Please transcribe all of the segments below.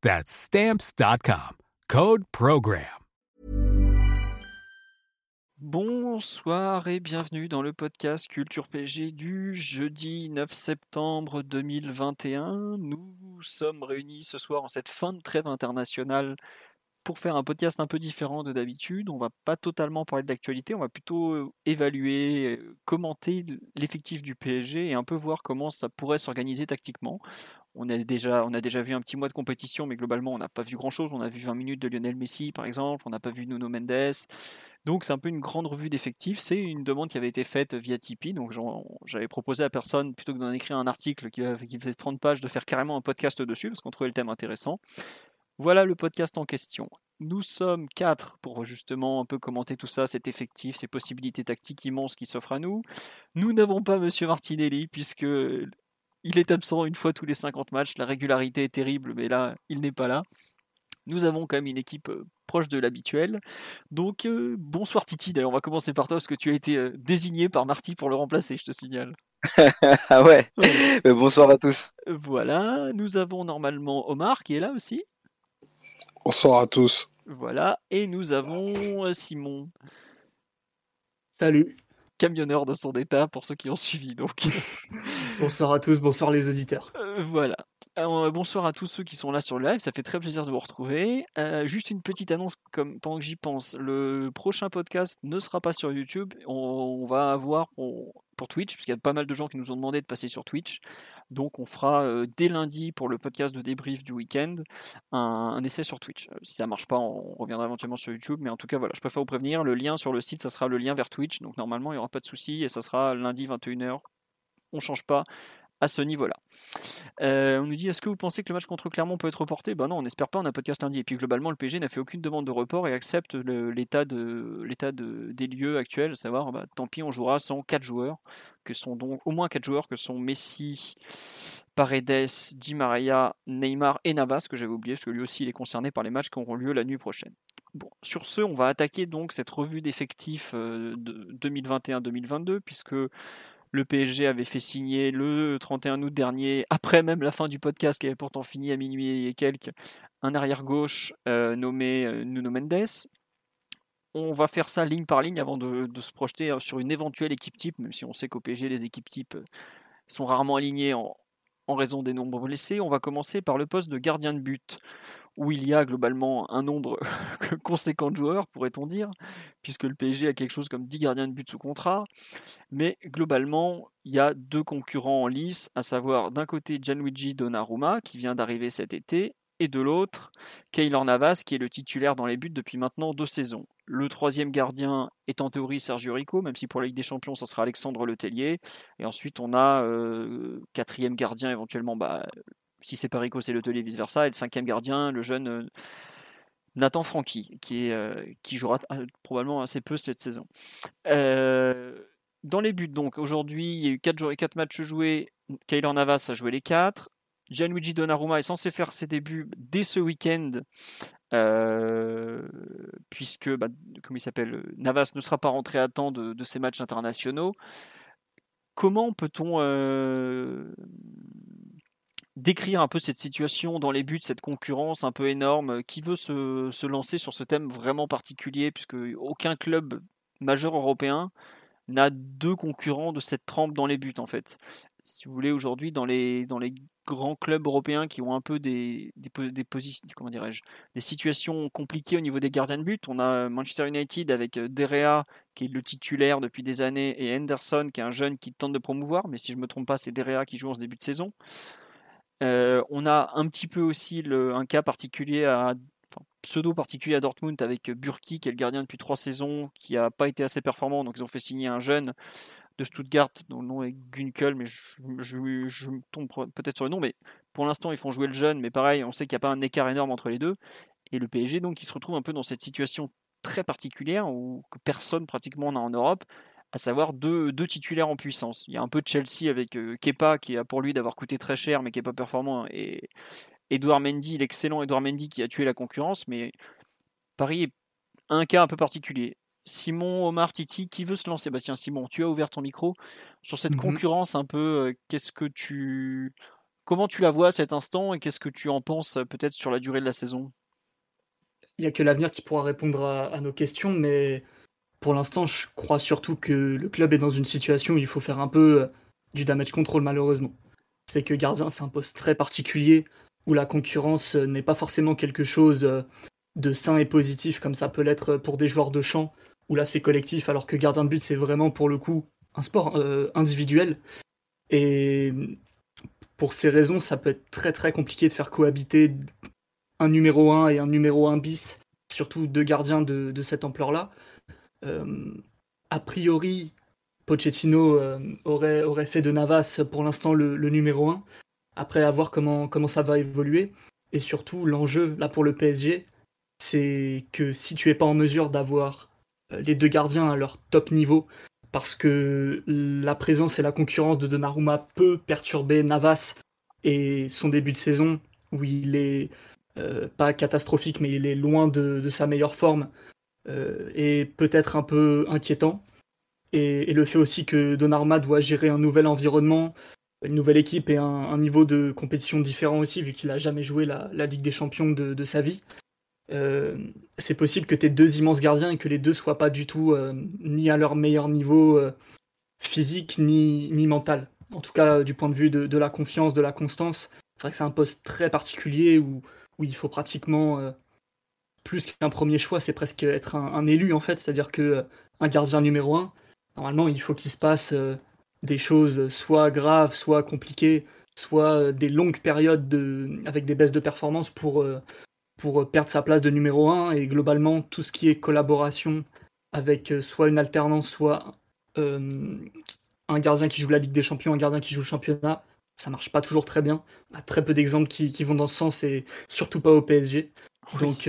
That's Stamps.com. Code PROGRAM. Bonsoir et bienvenue dans le podcast Culture PG du jeudi 9 septembre 2021. Nous sommes réunis ce soir en cette fin de trêve internationale pour faire un podcast un peu différent de d'habitude. On va pas totalement parler de l'actualité, on va plutôt euh, évaluer, euh, commenter l'effectif du PSG et un peu voir comment ça pourrait s'organiser tactiquement. On a, déjà, vu un petit mois de compétition, mais globalement, on n'a pas vu grand-chose. On a vu 20 minutes de Lionel Messi, par exemple. On n'a pas vu Nuno Mendes. Donc, c'est un peu une grande revue d'effectifs. C'est une demande qui avait été faite via Tipeee. Donc, j'avais proposé à personne, plutôt que d'en écrire un article qui, qui faisait 30 pages, de faire carrément un podcast dessus, parce qu'on trouvait le thème intéressant. Voilà le podcast en question. Nous sommes quatre pour justement un peu commenter tout ça, cet effectif, ces possibilités tactiques immenses qui s'offrent à nous. Nous n'avons pas Monsieur Martinelli puisque il est absent une fois tous les 50 matchs. La régularité est terrible, mais là, il n'est pas là. Nous avons quand même une équipe euh, proche de l'habituel. Donc, euh, bonsoir Titi. D'ailleurs, on va commencer par toi parce que tu as été euh, désigné par Marty pour le remplacer, je te signale. ah ouais. bonsoir à tous. Voilà. Nous avons normalement Omar qui est là aussi. Bonsoir à tous. Voilà. Et nous avons Simon. Salut camionneur de son état pour ceux qui ont suivi. Donc. bonsoir à tous, bonsoir les auditeurs. Euh, voilà. Euh, bonsoir à tous ceux qui sont là sur le live, ça fait très plaisir de vous retrouver. Euh, juste une petite annonce comme pendant que j'y pense, le prochain podcast ne sera pas sur YouTube, on, va avoir pour Twitch, parce qu'il y a pas mal de gens qui nous ont demandé de passer sur Twitch. Donc on fera euh, dès lundi pour le podcast de débrief du week-end un, essai sur Twitch. Si ça marche pas, on reviendra éventuellement sur YouTube. Mais en tout cas, voilà, je préfère vous prévenir. Le lien sur le site, ça sera le lien vers Twitch. Donc normalement, il n'y aura pas de souci et ça sera lundi 21h. On change pas à ce niveau-là. Euh, on nous dit est-ce que vous pensez que le match contre Clermont peut être reporté? Ben non, on n'espère pas, on a podcast lundi. Et puis globalement, le PG n'a fait aucune demande de report et accepte l'état de, l'état de, des lieux actuels, à savoir bah, tant pis, on jouera sans 4 joueurs, que sont donc au moins 4 joueurs que sont Messi, Paredes, Di Maria, Neymar et Navas, que j'avais oublié parce que lui aussi il est concerné par les matchs qui auront lieu la nuit prochaine. Bon, sur ce, on va attaquer donc cette revue d'effectifs euh, de 2021-2022 puisque le PSG avait fait signer le 31 août dernier, après même la fin du podcast qui avait pourtant fini à minuit et quelques, un arrière-gauche euh, nommé euh, Nuno Mendes. On va faire ça ligne par ligne avant de, se projeter euh, sur une éventuelle équipe type, même si on sait qu'au PSG, les équipes types sont rarement alignées en, en raison des nombres blessés. On va commencer par le poste de gardien de but où il y a globalement un nombre conséquent de joueurs, pourrait-on dire, puisque le PSG a quelque chose comme 10 gardiens de but sous contrat. Mais globalement, il y a deux concurrents en lice, à savoir d'un côté Gianluigi Donnarumma, qui vient d'arriver cet été, et de l'autre, Keylor Navas, qui est le titulaire dans les buts depuis maintenant deux saisons. Le troisième gardien est en théorie Sergio Rico, même si pour la Ligue des Champions, ça sera Alexandre Letellier. Et ensuite, on a euh, quatrième gardien éventuellement bah, si c'est pas Rico, c'est le vice versa. Et le cinquième gardien, le jeune euh, Nathan est, euh, qui jouera euh, probablement assez peu cette saison. dans les buts, donc, aujourd'hui, il y a eu 4, 4 matchs joués. Kaylor Navas a joué les 4. Gianluigi Donnarumma est censé faire ses débuts dès ce week-end, puisque, bah, comme il s'appelle, Navas ne sera pas rentré à temps de, de ces matchs internationaux. Comment peut-on décrire un peu cette situation dans les buts, cette concurrence un peu énorme. Qui veut se, lancer sur ce thème vraiment particulier, puisque aucun club majeur européen n'a deux concurrents de cette trempe dans les buts en fait. Si vous voulez, aujourd'hui, dans les, dans les grands clubs européens qui ont un peu des, des, positions, comment dirais-je, des situations compliquées au niveau des gardiens de but. On a Manchester United avec euh, Derea qui est le titulaire depuis des années et Henderson qui est un jeune qui tente de promouvoir, mais si je me trompe pas, c'est Derea qui joue en ce début de saison. Euh, on a un petit peu aussi un cas particulier à pseudo particulier à Dortmund avec Burki qui est le gardien depuis trois saisons qui n'a pas été assez performant. Donc ils ont fait signer un jeune de Stuttgart, dont le nom est Gunkel, mais je, me tombe peut-être sur le nom, mais pour l'instant ils font jouer le jeune, mais pareil, on sait qu'il n'y a pas un écart énorme entre les deux. Et le PSG, donc, il se retrouve un peu dans cette situation très particulière où personne pratiquement n'a en Europe, à savoir deux, deux, titulaires en puissance. Il y a un peu de Chelsea avec euh, Kepa qui a pour lui d'avoir coûté très cher mais qui n'est pas performant et Edouard Mendy, l'excellent Edouard Mendy qui a tué la concurrence, mais Paris est un cas un peu particulier. Simon, Omar, Titi, qui veut se lancer? Bastien, Simon, tu as ouvert ton micro. Sur cette mmh concurrence un peu, euh, qu'est-ce que tu... Comment tu la vois à cet instant et qu'est-ce que tu en penses euh, peut-être sur la durée de la saison? Il n'y a que l'avenir qui pourra répondre à, nos questions, mais pour l'instant, je crois surtout que le club est dans une situation où il faut faire un peu euh, du damage control, malheureusement. C'est que gardien, c'est un poste très particulier où la concurrence n'est pas forcément quelque chose de sain et positif comme ça peut l'être pour des joueurs de champ où là c'est collectif, alors que gardien de but c'est vraiment pour le coup un sport euh, individuel. Et pour ces raisons, ça peut être très très compliqué de faire cohabiter un numéro 1 et un numéro 1 bis, surtout deux gardiens de, cette ampleur-là. Euh, a priori, Pochettino euh, aurait, fait de Navas pour l'instant le, numéro 1, après à voir comment, ça va évoluer. Et surtout, l'enjeu là pour le PSG, c'est que si tu es pas en mesure d'avoir euh, les deux gardiens à leur top niveau parce que la présence et la concurrence de Donnarumma peut perturber Navas et son début de saison où il est pas catastrophique mais il est loin de, sa meilleure forme euh, et peut-être un peu inquiétant et, le fait aussi que Donnarumma doit gérer un nouvel environnement une nouvelle équipe et un, niveau de compétition différent aussi vu qu'il a jamais joué la, Ligue des Champions de sa vie euh, c'est possible que tu aies deux immenses gardiens et que les deux soient pas du tout euh, ni à leur meilleur niveau euh, physique ni, ni mental. En tout cas, du point de vue de, la confiance, de la constance. C'est vrai que c'est un poste très particulier où, où il faut pratiquement plus qu'un premier choix, c'est presque être un, élu en fait. C'est-à-dire que un gardien numéro un, normalement, il faut qu'il se passe des choses soit graves, soit compliquées, soit des longues périodes de, avec des baisses de performance pour, euh, perdre sa place de numéro 1 et globalement tout ce qui est collaboration avec euh, soit une alternance, soit euh, un gardien qui joue la Ligue des Champions, un gardien qui joue le championnat, ça marche pas toujours très bien. On a très peu d'exemples qui, vont dans ce sens et surtout pas au PSG. Donc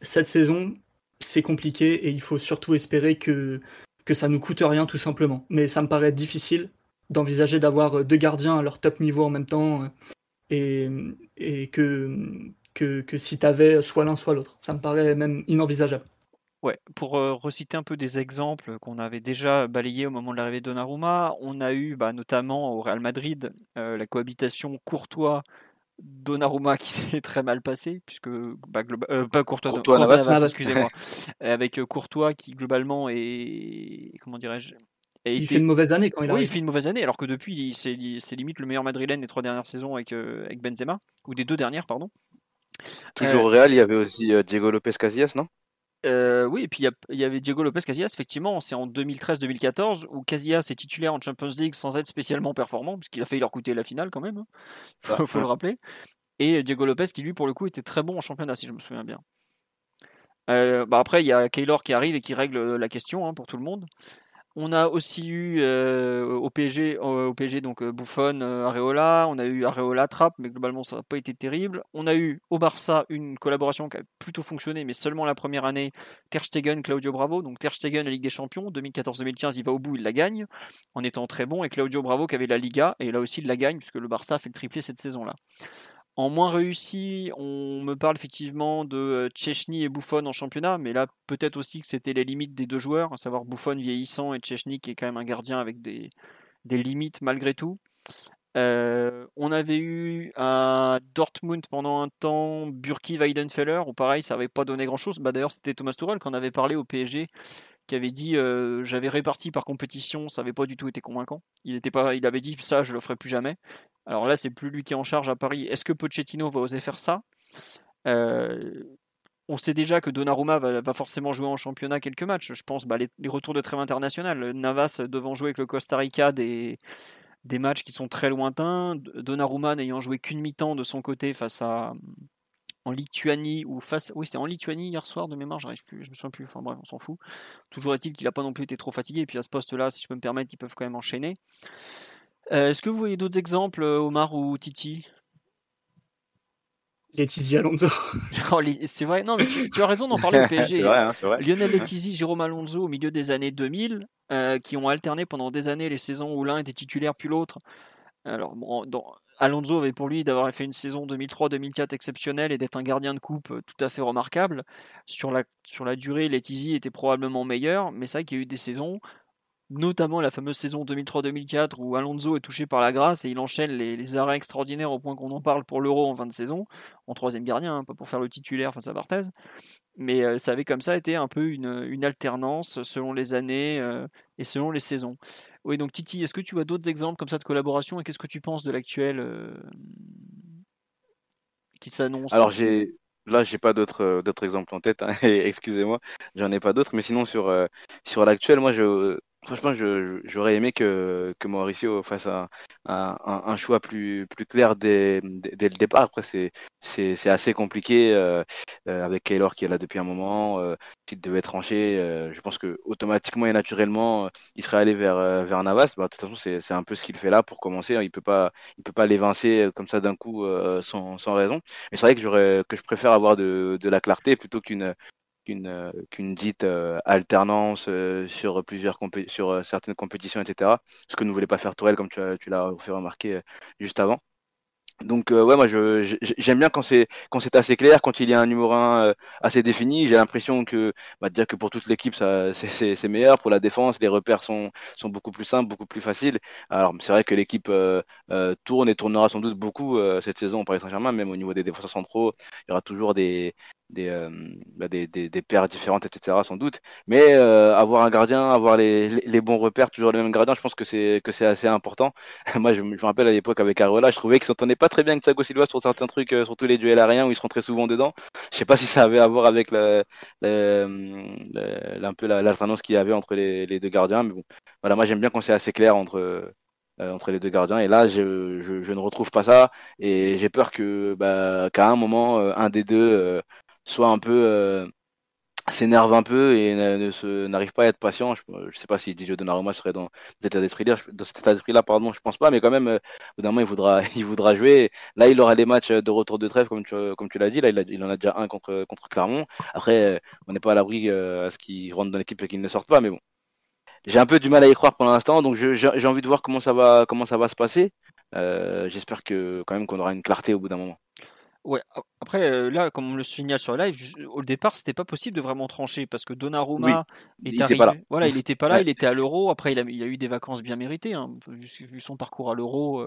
cette saison, c'est compliqué et il faut surtout espérer que, que ça nous coûte rien tout simplement. Mais ça me paraît difficile d'envisager d'avoir deux gardiens à leur top niveau en même temps et, et que, que, si tu avais soit l'un soit l'autre. Ça me paraît même inenvisageable. Ouais, pour euh, reciter un peu des exemples qu'on avait déjà balayés au moment de l'arrivée de Donnarumma, on a eu bah, notamment au Real Madrid euh, la cohabitation Courtois Donnarumma qui s'est très mal passé puisque bah, euh, pas Courtois, Courtois excusez-moi, avec Courtois qui globalement est comment dirais-je il fait une mauvaise année quand il arrive. Oui, il fait une mauvaise année, alors que depuis, c'est limite le meilleur madrilène des trois dernières saisons avec, avec Benzema, ou des deux dernières, pardon. Toujours au Real, il y avait aussi euh, Diego Lopez Casillas, non? Euh, oui, et puis il y, avait Diego Lopez Casillas, effectivement, c'est en 2013-2014 où Casillas est titulaire en Champions League sans être spécialement performant, puisqu'il a failli leur coûter la finale quand même, il hein. faut, faut le rappeler. Et Diego Lopez qui lui, pour le coup, était très bon en championnat, si je me souviens bien. Euh, bah après, il y a Keylor qui arrive et qui règle la question hein, pour tout le monde. On a aussi eu euh, au PSG, PSG donc euh, Buffon, euh, Areola. On a eu Areola Trapp, mais globalement ça n'a pas été terrible. On a eu au Barça une collaboration qui a plutôt fonctionné, mais seulement la première année. Ter Stegen, Claudio Bravo. Donc Ter Stegen, la Ligue des Champions, 2014-2015, il va au bout, il la gagne en étant très bon. Et Claudio Bravo qui avait la Liga et là aussi il la gagne puisque le Barça fait le triplé cette saison-là. En moins réussi, on me parle effectivement de euh, Chechny et Buffon en championnat, mais là peut-être aussi que c'était les limites des deux joueurs, à savoir Buffon vieillissant et Chechny qui est quand même un gardien avec des, limites malgré tout. Euh, on avait eu à Dortmund pendant un temps Burki Weidenfeller, où pareil, ça n'avait pas donné grand-chose. Bah, D'ailleurs, c'était Thomas Tuchel qu'on avait parlé au PSG, qui avait dit euh, j'avais réparti par compétition, ça n'avait pas du tout été convaincant. Il, pas, il avait dit ça, je le ferai plus jamais. Alors là, c'est plus lui qui est en charge à Paris. Est-ce que Pochettino va oser faire ça? Euh, on sait déjà que Donnarumma va, forcément jouer en championnat quelques matchs. Je pense bah, les, retours de trêve international. Navas devant jouer avec le Costa Rica des, des matchs qui sont très lointains. Donnarumma n'ayant joué qu'une mi-temps de son côté face à en Lituanie ou face oui c'était en Lituanie hier soir de mémoire j'arrive plus je me souviens plus enfin bref on s'en fout toujours est-il qu'il n'a pas non plus été trop fatigué et puis à ce poste là si je peux me permettre ils peuvent quand même enchaîner euh, est-ce que vous voyez d'autres exemples Omar ou Titi? Letizy Alonso. c'est vrai, non, mais tu, as raison d'en parler au PSG. Hein, Lionel Letizy, Jérôme Alonso au milieu des années 2000, euh, qui ont alterné pendant des années les saisons où l'un était titulaire puis l'autre. Alors, Alonso avait pour lui d'avoir fait une saison 2003-2004 exceptionnelle et d'être un gardien de coupe euh, tout à fait remarquable. Sur la, sur la durée, Letizy était probablement meilleur, mais c'est vrai qu'il y a eu des saisons notamment la fameuse saison 2003-2004 où Alonso est touché par la grâce et il enchaîne les, arrêts extraordinaires au point qu'on en parle pour l'Euro en fin de saison, en troisième gardien, hein, pas pour faire le titulaire face à Barthez. Mais euh, ça avait comme ça été un peu une, alternance selon les années euh, et selon les saisons. Oui, donc Titi, est-ce que tu as d'autres exemples comme ça de collaboration et qu'est-ce que tu penses de l'actuel euh, qui s'annonce? Alors j'ai Là, j'ai pas d'autres d'autres exemples en tête, hein, excusez-moi, j'en ai pas d'autres, mais sinon sur, sur l'actuel, moi je, Franchement, j'aurais aimé que, que Mauricio fasse un, un, choix plus, plus clair dès, dès, le départ. Après, c'est assez compliqué euh, euh, avec Kaylor qui est là depuis un moment. Euh, S'il devait trancher, euh, je pense que automatiquement et naturellement, il serait allé vers, vers Navas. Bah, de toute façon, c'est un peu ce qu'il fait là pour commencer. Il ne peut pas, peut pas l'évincer comme ça d'un coup sans, sans raison. Mais c'est vrai que, que je préfère avoir de, de la clarté plutôt qu'une euh, qu'une dite euh, alternance euh, sur plusieurs sur certaines compétitions, etc. Ce que ne voulait pas faire Tourelle, comme tu, l'as fait remarquer juste avant. Donc ouais, moi je, j'aime bien quand c'est quand c'est assez clair, quand il y a un numéro 1 assez défini. J'ai l'impression que bah, dire que pour toute l'équipe ça c'est, c'est, meilleur. Pour la défense, les repères sont sont beaucoup plus simples, beaucoup plus faciles. Alors c'est vrai que l'équipe tourne et tournera sans doute beaucoup cette saison au Paris Saint-Germain, même au niveau des défenseurs centraux, il y aura toujours des des, euh, bah, des, des, des, paires différentes, etc. sans doute. Mais euh, avoir un gardien, avoir les, les, bons repères, toujours le même gardien, je pense que c'est que c'est assez important. Moi, je, me rappelle à l'époque avec Arola, je trouvais qu'il s'entendait pas très bien avec Thiago Silva sur certains trucs, euh, surtout les duels aériens où il se rentrait souvent dedans. Je sais pas si ça avait à voir avec la, la, un peu l'alternance qu'il y avait entre les, les, deux gardiens, mais bon, voilà, moi j'aime bien quand c'est assez clair entre entre les deux gardiens. Et là, je, je, je, ne retrouve pas ça. Et j'ai peur que bah, qu'à un moment, un des deux soit un peu euh, s'énerve un peu et n'arrive pas à être patient. Je ne sais pas si Didier Donnarumma serait dans cet état d'esprit-là. Dans cet pardon, je pense pas, mais quand même, euh, évidemment, il voudra, il voudra jouer. Là, il aura des matchs de retour de trêve, comme tu, comme tu l'as dit. Là, il, en a déjà un contre, contre Clermont. Après, on n'est pas à l'abri euh, à ce qu'il rentre dans l'équipe et qu'il ne sorte pas, mais bon. J'ai un peu du mal à y croire pour l'instant, donc j'ai envie de voir comment ça va, comment ça va se passer. J'espère que quand même qu'on aura une clarté au bout d'un moment. Ouais, après, là, comme on le signale sur le live, au départ, c'était pas possible de vraiment trancher parce que Donnarumma est arrivé. Voilà, il était pas là, il était à l'Euro. Après, il a, il a, eu des vacances bien méritées. Hein. Vu son parcours à l'Euro,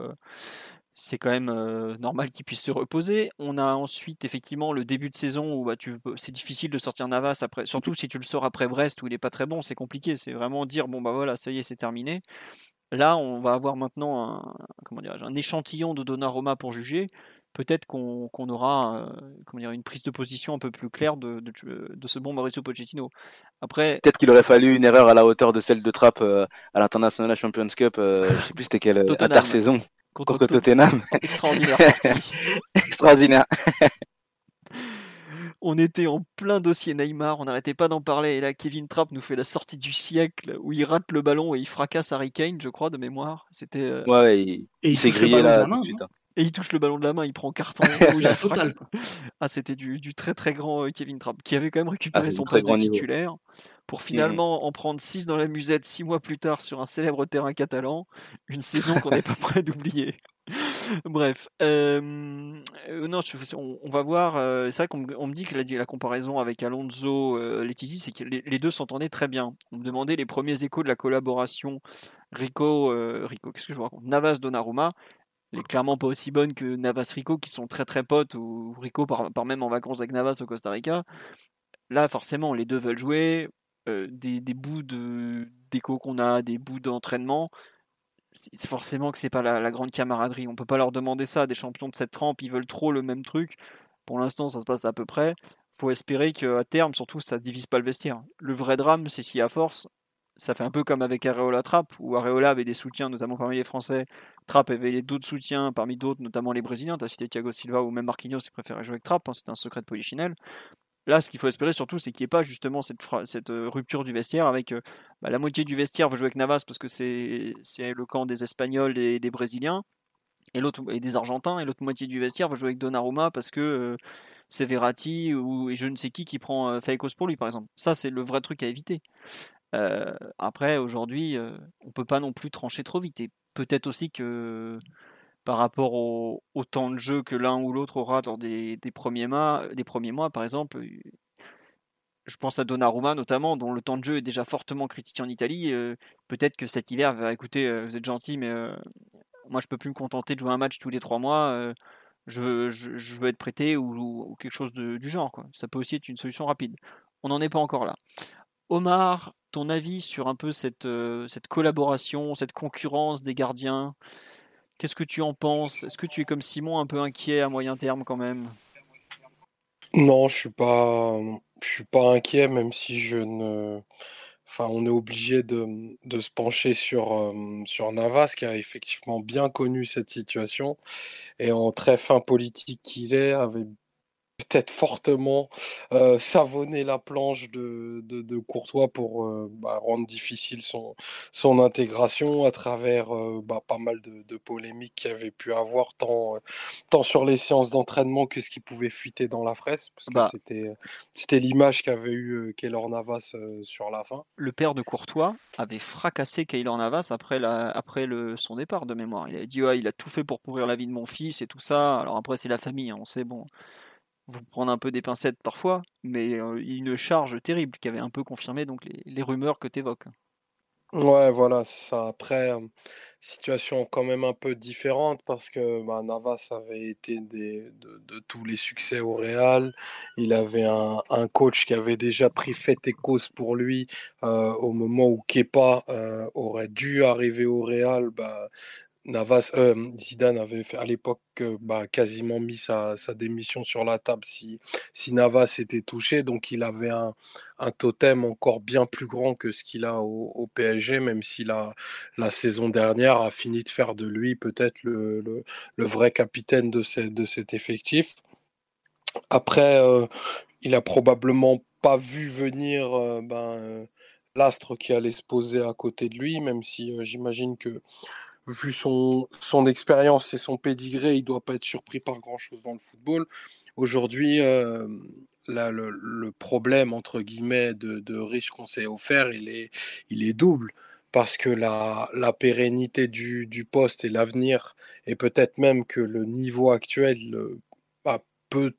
c'est quand même normal qu'il puisse se reposer. On a ensuite, effectivement, le début de saison où bah, c'est difficile de sortir Navas après, surtout si tu le sors après Brest où il est pas très bon, c'est compliqué. C'est vraiment dire, bon, bah voilà, ça y est, c'est terminé. Là, on va avoir maintenant un, comment un échantillon de Donnarumma pour juger peut-être qu'on aura dire, une prise de position un peu plus claire de, de, ce bon Mauricio Pochettino. Après, peut-être qu'il aurait fallu une erreur à la hauteur de celle de Trapp à l'International Champions Cup. je je sais plus c'était quelle intersaison contre, contre Tottenham. Extraordinaire Extraordinaire. on était en plein dossier Neymar, on n'arrêtait pas d'en parler. Et là, Kevin Trapp nous fait la sortie du siècle où il rate le ballon et il fracasse Harry Kane, je crois, de mémoire. C'était. Ouais, il, il s'est grillé là. Et il touche le ballon de la main, il prend carton rouge. ah, c'était du, très très grand euh, Kevin Trapp qui avait quand même récupéré ah, son poste de titulaire pour mmh finalement en prendre 6 dans la musette 6 mois plus tard sur un célèbre terrain catalan. Une saison qu'on n'est pas prêt d'oublier. Bref, euh, non, on, va voir. Euh, c'est vrai qu'on on me dit que la, la comparaison avec Alonso, Letizy, c'est que les, deux s'entendaient très bien. On me demandait les premiers échos de la collaboration Rico, Rico, qu'est-ce que je vous raconte? Navas Donnarumma elle est clairement pas aussi bonne que Navas Rico qui sont très très potes ou Rico part, même en vacances avec Navas au Costa Rica. Là forcément les deux veulent jouer, euh, des, des, bouts de déco qu'on a, des bouts d'entraînement, c'est forcément que c'est pas la, grande camaraderie. On peut pas leur demander ça. Des champions de cette trempe, ils veulent trop le même truc. Pour l'instant, ça se passe à peu près. Faut espérer qu'à terme, surtout, ça divise pas le vestiaire. Le vrai drame, c'est si à force, ça fait un peu comme avec Areola Trapp, où Areola avait des soutiens, notamment parmi les Français. Trapp avait d'autres soutiens, parmi d'autres, notamment les Brésiliens. Tu as cité Thiago Silva ou même Marquinhos, qui préférait jouer avec Trapp. Hein, c'était un secret de Polichinelle. Là, ce qu'il faut espérer surtout, c'est qu'il n'y ait pas justement cette, euh, rupture du vestiaire avec euh, bah, la moitié du vestiaire veut jouer avec Navas parce que c'est le camp des Espagnols et des Brésiliens et l'autre et des Argentins et l'autre moitié du vestiaire veut jouer avec Donnarumma parce que euh, c'est Verratti ou je ne sais qui qui prend Faekos pour lui par exemple. Ça, c'est le vrai truc à éviter. Après, aujourd'hui, on peut pas non plus trancher trop vite et peut-être aussi que par rapport au, temps de jeu que l'un ou l'autre aura dans des, premiers mois, des premiers mois, par exemple. Je pense à Donnarumma notamment, dont le temps de jeu est déjà fortement critiqué en Italie. Euh, peut-être que cet hiver, va écouter, euh, vous êtes gentil, mais euh, moi je peux plus me contenter de jouer un match tous les trois mois. Je veux, je, veux, être prêté ou, quelque chose du genre. Ça peut aussi être une solution rapide. On n'en est pas encore là. Omar, ton avis sur un peu cette, cette collaboration, cette concurrence des gardiens? Qu'est-ce que tu en penses? Est-ce que tu es comme Simon un peu inquiet à moyen terme quand même? Non, je suis pas, je suis pas inquiet, même si je ne, enfin, on est obligé de, se pencher sur euh, sur Navas qui a effectivement bien connu cette situation. Et en très fin politique qu'il est, avait peut-être fortement euh, savonner la planche de, de, Courtois pour euh, bah, rendre difficile son, son intégration à travers euh, bah, pas mal de, de polémiques qu'il avait pu avoir tant, tant sur les séances d'entraînement que ce qui pouvait fuiter dans la fraise, parce que bah c'était, c'était l'image qu'avait eu Keylor Navas sur la fin. Le père de Courtois avait fracassé Keylor Navas après, la, après le, son départ de mémoire. Il a dit ouais, il a tout fait pour pourrir la vie de mon fils et tout ça. Alors après c'est la famille, hein, on sait bon vous prendre un peu des pincettes parfois, mais une charge terrible qui avait un peu confirmé donc les, rumeurs que tu évoques. Ouais, voilà, ça. Après, situation quand même un peu différente parce que bah, Navas avait été de, tous les succès au Real. Il avait un, coach qui avait déjà pris fait et cause pour lui au moment où Kepa aurait dû arriver au Real. Bah, Navas, euh, Zidane avait fait à l'époque bah, quasiment mis sa, démission sur la table si, si Navas était touché. Donc il avait un, totem encore bien plus grand que ce qu'il a au, PSG, même si la, saison dernière a fini de faire de lui peut-être le, vrai capitaine de, cet effectif. Après, euh, il a probablement pas vu venir euh, ben, l'astre qui allait se poser à côté de lui, même si j'imagine que vu son, son expérience et son pédigré, il ne doit pas être surpris par grand-chose dans le football. Aujourd'hui, euh, le, problème, entre guillemets, de, de riche qu'on s'est offert, il est, double. Parce que la, la pérennité du, du poste et l'avenir, et peut-être même que le niveau actuel peut,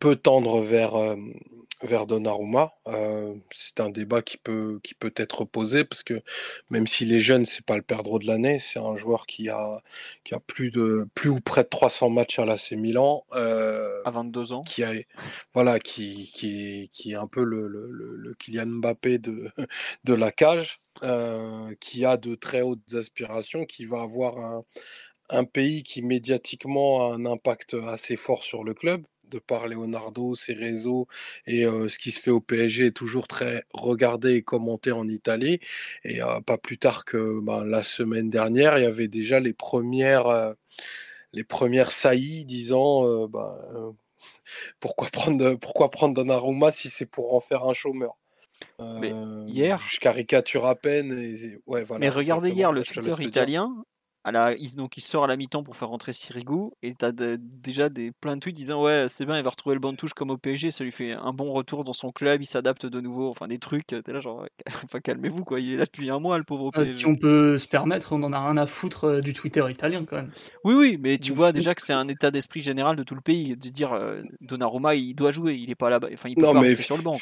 peut, tendre vers, vers Donnarumma. Euh, c'est un débat qui peut, qui peut être posé parce que même s'il est jeune, c'est pas le perdreau de l'année. C'est un joueur qui a, qui a plus de plus ou près de 300 matchs à l'AC Milan. Euh, à 22 ans. Qui a, voilà, qui, qui, qui est un peu le, le, le, Kylian Mbappé de, de la cage, euh, qui a de très hautes aspirations, qui va avoir un, un pays qui médiatiquement a un impact assez fort sur le club de par Leonardo, ses réseaux et ce qui se fait au PSG est toujours très regardé et commenté en Italie. Et pas plus tard que ben, la semaine dernière, il y avait déjà les premières, les premières saillies disant ben, pourquoi prendre pourquoi prendre Donnarumma si c'est pour en faire un chômeur? hier, je caricature à peine. Et, ouais, voilà, mais regardez hier le Twitter italien, il, donc il sort à la mi-temps pour faire rentrer Sirigu et tu as déjà des, plein de tweets disant ouais c'est bien il va retrouver le bon touche comme au PSG ça lui fait un bon retour dans son club il s'adapte de nouveau enfin des trucs t'es là genre enfin calmez-vous quoi il est là depuis un mois le pauvre au ah, si on peut se permettre on en a rien à foutre euh, du Twitter italien quand même. Oui oui mais tu vois déjà que c'est un état d'esprit général de tout le pays de dire euh, Donnarumma il doit jouer il est pas là enfin il peut pas rester sur le banc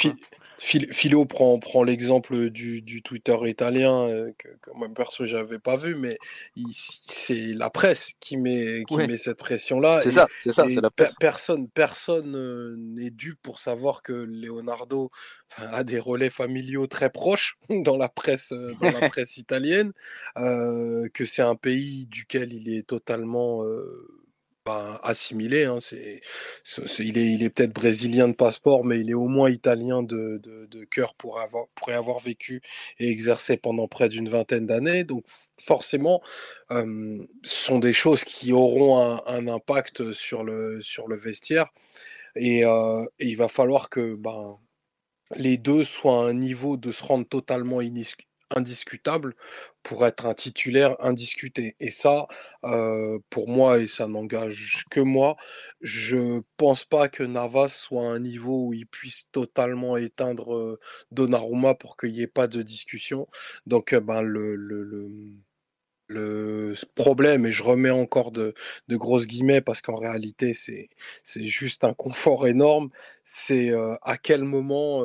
Philo prend, prend l'exemple du, du, Twitter italien euh, que, que, moi perso j'avais pas vu mais il c'est la presse qui met, qui met cette pression-là. C'est ça, c'est ça, c'est la presse. personne, personne n'est dû pour savoir que Leonardo a des relais familiaux très proches dans la presse, dans la presse italienne, que c'est un pays duquel il est totalement assimilé. Hein, il est, peut-être brésilien de passeport, mais il est au moins italien de, cœur pour avoir, avoir vécu et exercé pendant près d'une vingtaine d'années. Donc forcément, ce sont des choses qui auront un, impact sur le, vestiaire. Et, il va falloir que ben, les deux soient à un niveau de se rendre totalement indiscutable pour être un titulaire indiscuté. Et ça, pour moi, et ça n'engage que moi, je pense pas que Navas soit à un niveau où il puisse totalement éteindre Donnarumma pour qu'il n'y ait pas de discussion. Donc, ben, le, le, le, problème, et je remets encore de, de grosses guillemets parce qu'en réalité, c'est juste un confort énorme, c'est à quel moment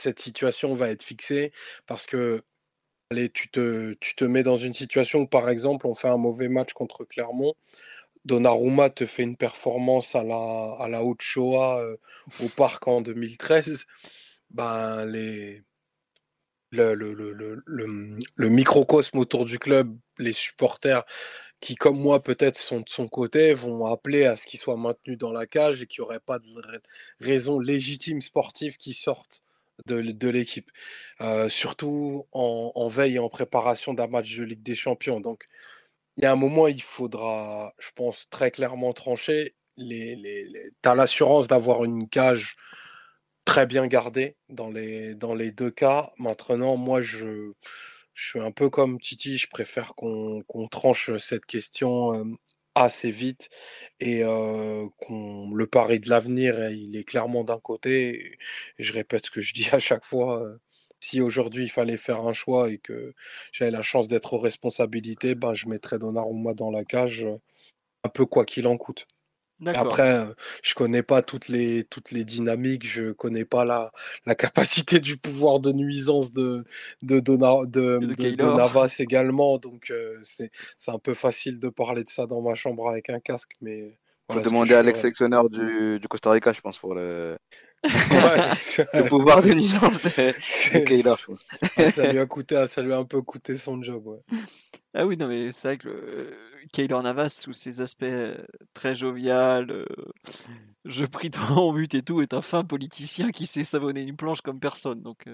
cette situation va être fixée? Parce que Allez, tu te, mets dans une situation où, par exemple, on fait un mauvais match contre Clermont. Donnarumma te fait une performance à la, à la euh, au parc en 2013. Ben, le, microcosme autour du club, les supporters qui, comme moi, peut-être sont de son côté, vont appeler à ce qu'il soit maintenu dans la cage et qu'il n'y aurait pas de raison légitime sportive qui sorte de, l'équipe, surtout en, veille et en préparation d'un match de Ligue des Champions. Donc, il y a un moment, il faudra, je pense, très clairement trancher. Les, tu as l'assurance d'avoir une cage très bien gardée dans les, dans les deux cas. Maintenant, moi, je, je suis un peu comme Titi, je préfère qu'on tranche cette question assez vite et le pari de l'avenir, il est clairement d'un côté. Je répète ce que je dis à chaque fois. si aujourd'hui il fallait faire un choix et que j'avais la chance d'être aux responsabilités, ben, je mettrais Donnarumma dans la cage, un peu quoi qu'il en coûte. Après, je connais pas toutes les, toutes les dynamiques, je connais pas la, la capacité du pouvoir de nuisance de, de, de, de, Navas également, donc c'est un peu facile de parler de ça dans ma chambre avec un casque, mais. Faut demander à l'ex-sélectionneur du, du, Costa Rica, je pense, pour le, le pouvoir de nuisance de, ça lui a coûté, ça lui a un peu coûté son job, ouais. Ah oui, non, mais c'est vrai que le... Kaylor Navas, sous ses aspects très jovial, je prie en but et tout, est un fin politicien qui sait savonner une planche comme personne. Donc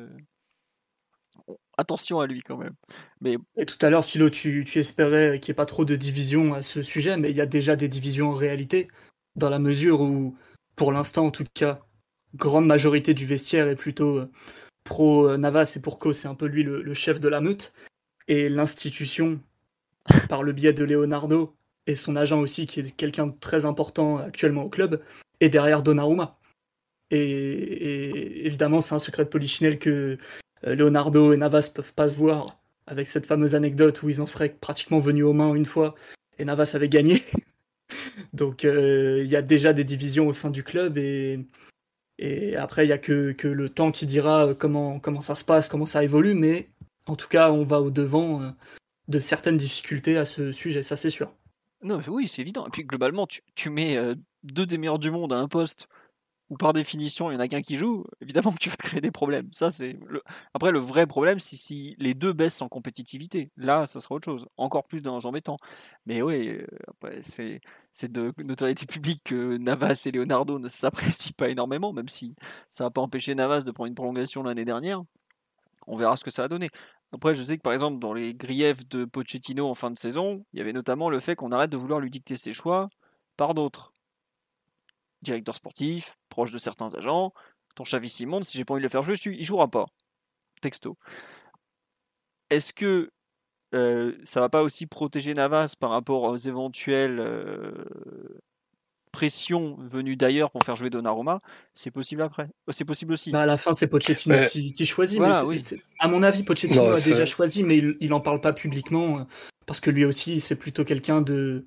attention à lui quand même. Mais... Et tout à l'heure, Philo, tu, tu espérais qu'il n'y ait pas trop de divisions à ce sujet, mais il y a déjà des divisions en réalité, dans la mesure où, pour l'instant en tout cas, grande majorité du vestiaire est plutôt pro Navas et pour Co, c'est un peu lui le chef de la meute et l'institution, par le biais de Leonardo et son agent aussi, qui est quelqu'un de très important actuellement au club, est derrière Donnarumma. Et, évidemment, c'est un secret de polichinelle que euh, Leonardo et Navas peuvent pas se voir avec cette fameuse anecdote où ils en seraient pratiquement venus aux mains une fois et Navas avait gagné. Donc euh, il y a déjà des divisions au sein du club et, et après il y a que, le temps qui dira comment, comment ça se passe, comment ça évolue, mais en tout cas, on va au-devant euh, de certaines difficultés à ce sujet, ça c'est sûr. Non, oui, c'est évident. Et puis globalement, tu, mets euh, deux des meilleurs du monde à un poste où par définition il y en a qu'un qui joue, évidemment que tu vas te créer des problèmes. Ça, c'est Après, le vrai problème, c'est si les deux baissent en compétitivité. Là, ça sera autre chose. Encore plus dans embêtant. Mais oui, euh, c'est, c'est de notoriété publique que Navas et Leonardo ne s'apprécient pas énormément, même si ça n'a pas empêché Navas de prendre une prolongation l'année dernière. On verra ce que ça va donner. Après, je sais que par exemple, dans les griefs de Pochettino en fin de saison, il y avait notamment le fait qu'on arrête de vouloir lui dicter ses choix par d'autres. Directeur sportif, proche de certains agents, ton Xavi Simon, si j'ai pas envie de le faire jouer, il jouera pas. Texto. Est-ce que euh, ça va pas aussi protéger Navas par rapport aux éventuels euh, pression venue d'ailleurs pour faire jouer Donnarumma, c'est possible après. C'est possible aussi. Bah à la fin, c'est Pochettino qui, choisit. À mon avis, Pochettino a déjà choisi, mais il n'en parle pas publiquement euh, parce que lui aussi, c'est plutôt quelqu'un de,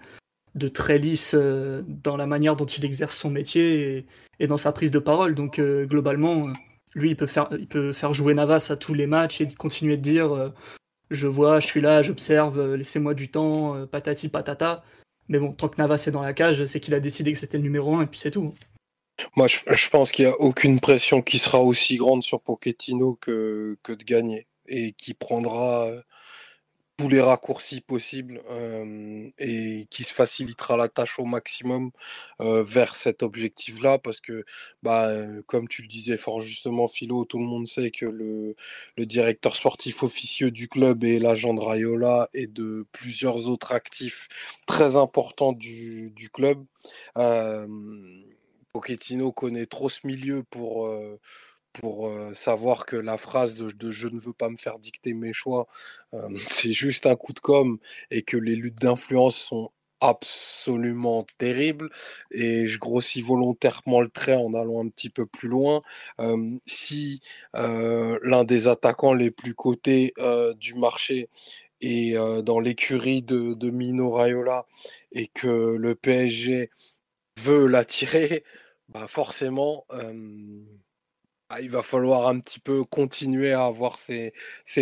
de très lisse euh, dans la manière dont il exerce son métier et, dans sa prise de parole. Donc euh, globalement, lui, il peut, faire, il peut faire jouer Navas à tous les matchs et continuer de dire je vois, je suis là, j'observe, laissez-moi du temps, patati patata. Mais bon, tant que Navas est dans la cage, c'est qu'il a décidé que c'était le numéro 1 et puis c'est tout. Moi, je, pense qu'il n'y a aucune pression qui sera aussi grande sur Pochettino que de gagner et qui prendra tous les raccourcis possibles et qui se facilitera la tâche au maximum vers cet objectif-là parce que, bah, comme tu le disais fort justement, Philo, tout le monde sait que le, le directeur sportif officieux du club est l'agent de Rayola et de plusieurs autres actifs très importants du, du club. Pochettino connaît trop ce milieu pour pour savoir que la phrase de, je ne veux pas me faire dicter mes choix, c'est juste un coup de com et que les luttes d'influence sont absolument terribles et je grossis volontairement le trait en allant un petit peu plus loin. si l'un des attaquants les plus cotés du marché est dans l'écurie de, de Mino Raiola et que le PSG veut l'attirer, bah forcément, ah, il va falloir un petit peu continuer à avoir ses,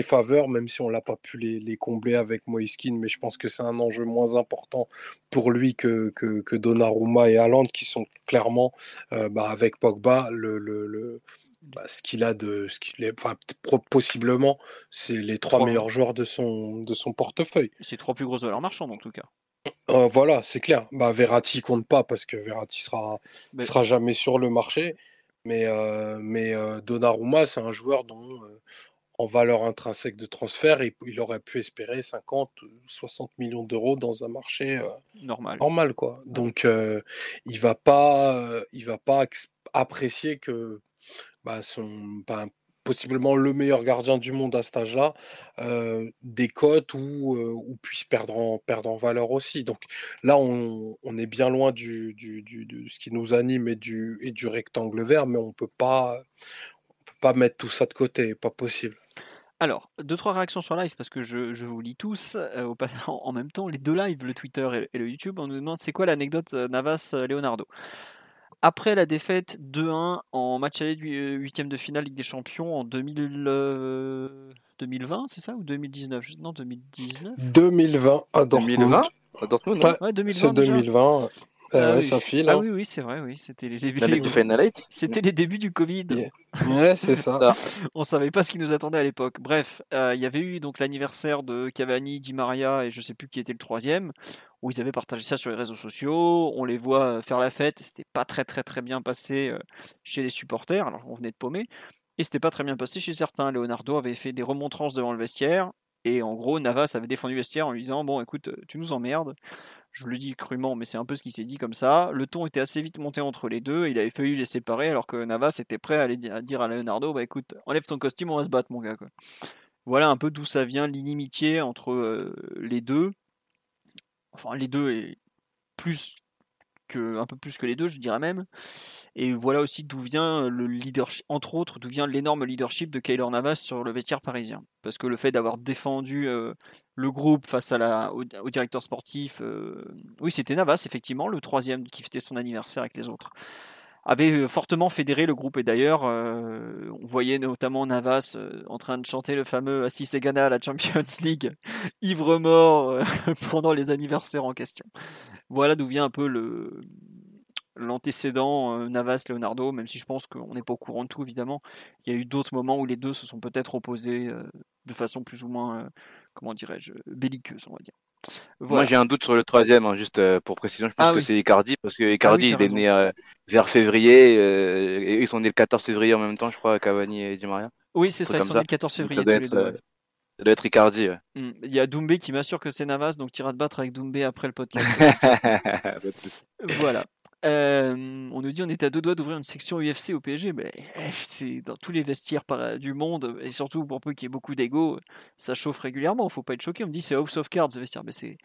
faveurs, même si on l'a pas pu les, combler avec Moiskin, mais je pense que c'est un enjeu moins important pour lui que, que, Donnarumma et Haaland, qui sont clairement, euh, bah, avec Pogba, le, le, bah, ce qu'il a de ce qu'il est, enfin, possiblement, c'est les trois, meilleurs joueurs de son, de son portefeuille. C'est trois plus grosses valeurs marchandes en tout cas. Euh, voilà, c'est clair. Bah, Verratti compte pas parce que Verratti sera, sera jamais sur le marché. Mais, mais Donnarumma, c'est un joueur dont, en valeur intrinsèque de transfert, il, aurait pu espérer 50, 60 millions d'euros dans un marché normal. normal quoi. Donc, il va pas, il va pas apprécier que bah, son, ben, possiblement le meilleur gardien du monde à cet âge-là, euh, des cotes ou, euh, puisse perdre en, perdre en valeur aussi. Donc là, on, est bien loin du, de ce qui nous anime et du, et du rectangle vert, mais on pas, peut pas mettre tout ça de côté, pas possible. Alors, deux, trois réactions sur live parce que je, vous lis tous euh, au, en, en, même temps, les deux lives, le Twitter et, le YouTube. On nous demande c'est quoi l'anecdote Navas-Leonardo après la défaite 2-1 en match aller du euh, huitième de finale Ligue des Champions en 2000, 2020, c'est ça Ou 2019 Non, 2019 2020 à Dortmund. 2020 à Dortmund, ouais, 2020 C'est 2020. Eh ah, oui. Ah hein. oui, oui, c'est vrai, oui. C'était les débuts. du C'était les débuts du Covid. Ouais, c'est ça. On savait pas ce qui nous attendait à l'époque. Bref, euh, il y avait eu donc l'anniversaire de Cavani, Di Maria et je sais plus qui était le troisième, où ils avaient partagé ça sur les réseaux sociaux. On les voit faire la fête. C'était pas très très très bien passé euh, chez les supporters. Alors on venait de paumer. Et c'était pas très bien passé chez certains. Leonardo avait fait des remontrances devant le vestiaire. Et en gros, Navas avait défendu le vestiaire en lui disant Bon, écoute, tu nous emmerdes. Je le dis crûment, mais c'est un peu ce qui s'est dit comme ça. Le ton était assez vite monté entre les deux. Il avait fallu les séparer, alors que Navas était prêt à, dire à Leonardo Bah écoute, enlève ton costume, on va se battre, mon gars. Voilà un peu d'où ça vient, l'inimitié entre euh, les deux. Enfin, les deux et plus que, un peu plus que les deux, je dirais même. Et voilà aussi d'où vient le leadership, entre autres, d'où vient l'énorme leadership de Kaylor Navas sur le vestiaire parisien. Parce que le fait d'avoir défendu euh, le groupe face à la, au, directeur sportif, euh, oui, c'était Navas, effectivement, le troisième qui fêtait son anniversaire avec les autres, avait euh, fortement fédéré le groupe. Et d'ailleurs, on voyait notamment Navas en train de chanter le fameux Assist Ghana à la Champions League, ivre-mort pendant les anniversaires en question. Voilà d'où vient un peu l'antécédent euh, Navas-Leonardo, même si je pense qu'on n'est pas au courant de tout, évidemment. Il y a eu d'autres moments où les deux se sont peut-être opposés euh, de façon plus ou moins, euh, comment dirais-je, belliqueuse, on va dire. Moi, j'ai un doute sur le troisième, hein, juste pour précision. Je pense ah que c'est Icardi, parce que Icardi, ah il est né vers février, et ils sont nés le 14 février en même temps, je crois, Cavani et Di Maria. Oui, c'est ça, ils sont nés le 14 février tous les deux. Ça doit être Icardi. Mmh. Il y a Doumbé qui m'assure que c'est Navas, donc tu iras te battre avec Doumbé après le podcast. voilà on nous dit on était à deux doigts d'ouvrir une section UFC au PSG, mais eh, c'est dans tous les vestiaires du monde, et surtout pour peu qu'il y ait beaucoup d'ego, ça chauffe régulièrement, faut pas être choqué. On me dit c'est House of Cards le vestiaire, mais c'est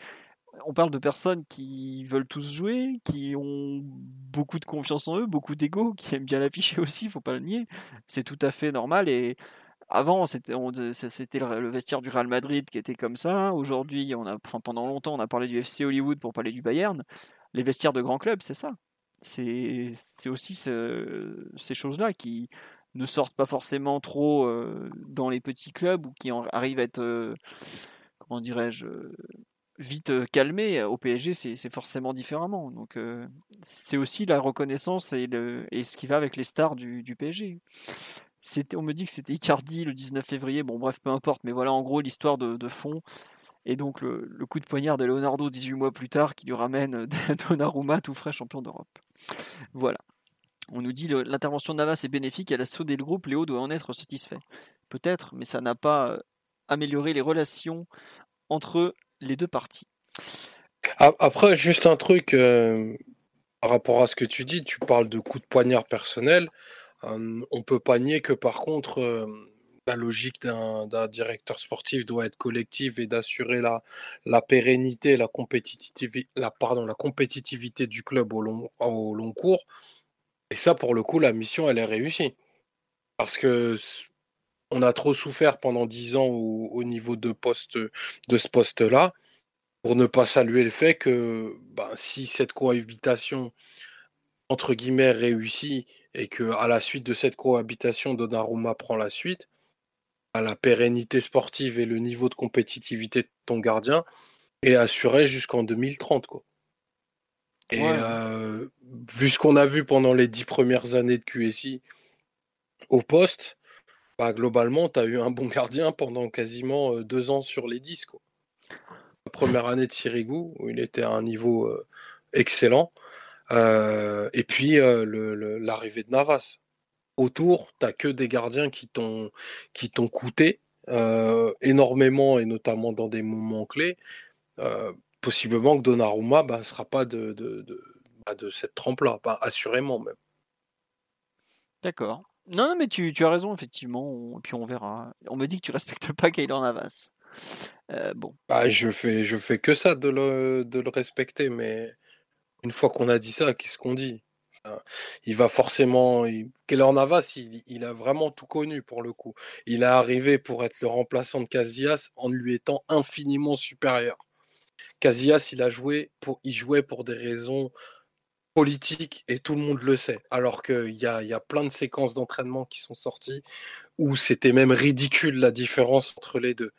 on parle de personnes qui veulent tous jouer, qui ont beaucoup de confiance en eux, beaucoup d'ego, qui aiment bien l'afficher aussi, faut pas le nier. C'est tout à fait normal et avant, c'était le vestiaire du Real Madrid qui était comme ça. Aujourd'hui, on a, pendant longtemps, on a parlé du FC Hollywood pour parler du Bayern les vestiaires de grands clubs, c'est ça. C'est aussi ces choses-là qui ne sortent pas forcément trop dans les petits clubs ou qui arrivent à être, comment dirais-je, vite calmés. Au PSG, c'est forcément différemment. Donc c'est aussi la reconnaissance et, le, ce qui va avec les stars du, PSG. On me dit que c'était Icardi le 19 février. Bon, bref, peu importe. Mais voilà, en gros, l'histoire de, fond. Et donc, le, coup de poignard de Leonardo 18 mois plus tard qui lui ramène Donnarumma tout frais champion d'Europe. Voilà. On nous dit l'intervention de Navas est bénéfique, elle a saudé le groupe, Léo doit en être satisfait. Peut-être, mais ça n'a pas euh, amélioré les relations entre les deux parties. Après, juste un truc euh, par rapport à ce que tu dis, tu parles de coup de poignard personnel. On on peut pas nier que par contre, euh, la logique d'un directeur sportif doit être collective et d'assurer la, pérennité, la compétitivité, la, pardon, la compétitivité du club au long, cours. Et ça, pour le coup, la mission, elle est réussie. Parce que on a trop souffert pendant dix ans au, niveau de, poste, de ce poste-là, pour ne pas saluer le fait que ben, si cette cohabitation, entre guillemets, réussit, et que à la suite de cette cohabitation, Donnarumma prend la suite, ben, la pérennité sportive et le niveau de compétitivité de ton gardien est assuré jusqu'en 2030. Quoi. Et vu ce qu'on a vu pendant les dix premières années de QSI au poste, bah, globalement, tu as eu un bon gardien pendant quasiment deux ans sur les dix. Quoi. La première année de Sirigu, où il était à un niveau excellent. et puis l'arrivée de Navas. Autour, tu n'as que des gardiens qui t'ont coûté énormément, et notamment dans des moments clés possiblement que Donnarumma ne bah, sera pas de, de, bah, de, cette trempe-là, assurément même. D'accord. Non, non, mais tu, tu, as raison, effectivement. et puis on verra. On me dit que tu respectes pas Kaylor Navas. Euh, bon. Bah, je fais, je fais que ça de le, de le respecter, mais une fois qu'on a dit ça, qu'est-ce qu'on dit? Il va forcément. Il... Navas, il, il, a vraiment tout connu pour le coup. Il est arrivé pour être le remplaçant de Casillas en lui étant infiniment supérieur. Casillas, il a joué pour, il jouait pour des raisons politiques et tout le monde le sait. Alors qu'il y a, y a plein de séquences d'entraînement qui sont sorties où c'était même ridicule la différence entre les deux.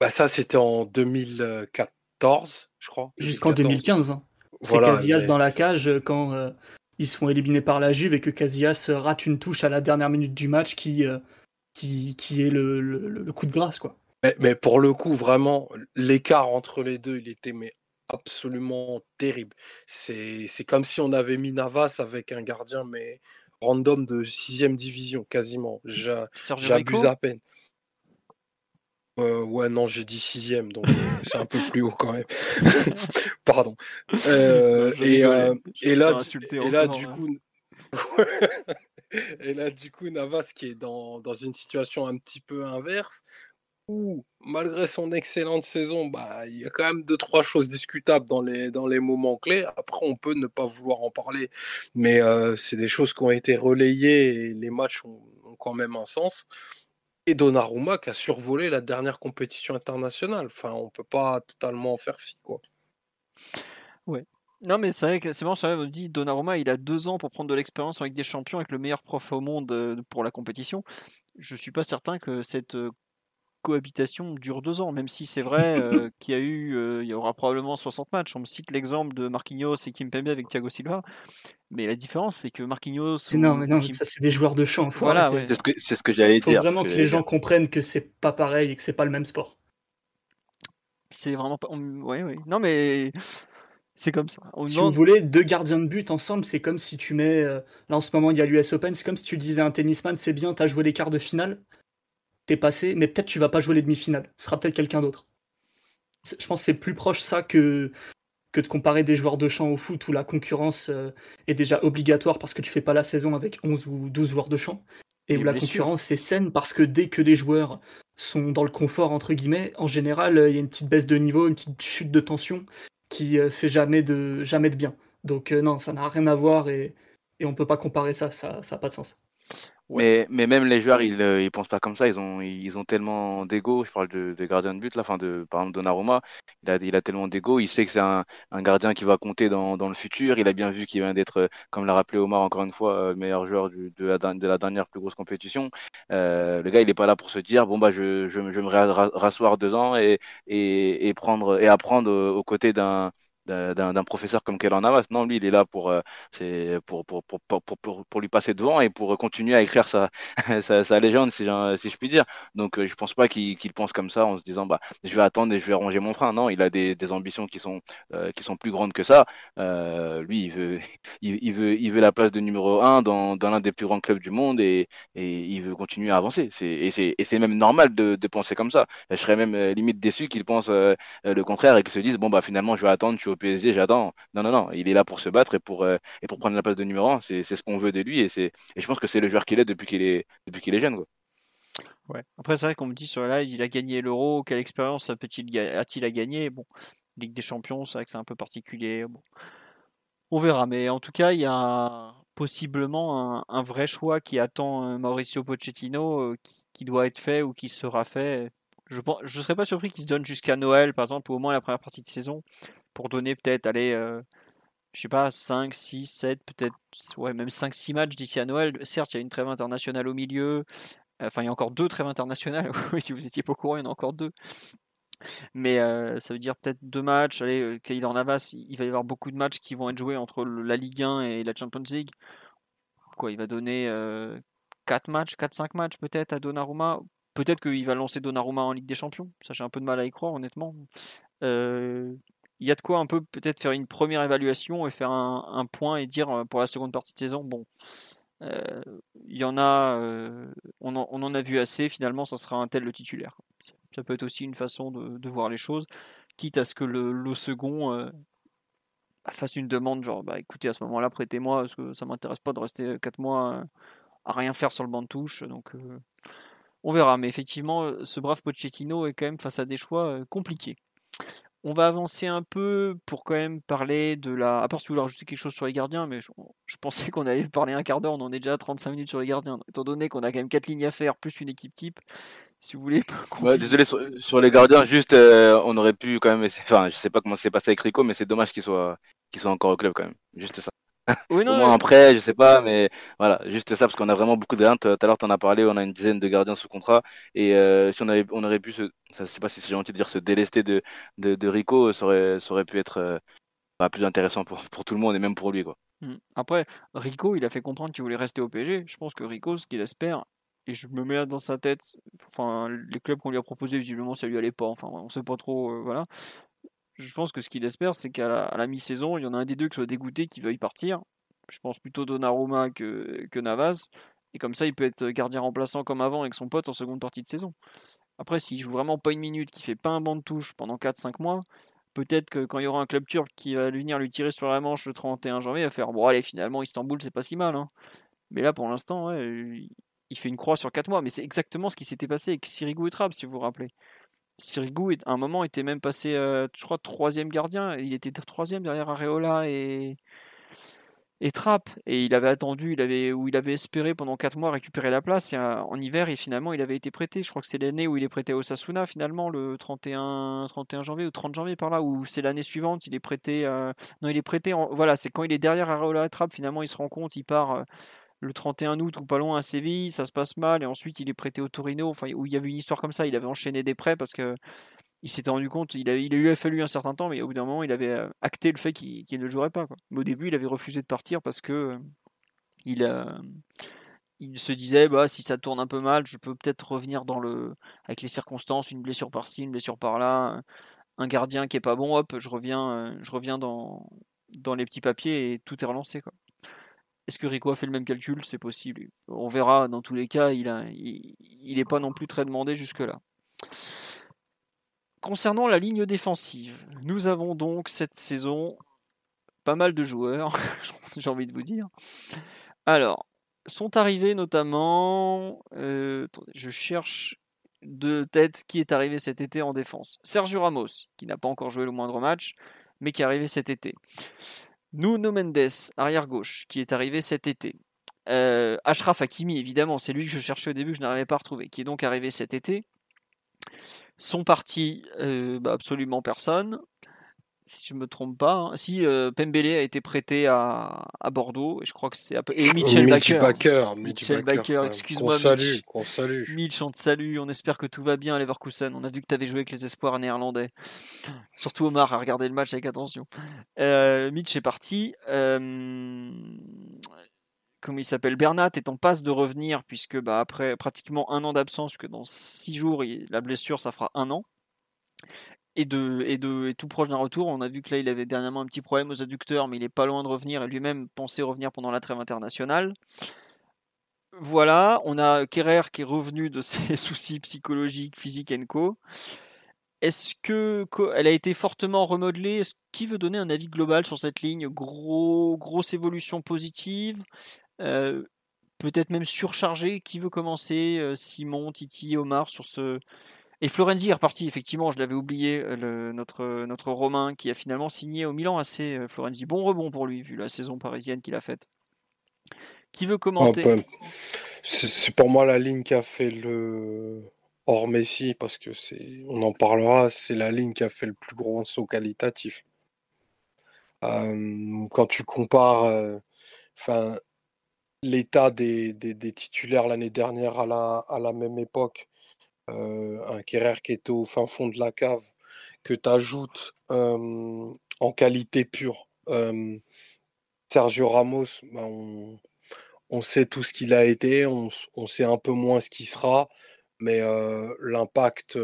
Bah ça, c'était en 2014, je crois. Jusqu'en 2015. Hein. C'est Casillas dans la cage euh, quand euh, ils se font éliminer par la Juve et que Casillas euh, rate une touche à la dernière minute du match qui, qui, qui, est le, le, coup de grâce, quoi. Mais, pour le coup, vraiment, l'écart entre les deux, il était mais absolument terrible. C'est comme si on avait mis Navas avec un gardien, mais random de 6 division, quasiment. J'abuse à peine. Euh, ouais, non, j'ai dit sixième, donc euh, c'est un peu plus haut quand même. Pardon. Euh, et, et, là, et là, du coup, et là, du coup, Navas qui est dans, dans, une situation un petit peu inverse, où, malgré son excellente saison, bah, il y a quand même deux, trois choses discutables dans les, dans les moments clés. Après, on peut ne pas vouloir en parler, mais c'est des choses qui ont été relayées et les matchs ont, quand même un sens. Et Donnarumma qui a survolé la dernière compétition internationale. Enfin, on peut pas totalement en faire fi, quoi. Ouais. Non, mais c'est vrai que c'est bon, ça me dit Donnarumma, il a deux ans pour prendre de l'expérience avec des champions, avec le meilleur prof au monde euh, pour la compétition. Je suis pas certain que cette euh, cohabitation dure deux ans, même si c'est vrai euh, qu'il y a eu, euh, il y aura probablement 60 matchs. On me cite l'exemple de Marquinhos et Kimpembe avec Thiago Silva, mais la différence c'est que Marquinhos. non, mais non, ça c'est des joueurs de champ. Voilà, c'est ce que, ce que j'allais dire. Il faut vraiment que, les gens comprennent que c'est pas pareil et que c'est pas le même sport. C'est vraiment pas. Oui, oui. Non, mais. C'est comme ça. si vous voulez, deux gardiens de but ensemble, c'est comme si tu mets. Euh, là en ce moment, il y a l'US Open, c'est comme si tu disais un tennisman, c'est bien, t'as joué les quarts de finale t'es passé, mais peut-être tu vas pas jouer les demi-finales. Ce sera peut-être quelqu'un d'autre. Je pense que c'est plus proche ça que, que de comparer des joueurs de champ au foot où la concurrence euh, est déjà obligatoire parce que tu fais pas la saison avec 11 ou 12 joueurs de champ. Et, où la concurrence est saine parce que dès que les joueurs sont dans le confort, entre guillemets, en général, il y a une petite baisse de niveau, une petite chute de tension qui euh, fait jamais de, jamais de bien. Donc euh, non, ça n'a rien à voir et, et on peut pas comparer ça, ça n'a pas de sens. Mais, mais même les joueurs, ils, euh, ils pensent pas comme ça. Ils ont, ils ont tellement d'ego. Je parle de, de gardien de but, là, enfin de, par exemple, Donnarumma. Il a, il a tellement d'ego. Il sait que c'est un, un gardien qui va compter dans, dans le futur. Il a bien vu qu'il vient d'être, euh, comme l'a rappelé Omar encore une fois, euh, le meilleur joueur du, de, la, de la dernière plus grosse compétition. Euh, le gars, il est pas là pour se dire, bon, bah, je, je, je me rasseoir deux ans et, et, et prendre, et apprendre aux côtés d'un, d'un professeur comme Keller Navas. Non, lui, il est là pour, euh, pour, pour, pour, pour, pour, lui passer devant et pour continuer à écrire sa, sa, légende, si, je puis dire. Donc, euh, je pense pas qu'il pense comme ça en se disant, bah, je vais attendre et je vais ranger mon frein. Non, il a des, ambitions qui sont, euh, qui sont plus grandes que ça. lui, il veut, il, veut, il veut la place de numéro un dans, dans l'un des plus grands clubs du monde et, et il veut continuer à avancer. Et c'est même normal de, de penser comme ça. Je serais même limite déçu qu'il pense le contraire et qu'il se dise, bon, bah, finalement, je vais attendre, je suis au PSG, j'attends. Non, non, non, il est là pour se battre et pour, euh, et pour prendre la place de numéro 1. C'est ce qu'on veut de lui et, et je pense que c'est le joueur qu'il est depuis qu'il est, depuis est jeune. Ouais. Après, c'est vrai qu'on me dit sur la live, il a gagné l'Euro, quelle expérience a-t-il à gagner? Bon, Ligue des Champions, c'est vrai que c'est un peu particulier. Bon. On verra, mais en tout cas, il y a possiblement un, vrai choix qui attend euh, Mauricio Pochettino euh, qui, doit être fait ou qui sera fait. Je ne serais pas surpris qu'il se donne jusqu'à Noël, par exemple, ou au moins la première partie de saison, pour donner peut-être, allez, euh, je sais pas, 5, 6, 7, peut-être, ouais, même 5, 6 matchs d'ici à Noël. Certes, il y a une trêve internationale au milieu. Enfin, il y a encore deux trêves internationales. si vous étiez pas au courant, il y en a encore deux. Mais euh, ça veut dire peut-être deux matchs. Allez, euh, en avance, il va y avoir beaucoup de matchs qui vont être joués entre la Ligue 1 et la Champions League. Quoi, il va donner 4 matchs, 4-5 matchs peut-être à Donnarumma. Peut-être qu'il va lancer Donnarumma en Ligue des Champions. Ça, j'ai un peu de mal à y croire, honnêtement. Il y a de quoi un peu peut-être faire une première évaluation et faire un, point et dire euh, pour la seconde partie de saison, bon, euh, il y en a, euh, on, en, a vu assez, finalement, ça sera un tel le titulaire. Ça peut être aussi une façon de, voir les choses, quitte à ce que le, second bah, fasse une demande, genre, bah écoutez, à ce moment-là, prêtez-moi, parce que ça m'intéresse pas de rester 4 mois à rien faire sur le banc de touche, donc on verra. Mais effectivement, ce brave Pochettino est quand même face à des choix compliqués. On va avancer un peu pour quand même parler de la. À part si vous voulez rajouter quelque chose sur les gardiens, mais je, pensais qu'on allait parler un quart d'heure, on en est déjà à 35 minutes sur les gardiens. Étant donné qu'on a quand même 4 lignes à faire, plus une équipe type, si vous voulez. désolé, sur, les gardiens, juste, euh, on aurait pu quand même. Enfin, je sais pas comment c'est passé avec Rico, mais c'est dommage qu'il soit, qu'il soit encore au club quand même. Juste ça. Oui, non, Au moins après, je sais pas, mais voilà, juste ça, parce qu'on a vraiment beaucoup de gardiens. Tout à l'heure, tu en as parlé, on a une dizaine de gardiens sous contrat. Et euh, si on, avait, on aurait pu, se, ça, je sais pas si c'est gentil de dire se délester de, de, de Rico, ça aurait, ça aurait pu être euh, bah, plus intéressant pour, pour tout le monde et même pour lui. Quoi. Mmh. Après, Rico, il a fait comprendre qu'il voulait rester au PSG. Je pense que Rico, ce qu'il espère, et je me mets dans sa tête, enfin, les clubs qu'on lui a proposés, visiblement, ça lui allait pas. Enfin, on sait pas trop, euh, voilà je pense que ce qu'il espère, c'est qu'à la, mi-saison, il y en a un des deux qui soit dégoûté, qui veuille partir. Je pense plutôt Donnarumma que, que Navas. Et comme ça, il peut être gardien remplaçant comme avant avec son pote en seconde partie de saison. Après, s'il joue vraiment pas une minute, qui fait pas un banc de touche pendant 4-5 mois, peut-être que quand il y aura un club turc qui va venir lui tirer sur la manche le 31 janvier, il va faire bon, allez, finalement, Istanbul, c'est pas si mal. Hein. Mais là, pour l'instant, il fait une croix sur 4 mois. Mais c'est exactement ce qui s'était passé avec Sirigu et Trapp, si vous vous rappelez. Sirigu, à un moment, était même passé, euh, je crois, troisième gardien. Il était troisième derrière Areola et, et. Et il avait attendu, il avait, où il avait espéré pendant 4 mois récupérer la place. en hiver, et finalement, il avait été prêté. Je crois que c'est l'année où il est prêté au Sasuna, finalement, le 31, 31 janvier ou 30 janvier par là, ou c'est l'année suivante, il est prêté. Euh, non, il est prêté. Voilà, c'est quand il est derrière Areola et Trapp, finalement, il se rend compte, il part. Euh, le 31 août ou pas loin à Séville, ça se passe mal et ensuite il est prêté au Torino, enfin où il y avait une histoire comme ça, il avait enchaîné des prêts parce que il s'était rendu compte, il, lui a fallu un certain temps, mais au bout d'un moment il avait euh, acté le fait qu'il ne jouerait pas. Mais au début il avait refusé de partir parce que euh, il, euh, il se disait bah si ça tourne un peu mal, je peux peut-être revenir dans le avec les circonstances, une blessure par-ci, une blessure par-là, un gardien qui est pas bon, hop, je reviens, je reviens dans les petits papiers et tout est relancé. Est-ce que Rico a fait le même calcul? C'est possible. On verra. Dans tous les cas, il n'est pas non plus très demandé jusque-là. Concernant la ligne défensive, nous avons donc cette saison pas mal de joueurs, j'ai envie de vous dire. Alors, sont arrivés notamment, euh, je cherche de tête qui est arrivé cet été en défense. Sergio Ramos, qui n'a pas encore joué le moindre match, mais qui est arrivé cet été. Nuno Mendes, arrière gauche, qui est arrivé cet été. Ashraf Hakimi, évidemment, c'est lui que je cherchais au début, que je n'arrivais pas à retrouver, qui est donc arrivé cet été. Sont partis bah, absolument personne si je me trompe pas. Hein. Si euh, Pembele a été prêté à, à, Bordeaux, et je crois que c'est et Mitchell Baker. Mitchell Baker, excuse-moi. Qu'on salue, qu'on salue. Mitch, on te salue. On espère que tout va bien à Leverkusen. On a vu que tu avais joué avec les espoirs néerlandais. Surtout Omar a regardé le match avec attention. Euh, Mitch est parti. Euh, comme il s'appelle, Bernat est en passe de revenir puisque bah, après pratiquement un an d'absence, que dans six jours la blessure ça fera un an et, de, et, de, tout proche d'un retour. On a vu que là, il avait dernièrement un petit problème aux adducteurs, mais il est pas loin de revenir et lui-même pensait revenir pendant la trêve internationale. Voilà, on a Kerrer qui est revenu de ses soucis psychologiques, physiques et co. Est-ce que elle a été fortement remodelée? Qui veut donner un avis global sur cette ligne? Gros, Grosse évolution positive euh, Peut-être même surchargée? Qui veut commencer euh, Simon, Titi, Omar sur ce, et Florenzi est reparti, effectivement, je l'avais oublié, euh, notre, notre Romain qui a finalement signé au Milan assez. Euh, Florenzi, bon rebond pour lui, vu la saison parisienne qu'il a faite. Qui veut commenter C'est pour moi la ligne qui a fait le. Hors Messi, parce que c'est, on en parlera, c'est la ligne qui a fait le plus gros saut qualitatif. Euh, quand tu compares, enfin, l'état des, des, titulaires l'année dernière à la, à la même époque un Kerrer qui est au fin fond de la cave, que tu ajoutes en qualité pure. Sergio Ramos, ben, on, sait tout ce qu'il a été, on, sait un peu moins ce qu'il sera, mais l'impact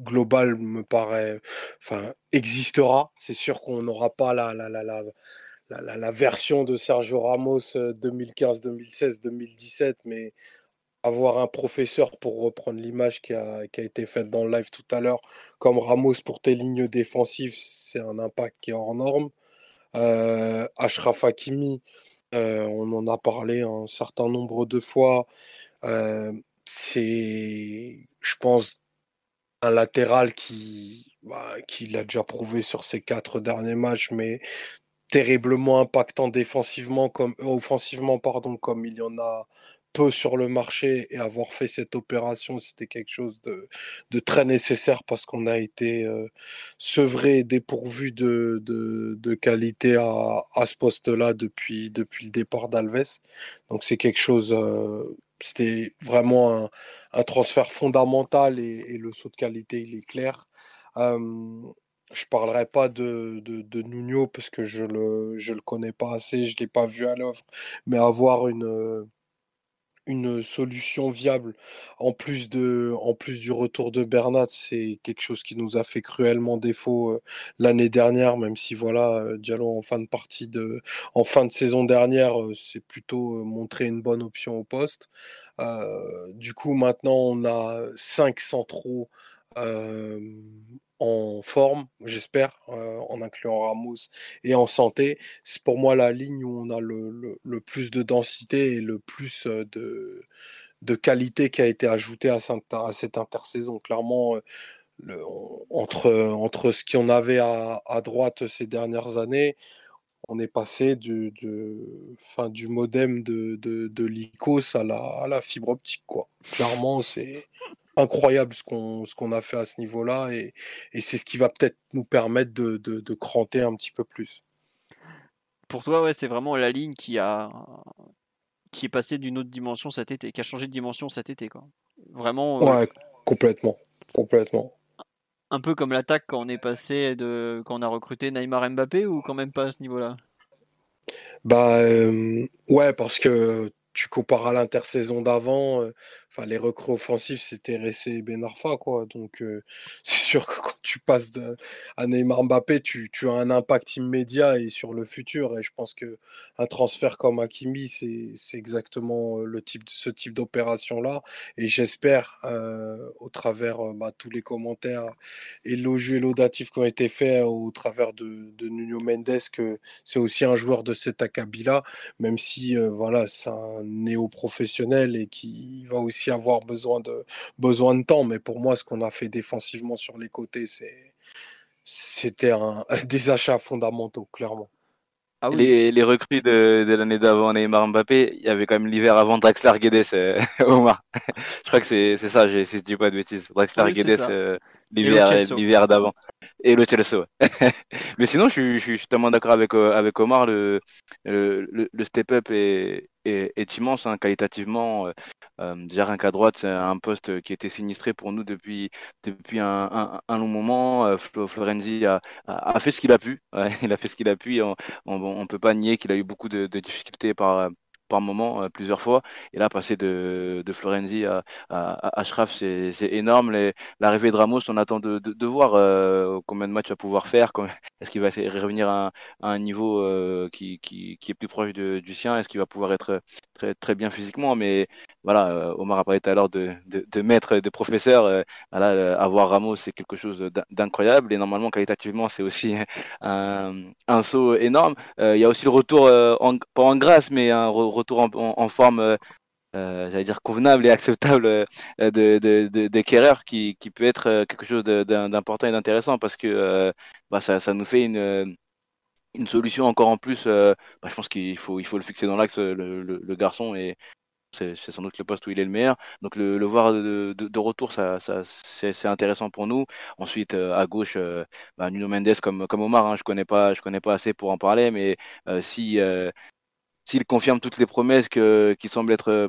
global me paraît, enfin, existera. C'est sûr qu'on n'aura pas la, la, la, la, la, version de Sergio Ramos 2015, 2016, 2017, mais avoir un professeur, pour reprendre l'image qui a, été faite dans le live tout à l'heure, comme Ramos pour tes lignes défensives, c'est un impact qui est hors norme. Euh, Ashraf Hakimi, euh, on en a parlé un certain nombre de fois. Euh, c'est, je pense, un latéral qui, bah, qui l'a déjà prouvé sur ses quatre derniers matchs, mais terriblement impactant défensivement comme offensivement pardon comme il y en a sur le marché et avoir fait cette opération, c'était quelque chose de, très nécessaire parce qu'on a été euh, sevré dépourvu de, qualité à, ce poste-là depuis, le départ d'Alves. Donc c'est quelque chose, euh, c'était vraiment un, transfert fondamental et, le saut de qualité, il est clair. je parlerai pas de, de, de, Nuno parce que je le, le connais pas assez, je l'ai pas vu à l'œuvre, mais avoir une une solution viable en plus de en plus du retour de Bernat, c'est quelque chose qui nous a fait cruellement défaut l'année dernière, même si voilà, Diallo en fin de partie de en fin de saison dernière, c'est plutôt montré une bonne option au poste. du coup, maintenant, on a cinq centraux en forme, j'espère, euh, en incluant Ramos et en santé. C'est pour moi la ligne où on a le, plus de densité et le plus euh, de, qualité qui a été ajoutée à, à cette intersaison. Clairement, euh, entre, entre ce qu'on avait à, droite ces dernières années, on est passé du, fin, du modem de, de, l'ICOS à la, fibre optique. Clairement, c'est incroyable ce qu'on ce qu'on a fait à ce niveau-là et, et c'est ce qui va peut-être nous permettre de, de, de, cranter un petit peu plus. Pour toi, ouais, c'est vraiment la ligne qui a qui est passée d'une autre dimension cet été, qui a changé de dimension cet été, quoi. Vraiment. Euh, ouais, complètement, complètement. Un peu comme l'attaque quand on est passé de quand on a recruté Neymar Mbappé ou quand même pas à ce niveau-là? Bah euh, ouais, parce que tu compares à l'intersaison d'avant, euh, les recrues offensifs c'était Ressé et Ben Arfa quoi. Donc euh, c'est sûr que quand tu passes à Neymar Mbappé, tu, as un impact immédiat et sur le futur. Et je pense que un transfert comme Hakimi, c'est exactement le type ce type d'opération là. Et j'espère au travers bah, tous les commentaires élogieux et laudatifs qui ont été faits au travers de, de Nuno Mendes que c'est aussi un joueur de cet acabit là, même si voilà c'est un néo-professionnel et qui va aussi avoir besoin de, besoin de temps. Mais pour moi, ce qu'on a fait défensivement sur les côtés, c'est, c'était un, des achats fondamentaux, clairement. ah les, les, recrues de, de l'année d'avant, Neymar Mbappé, il y avait quand même l'hiver avant Draxler Guedes, euh, Omar. je crois que c'est ça, si je dis pas de bêtises. Draxler oui, Guedes, euh, l'hiver d'avant. Et le Chelsea, ouais. Mais sinon, je suis, je suis totalement d'accord avec, euh, avec Omar. Le, le, le step-up est, est, est, immense, hein, qualitativement. Euh, déjà, rien qu'à droite, c'est un poste qui était sinistré pour nous depuis, depuis un, long moment. Euh, Florenzi a, a, fait ce qu'il a pu. Il a fait ce qu'il a pu. on ne peut pas nier qu'il a eu beaucoup de, de difficultés par, par moment, euh, plusieurs fois. Et là, passer de, Florenzi à, à, Ashraf, c'est énorme. L'arrivée de Ramos, on attend de, voir euh, combien de matchs il va pouvoir faire. Est-ce qu'il va revenir à, un niveau euh, qui, est plus proche du sien? Est-ce qu'il va pouvoir être très, très bien physiquement Mais voilà, euh, Omar a parlé tout à l'heure de, de, de maître, de professeur. Euh, là, avoir Ramos, c'est quelque chose d'incroyable. Et normalement, qualitativement, c'est aussi un, un saut énorme. il y a aussi le retour, pas en grâce, mais un retour en, forme, euh, euh, j'allais dire convenable et acceptable euh, de, de, qui, qui peut être quelque chose d'important et d'intéressant parce que bah, ça, ça nous fait une une solution encore en plus. bah, je pense qu'il faut, il faut le fixer dans l'axe, le, le, garçon, et c'est sans doute le poste où il est le meilleur. Donc le, voir de, retour, ça, c'est intéressant pour nous. Ensuite, à gauche, bah, Nuno Mendes comme, comme Omar, hein, je connais pas, je connais pas assez pour en parler, mais si s'il confirme toutes les promesses qui semblent être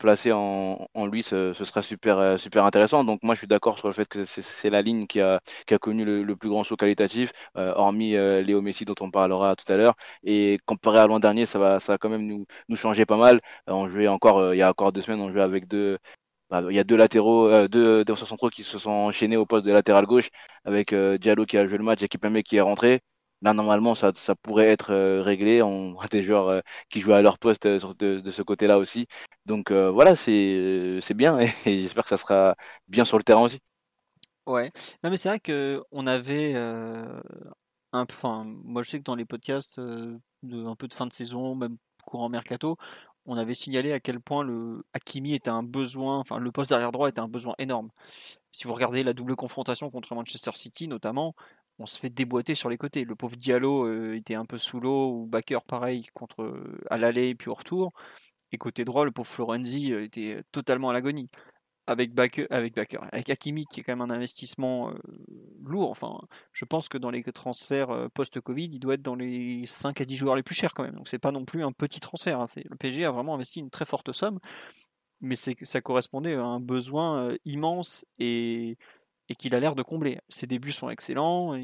euh, placées en, lui, ce, sera super, euh, super intéressant. Donc moi, je suis d'accord sur le fait que c'est la ligne qui a, qui a connu le, plus grand saut qualitatif, euh, hormis euh, Léo Messi dont on parlera tout à l'heure. Et comparé à l'an dernier, ça va, ça va quand même nous, nous changer pas mal. on jouait encore, il y a encore deux semaines, on jouait avec deux, bah, il y a deux latéraux, deux défenseurs centraux qui se sont enchaînés au poste de latéral gauche, avec Diallo qui a joué le match et Kipembe qui est rentré. Là, normalement, ça, ça pourrait être euh, réglé. On a des joueurs euh, qui jouent à leur poste euh, de, de, ce côté-là aussi. Donc voilà, c'est bien et, j'espère que ça sera bien sur le terrain aussi. Ouais, non mais c'est vrai que on avait un enfin, moi je sais que dans les podcasts de un peu de fin de saison, même courant mercato, on avait signalé à quel point le Hakimi était un besoin, enfin le poste d'arrière droit était un besoin énorme. Si vous regardez la double confrontation contre Manchester City notamment, on se fait déboîter sur les côtés. Le pauvre Diallo euh, était un peu sous l'eau, ou Baker pareil, contre, euh, à l'aller puis au retour. Et côté droit, le pauvre Florenzi euh, était totalement à l'agonie. Avec Baker, avec Baker, avec Hakimi qui est quand même un investissement lourd. Enfin, je pense que dans les transferts post-Covid, il doit être dans les 5 à 10 joueurs les plus chers quand même. Donc c'est pas non plus un petit transfert. Hein. Le PSG a vraiment investi une très forte somme, mais ça correspondait à un besoin immense et qu'il a l'air de combler. Ses débuts sont excellents,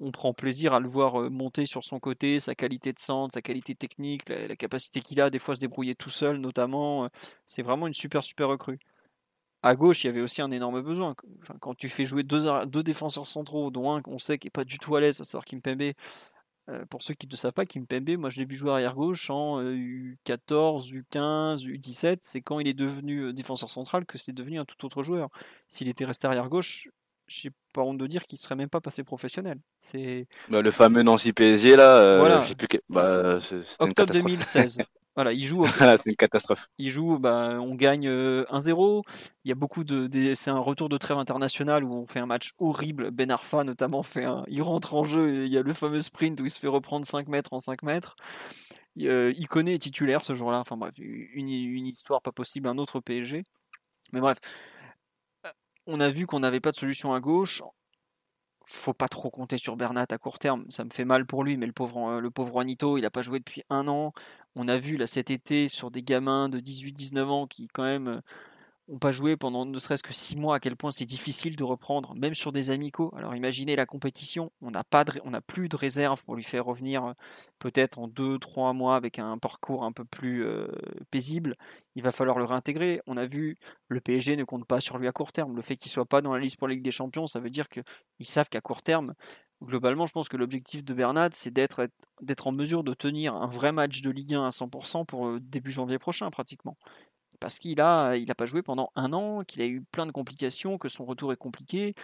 on prend plaisir à le voir monter sur son côté, sa qualité de centre, sa qualité technique, la, capacité qu'il a des fois à se débrouiller tout seul notamment. C'est vraiment une super super recrue. À gauche, il y avait aussi un énorme besoin. quand tu fais jouer deux, défenseurs centraux, dont un qu'on sait qui n'est pas du tout à l'aise, à savoir Kimpembe, euh, pour ceux qui ne savent pas, Kimpembe, moi je l'ai vu jouer arrière gauche en U14, U15, U17. C'est quand il est devenu défenseur central que c'est devenu un tout autre joueur. S'il était resté arrière gauche, j'ai pas honte de dire qu'il serait même pas passé professionnel. C'est bah, le fameux Nancy PSG là. Euh, voilà. Plus... Bah, Octobre 2016. Voilà, il joue. c'est une catastrophe. Il joue, bah, on gagne 1-0. Il y a beaucoup de, c'est un retour de trêve international où on fait un match horrible. Ben Arfa notamment fait un, il rentre en jeu. il y a le fameux sprint où il se fait reprendre 5 mètres en 5 mètres. il connaît titulaire ce jour-là. Enfin bref, une, une, histoire pas possible, un autre PSG. Mais bref, on a vu qu'on n'avait pas de solution à gauche faut pas trop compter sur Bernat à court terme. Ça me fait mal pour lui, mais le pauvre, le pauvre Juanito, il n'a pas joué depuis un an. On a vu là cet été sur des gamins de 18-19 ans qui quand même n'ont pas joué pendant ne serait-ce que six mois, à quel point c'est difficile de reprendre, même sur des amicaux. Alors imaginez la compétition, on n'a plus de réserve pour lui faire revenir euh, peut-être en deux, trois mois avec un parcours un peu plus euh, paisible. Il va falloir le réintégrer. On a vu le PSG ne compte pas sur lui à court terme. Le fait qu'il soit pas dans la liste pour la Ligue des Champions, ça veut dire qu'ils savent qu'à court terme, globalement, je pense que l'objectif de Bernat, c'est d'être d'être en mesure de tenir un vrai match de Ligue 1 à 100% pour euh, début janvier prochain pratiquement parce qu'il a, il a pas joué pendant un an, qu'il a eu plein de complications, que son retour est compliqué,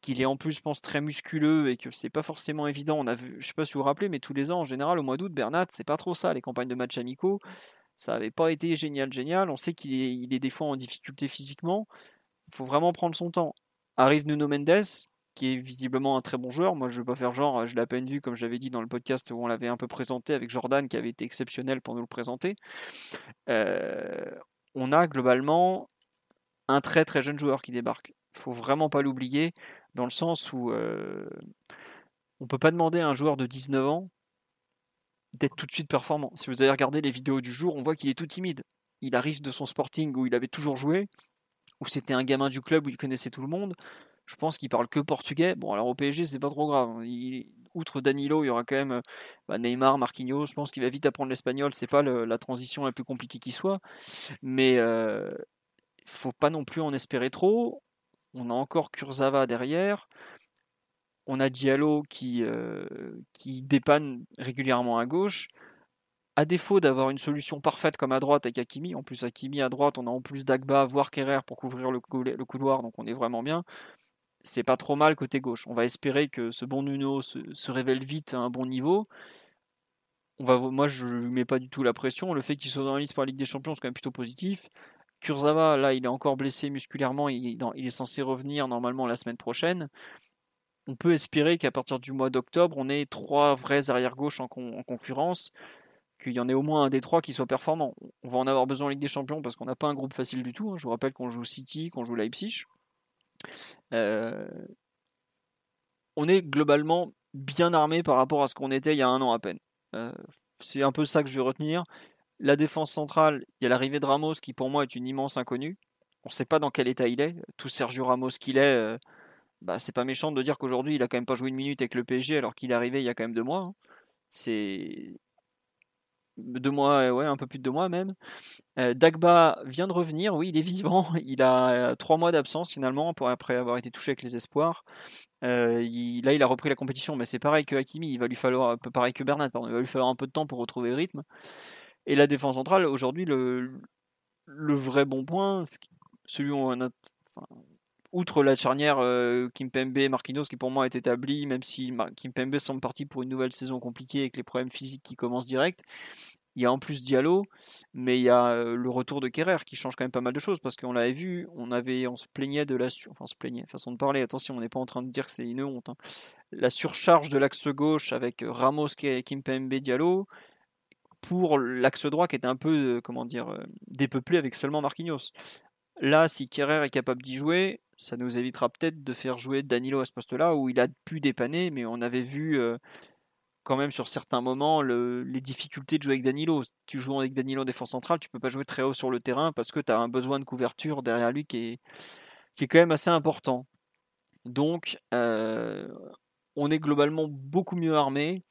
qu'il est en plus, je pense, très musculeux et que c'est pas forcément évident. On a vu, je sais pas si vous vous rappelez, mais tous les ans, en général, au mois d'août, Bernat, c'est pas trop ça, les campagnes de matchs amicaux. Ça n'avait pas été génial, génial. On sait qu'il est, il est des fois en difficulté physiquement. Il faut vraiment prendre son temps. Arrive Nuno Mendes, qui est visiblement un très bon joueur. Moi, je ne veux pas faire genre, je l'ai à peine vu, comme je l'avais dit dans le podcast où on l'avait un peu présenté avec Jordan, qui avait été exceptionnel pour nous le présenter. On a globalement un très très jeune joueur qui débarque. Il faut vraiment pas l'oublier, dans le sens où on peut pas demander à un joueur de 19 ans d'être tout de suite performant. Si vous avez regardé les vidéos du jour, on voit qu'il est tout timide. Il arrive de son sporting où il avait toujours joué, où c'était un gamin du club où il connaissait tout le monde. Je pense qu'il parle que portugais. Bon, alors au PSG, c'est pas trop grave. Hein. Outre Danilo, il y aura quand même bah, Neymar, Marquinhos. Je pense qu'il va vite apprendre l'espagnol. C'est pas la transition la plus compliquée qui soit. Mais euh, faut pas non plus en espérer trop. On a encore Kurzawa derrière. On a Diallo qui, euh, qui dépanne régulièrement à gauche. À défaut d'avoir une solution parfaite comme à droite avec Hakimi, en plus Hakimi à droite, on a en plus Dagba, voire Kerrer pour couvrir le, couloir, donc on est vraiment bien. C'est pas trop mal côté gauche. On va espérer que ce bon Nuno se, révèle vite à un bon niveau. On va, moi, je ne lui mets pas du tout la pression. Le fait qu'il soit dans la liste pour la Ligue des Champions, c'est quand même plutôt positif. Kurzawa, là, il est encore blessé musculairement. Il, est censé revenir normalement la semaine prochaine. On peut espérer qu'à partir du mois d'octobre, on ait trois vrais arrière-gauche en, concurrence, qu'il y en ait au moins un des trois qui soit performant. On va en avoir besoin en Ligue des Champions parce qu'on n'a pas un groupe facile du tout. Hein. Je vous rappelle qu'on joue City, qu'on joue Leipzig. Euh, on est globalement bien armé par rapport à ce qu'on était il y a un an à peine. Euh, c'est un peu ça que je vais retenir. La défense centrale, il y a l'arrivée de Ramos qui pour moi est une immense inconnue. On ne sait pas dans quel état il est. Tout Sergio Ramos qu'il est, euh, bah, c'est pas méchant de dire qu'aujourd'hui il a quand même pas joué une minute avec le PSG alors qu'il est arrivé il y a quand même deux mois. Hein. C'est deux mois, ouais, un peu plus de deux mois même. Euh, Dagba vient de revenir, oui, il est vivant. Il a trois mois d'absence finalement après avoir été touché avec les espoirs. Euh, là, il a repris la compétition, mais c'est pareil que Hakimi, il va lui falloir, pareil que Bernat, pardon, il va lui falloir un peu de temps pour retrouver le rythme. Et la défense centrale, aujourd'hui, le, le vrai bon point, celui où on a, outre la charnière euh, Kimpembe et Marquinhos qui pour moi est établie, même si Kimpembe semble parti pour une nouvelle saison compliquée avec les problèmes physiques qui commencent direct. Il y a en plus Diallo, mais il y a euh, le retour de Kerrer qui change quand même pas mal de choses parce qu'on l'avait vu, on avait, on se plaignait de la, enfin se plaignait, façon de parler. Attention, on n'est pas en train de dire c'est une honte. Hein. La surcharge de l'axe gauche avec Ramos, Kimpembe, Diallo, pour l'axe droit qui était un peu, euh, comment dire, euh, dépeuplé avec seulement Marquinhos. Là, si Kerrer est capable d'y jouer, ça nous évitera peut-être de faire jouer Danilo à ce poste-là où il a pu dépanner, mais on avait vu euh, quand même sur certains moments les difficultés de jouer avec Danilo. Tu joues avec Danilo en défense centrale, tu peux pas jouer très haut sur le terrain parce que tu as un besoin de couverture derrière lui qui est, qui est quand même assez important. Donc, on est globalement beaucoup mieux armé.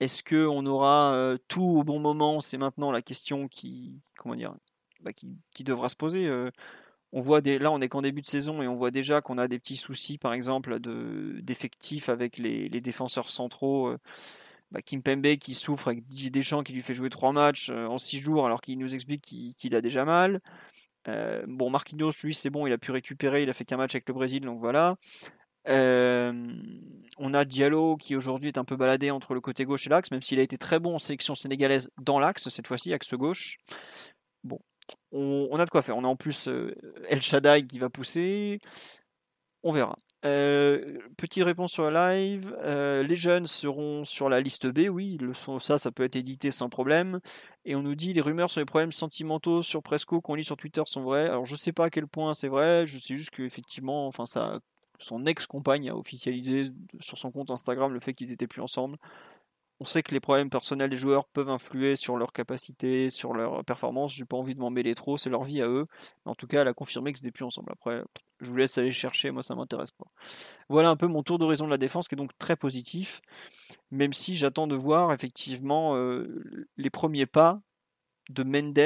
Est-ce qu'on aura tout au bon moment? C'est maintenant la question qui, comment dire, bah, qui, devra se poser. on voit là, on est qu'en début de saison et on voit déjà qu'on a des petits soucis, par exemple, de, d'effectifs avec les, défenseurs centraux. Bah, Kimpembe qui souffre avec Didier Deschamps qui lui fait jouer trois matchs en six jours alors qu'il nous explique qu'il, a déjà mal. bon, Marquinhos, lui, c'est bon, il a pu récupérer, il a fait qu'un match avec le Brésil, donc voilà on a Diallo qui aujourd'hui est un peu baladé entre le côté gauche et l'axe, même s'il a été très bon en sélection sénégalaise dans l'axe, cette fois-ci, axe gauche. On, a de quoi faire. On a en plus El Shaddai qui va pousser. On verra. petite réponse sur la live. les jeunes seront sur la liste B, oui, le sont, ça, ça peut être édité sans problème. Et on nous dit les rumeurs sur les problèmes sentimentaux sur Presco qu'on lit sur Twitter sont vraies. Alors je sais pas à quel point c'est vrai, je sais juste qu'effectivement, enfin son ex-compagne a officialisé sur son compte Instagram le fait qu'ils étaient plus ensemble. On sait que les problèmes personnels des joueurs peuvent influer sur leur capacité, sur leur performance. J'ai pas envie de m'en mêler trop, c'est leur vie à eux. En tout cas, elle a confirmé que c'était plus ensemble. Après, je vous laisse aller chercher, moi ça m'intéresse pas. Voilà un peu mon tour d'horizon de la défense qui est donc très positif. Même si j'attends de voir effectivement euh, les premiers pas de Mendes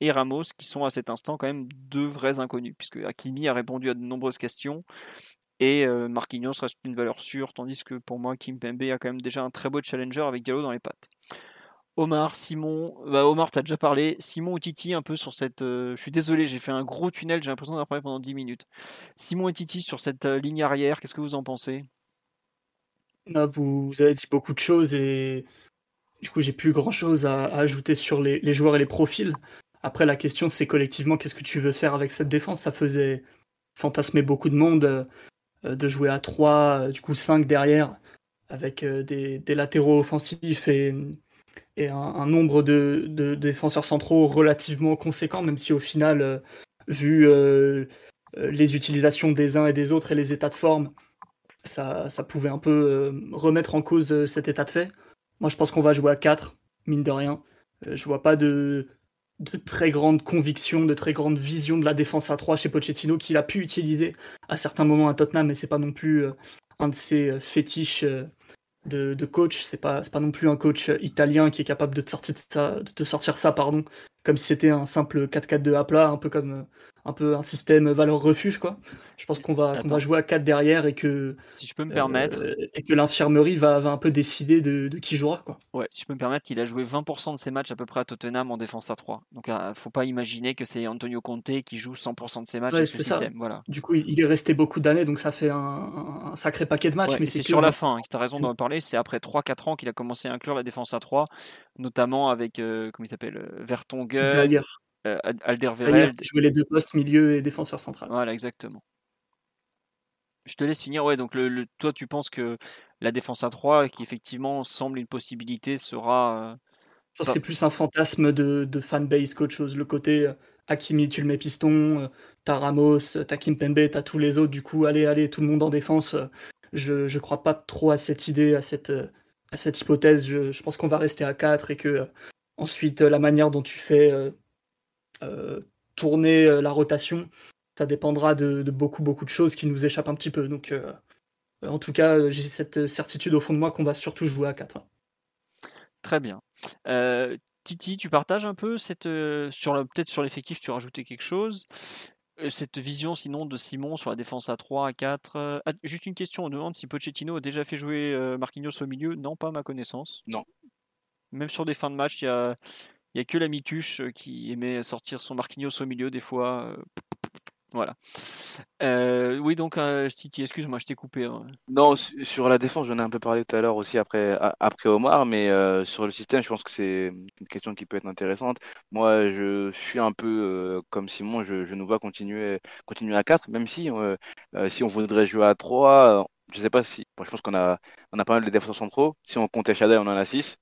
et Ramos, qui sont à cet instant quand même deux vrais inconnus, puisque Hakimi a répondu à de nombreuses questions et euh, Marquinhos reste une valeur sûre, tandis que pour moi, Kim Pembe a quand même déjà un très beau challenger avec Diallo dans les pattes. Omar, Simon, bah Omar, t'as déjà parlé. Simon ou Titi, un peu sur cette. Euh, je suis désolé, j'ai fait un gros tunnel, j'ai l'impression d'avoir parlé pendant 10 minutes. Simon et Titi sur cette euh, ligne arrière, qu'est-ce que vous en pensez? Vous, avez dit beaucoup de choses et du coup, j'ai plus grand chose à, ajouter sur les, joueurs et les profils. Après, la question, c'est collectivement, qu'est-ce que tu veux faire avec cette défense? Ça faisait fantasmer beaucoup de monde. De jouer à 3, du coup 5 derrière, avec des, latéraux offensifs et, et un, nombre de, défenseurs centraux relativement conséquent, même si au final, vu les utilisations des uns et des autres et les états de forme, ça, ça pouvait un peu remettre en cause cet état de fait. Moi, je pense qu'on va jouer à 4, mine de rien. je vois pas de, de très grande conviction, de très grande vision de la défense à 3 chez Pochettino qu'il a pu utiliser à certains moments à Tottenham, mais c'est pas non plus euh, un de ses euh, fétiches euh, de, coach. C'est pas, pas non plus un coach italien qui est capable de te sortir, ça, de sortir ça pardon, comme si c'était un simple 4-4-2 à plat, un peu comme un peu un système valeur refuge quoi. Je pense qu'on va, va jouer à 4 derrière et que si je peux me permettre euh, et que l'infirmerie va, va, un peu décider de, de, qui jouera quoi. Ouais, si je peux me permettre, qu'il a joué 20% de ses matchs à peu près à Tottenham en défense à 3. Donc ne faut pas imaginer que c'est Antonio Conte qui joue 100% de ses matchs avec ce système. Voilà. Du coup, il est resté beaucoup d'années donc ça fait un, un, sacré paquet de matchs mais c'est sur la fin, hein, tu as raison d'en parler, c'est après 3 4 ans qu'il a commencé à inclure la défense à 3 notamment avec euh, comment il s'appelle euh, Vertonghen, Alderweireld. Jouer les deux postes, milieu et défenseur central. Voilà, exactement. Je te laisse finir. Ouais, donc le, toi, tu penses que la défense à 3, qui effectivement semble une possibilité, sera. Euh, c'est plus un fantasme de, de fanbase qu'autre chose. Le côté euh, Hakimi, tu le mets piston, t'as Ramos, t'as Kimpembe, t'as tous les autres. Du coup, allez, allez, tout le monde en défense. Je ne crois pas trop à cette idée, à cette, à cette hypothèse. Je, je pense qu'on va rester à 4 et que ensuite, la manière dont tu fais euh, tourner euh, la rotation, ça dépendra de, beaucoup, beaucoup de choses qui nous échappent un petit peu. Donc, euh, en tout cas, j'ai cette certitude au fond de moi qu'on va surtout jouer à 4. Très bien. Titi, tu partages un peu cette, sur peut-être sur l'effectif, tu as rajouté quelque chose cette vision sinon de Simon sur la défense à 3, à 4. Ah, juste une question, on demande si Pochettino a déjà fait jouer Marquinhos au milieu. Non, pas à ma connaissance. Non. Même sur des fins de match, il y a, il n'y a que la Mituche euh, qui aimait sortir son Marquinhos au milieu des fois. Euh, voilà. Euh, oui, donc, Titi, excuse-moi, je t'ai coupé. Hein. Non, sur la défense, j'en ai un peu parlé tout à l'heure aussi après, après Omar, mais sur le système, je pense que c'est une question qui peut être intéressante. Moi, je suis un peu comme Simon, je, nous vois continuer, continuer à 4, même si, si on voudrait jouer à 3, je sais pas si. je pense qu'on a, on a pas mal de défenseurs centraux. Si on comptait Shadai, on en a 6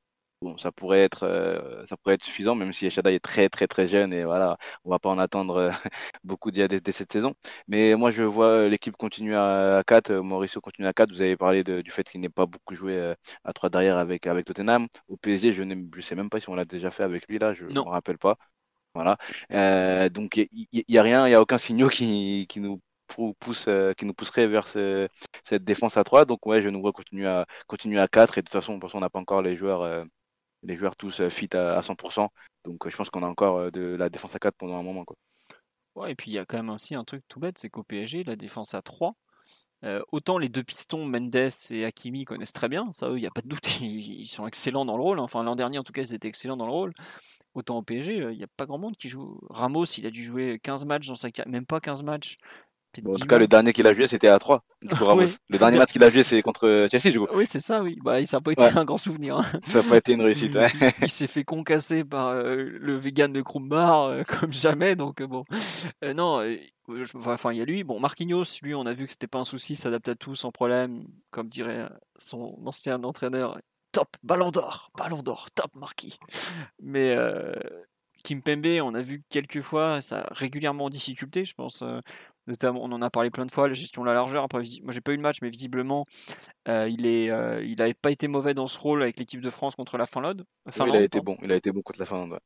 bon, ça pourrait être, euh, ça pourrait être suffisant, même si Eshada est très très très jeune et voilà, on va pas en attendre euh, beaucoup dès, dès, cette saison. Mais moi, je vois l'équipe continuer à, 4, Mauricio continue à 4. Vous avez parlé du fait qu'il n'ait pas beaucoup joué euh, à 3 derrière avec avec Tottenham. Au PSG, je ne sais même pas si on l'a déjà fait avec lui là, je ne me rappelle pas. Voilà. donc il n'y a rien, il n'y a aucun signal qui, qui nous pousse, qui nous pousserait vers cette défense à 3. Donc ouais, je nous vois continuer à continuer à 4 et de toute façon, on n'a pas encore les joueurs les joueurs tous euh, fit à, 100%. Donc euh, je pense qu'on a encore euh, de la défense à 4 pendant un moment. Quoi. Ouais, et puis il y a quand même aussi un truc tout bête, c'est qu'au PSG, la défense à 3, autant les deux pistons, Mendes et Hakimi, connaissent très bien, ça eux, il n'y a pas de doute, ils, sont excellents dans le rôle. Enfin, l'an dernier, en tout cas, ils étaient excellents dans le rôle. Autant au PSG, il n'y a pas grand monde qui joue. Ramos, il a dû jouer 15 matchs dans sa carrière, même pas 15 matchs en tout cas, le dernier qu'il a joué, c'était à 3. Le dernier match qu'il a joué, c'est contre Chelsea, du coup. Oui, c'est ça, oui. Bah, ça n'a pas été un grand souvenir. Hein. Ça n'a pas été une réussite. Il, s'est fait concasser par euh, le vegan de Krumbar, euh, comme jamais. Donc, euh, bon. non, enfin, il y a lui. Bon, Marquinhos, lui, on a vu que c'était pas un souci, s'adapte à tout sans problème. Comme dirait son ancien entraîneur, top, ballon d'or, ballon d'or, top Marquis. Mais Kim Pembe, on a vu quelques fois, ça régulièrement en difficulté, je pense. Notamment, on en a parlé plein de fois, la gestion de la largeur. Après, moi, j'ai pas eu le match, mais visiblement, euh, il est, euh, il n'avait pas été mauvais dans ce rôle avec l'équipe de France contre la Finlande. il a été bon. Il a été bon contre la Finlande.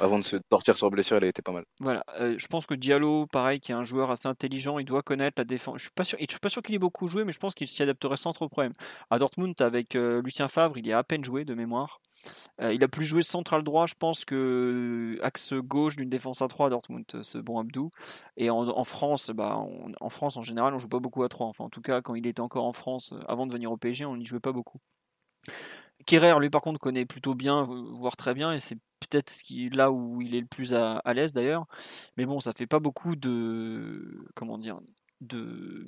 Avant de se sortir sur blessure, il a été pas mal. Voilà. Euh, je pense que Diallo, pareil, qui est un joueur assez intelligent, il doit connaître la défense. Je suis pas sûr. je suis pas sûr qu'il ait beaucoup joué, mais je pense qu'il s'y adapterait sans trop de problème. À Dortmund, avec Lucien Favre, il y a à peine joué de mémoire. Euh, il a plus joué central droit, je pense, que axe gauche d'une défense à 3 à Dortmund, ce bon Abdou. Et en, France, bah, en France, en général, on joue pas beaucoup à 3. Enfin, en tout cas, quand il était encore en France, euh, avant de venir au PSG, on n'y jouait pas beaucoup. Kerrer, lui, par contre, connaît plutôt bien, voire très bien, et c'est peut-être là où il est le plus à, à l'aise d'ailleurs. Mais bon, ça fait pas beaucoup de. Comment dire de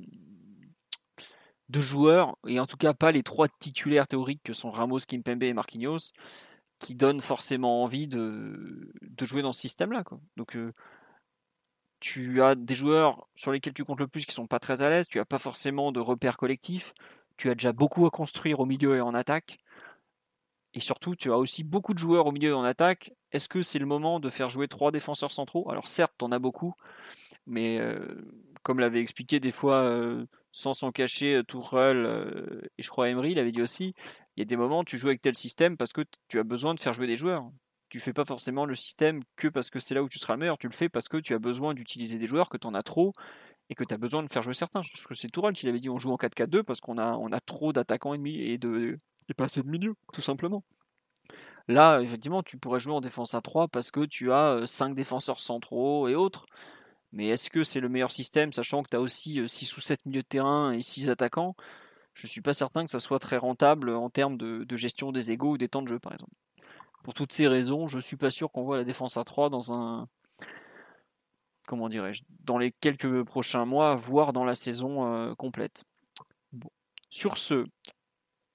de joueurs, et en tout cas pas les trois titulaires théoriques que sont Ramos, Kimpembe et Marquinhos, qui donnent forcément envie de, de jouer dans ce système-là. Donc, euh, tu as des joueurs sur lesquels tu comptes le plus qui sont pas très à l'aise, tu n'as pas forcément de repères collectifs, tu as déjà beaucoup à construire au milieu et en attaque. Et surtout, tu as aussi beaucoup de joueurs au milieu et en attaque. Est-ce que c'est le moment de faire jouer trois défenseurs centraux? Alors certes, tu en as beaucoup, mais euh, comme l'avait expliqué des fois, euh, sans s'en cacher, euh, Tourelle, et je crois Emery l'avait dit aussi, il y a des moments où tu joues avec tel système parce que tu as besoin de faire jouer des joueurs. Tu fais pas forcément le système que parce que c'est là où tu seras le meilleur, tu le fais parce que tu as besoin d'utiliser des joueurs, que tu en as trop, et que tu as besoin de faire jouer certains. Je pense que c'est Tourelle qui l'avait dit on joue en 4-4-2 parce qu'on a, on trop d'attaquants ennemis et, de, et pas assez de milieu, tout simplement. Là, effectivement, tu pourrais jouer en défense à 3 parce que tu as 5 défenseurs centraux et autres. Mais est-ce que c'est le meilleur système, sachant que tu as aussi 6 ou 7 milieux de terrain et 6 attaquants? Je ne suis pas certain que ça soit très rentable en termes de, gestion des égaux ou des temps de jeu, par exemple. Pour toutes ces raisons, je ne suis pas sûr qu'on voit la défense à 3 dans un. Comment dirais-je Dans les quelques prochains mois, voire dans la saison complète. Sur ce,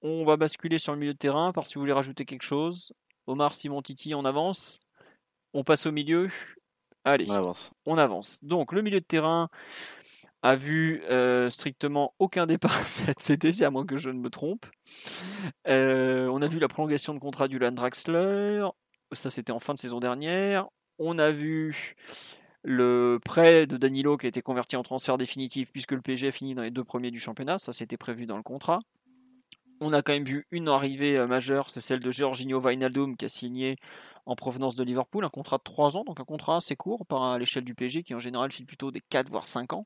on va basculer sur le milieu de terrain, par si vous voulez rajouter quelque chose. Omar, Simon, Titi, on avance. On passe au milieu. Allez, on avance. On avance. Donc, le milieu de terrain a vu euh, strictement aucun départ cette CTG, à moins que je ne me trompe. Euh, on a vu la prolongation de contrat du Land Draxler. Ça, c'était en fin de saison dernière. On a vu le prêt de Danilo qui a été converti en transfert définitif puisque le PSG a fini dans les deux premiers du championnat. Ça, c'était prévu dans le contrat on a quand même vu une arrivée euh, majeure, c'est celle de Georginio Wijnaldum qui a signé en provenance de Liverpool un contrat de 3 ans, donc un contrat assez court par l'échelle du PSG qui en général file plutôt des 4 voire 5 ans.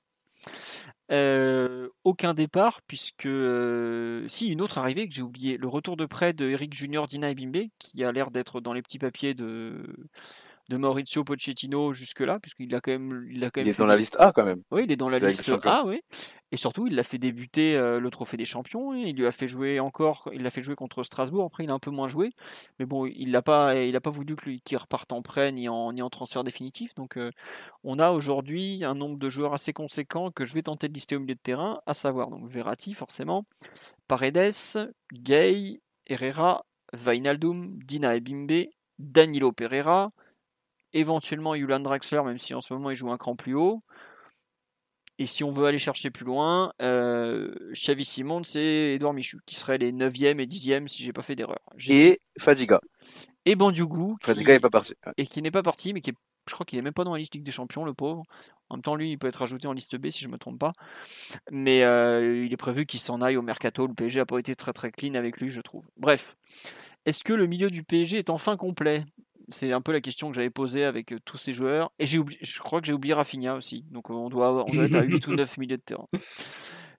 Euh, aucun départ, puisque euh, si une autre arrivée que j'ai oublié, le retour de prêt de Eric Junior Dina Bimbe, qui a l'air d'être dans les petits papiers de, de Maurizio Pochettino jusque-là, puisqu'il a quand même. Il, a quand même il est dans la liste A quand même. Oui, il est dans la liste A, oui. Et surtout, il l'a fait débuter euh, le Trophée des Champions. il lui a fait jouer encore. Il l'a fait jouer contre Strasbourg. Après, il a un peu moins joué. Mais bon, il n'a pas, il a pas voulu qu'il reparte en prêt ni en, ni en transfert définitif. Donc, euh, on a aujourd'hui un nombre de joueurs assez conséquent que je vais tenter de lister au milieu de terrain, à savoir donc Verratti, forcément, Paredes, Gay, Herrera, Vainaldum, Dina Ebimbe, Danilo Pereira éventuellement Yulan Draxler, même si en ce moment il joue un cran plus haut. Et si on veut aller chercher plus loin, euh, Xavi Simon, c'est Edouard Michu, qui serait les 9e et 10e si j'ai pas fait d'erreur. Et Fadiga. Et Bandiougou. Fadiga n'est pas parti. Et qui n'est pas parti, mais qui est, je crois qu'il est même pas dans la liste Ligue des Champions, le pauvre. En même temps, lui, il peut être ajouté en liste B si je me trompe pas. Mais euh, il est prévu qu'il s'en aille au mercato. Le PSG a pas été très très clean avec lui, je trouve. Bref. Est-ce que le milieu du PSG est enfin complet? C'est un peu la question que j'avais posée avec tous ces joueurs. Et j'ai oublié, je crois que j'ai oublié Rafinha aussi. Donc on doit, on doit être à 8 ou 9 milieux de terrain.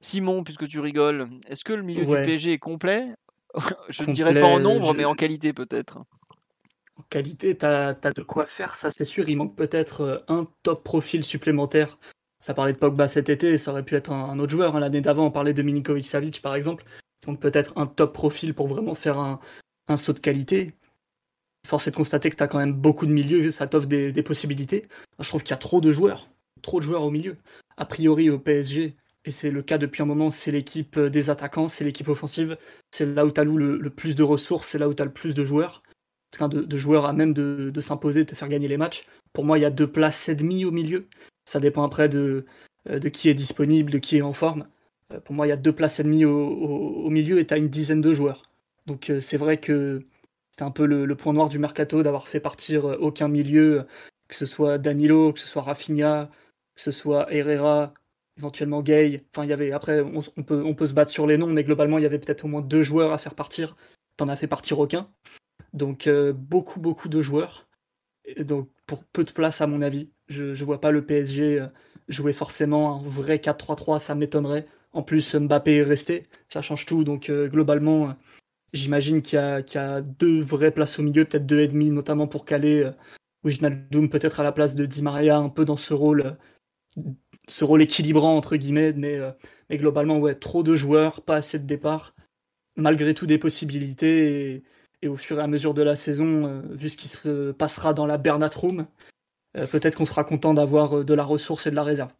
Simon, puisque tu rigoles, est-ce que le milieu du PSG est complet? Je ne dirais pas en nombre, mais en qualité peut-être. En qualité, tu as, de quoi faire, ça c'est sûr. Il manque peut-être un top profil supplémentaire. Ça parlait de Pogba cet été, ça aurait pu être un, autre joueur. Hein. L'année d'avant, on parlait de Milinkovic Savic par exemple. Donc peut-être un top profil pour vraiment faire un, un saut de qualité force est de constater que tu as quand même beaucoup de milieux, ça t'offre des, possibilités. Je trouve qu'il y a trop de joueurs, trop de joueurs au milieu. A priori, au PSG, et c'est le cas depuis un moment, c'est l'équipe des attaquants, c'est l'équipe offensive, c'est là où tu as le, plus de ressources, c'est là où tu as le plus de joueurs, de, de joueurs à même de, s'imposer, de te faire gagner les matchs. Pour moi, il y a deux places et demie au milieu. Ça dépend après de, euh, de qui est disponible, de qui est en forme. Euh, pour moi, il y a deux places et demie au, milieu et tu as une dizaine de joueurs. Donc euh, c'est vrai que c'était un peu le, point noir du mercato d'avoir fait partir euh, aucun milieu, que ce soit Danilo, que ce soit Rafinha, que ce soit Herrera, éventuellement Gay. Enfin, il y avait après, on, peut, se battre sur les noms, mais globalement, il y avait peut-être au moins deux joueurs à faire partir. T'en as fait partir aucun. Donc euh, beaucoup, beaucoup de joueurs. Et donc pour peu de place à mon avis. Je ne vois pas le PSG euh, jouer forcément un vrai 4-3-3, ça m'étonnerait. En plus, Mbappé est resté, ça change tout. Donc globalement, J'imagine qu'il y, a deux vraies places au milieu, peut-être deux et demi, notamment pour caler euh, Doom peut-être à la place de Di Maria, un peu dans ce rôle, euh, ce rôle équilibrant entre guillemets, mais, euh, mais, globalement ouais, trop de joueurs, pas assez de départ, malgré tout des possibilités et, au fur et à mesure de la saison, vu ce qui se passera dans la Bernat Room, peut-être qu'on sera content d'avoir de la ressource et de la réserve.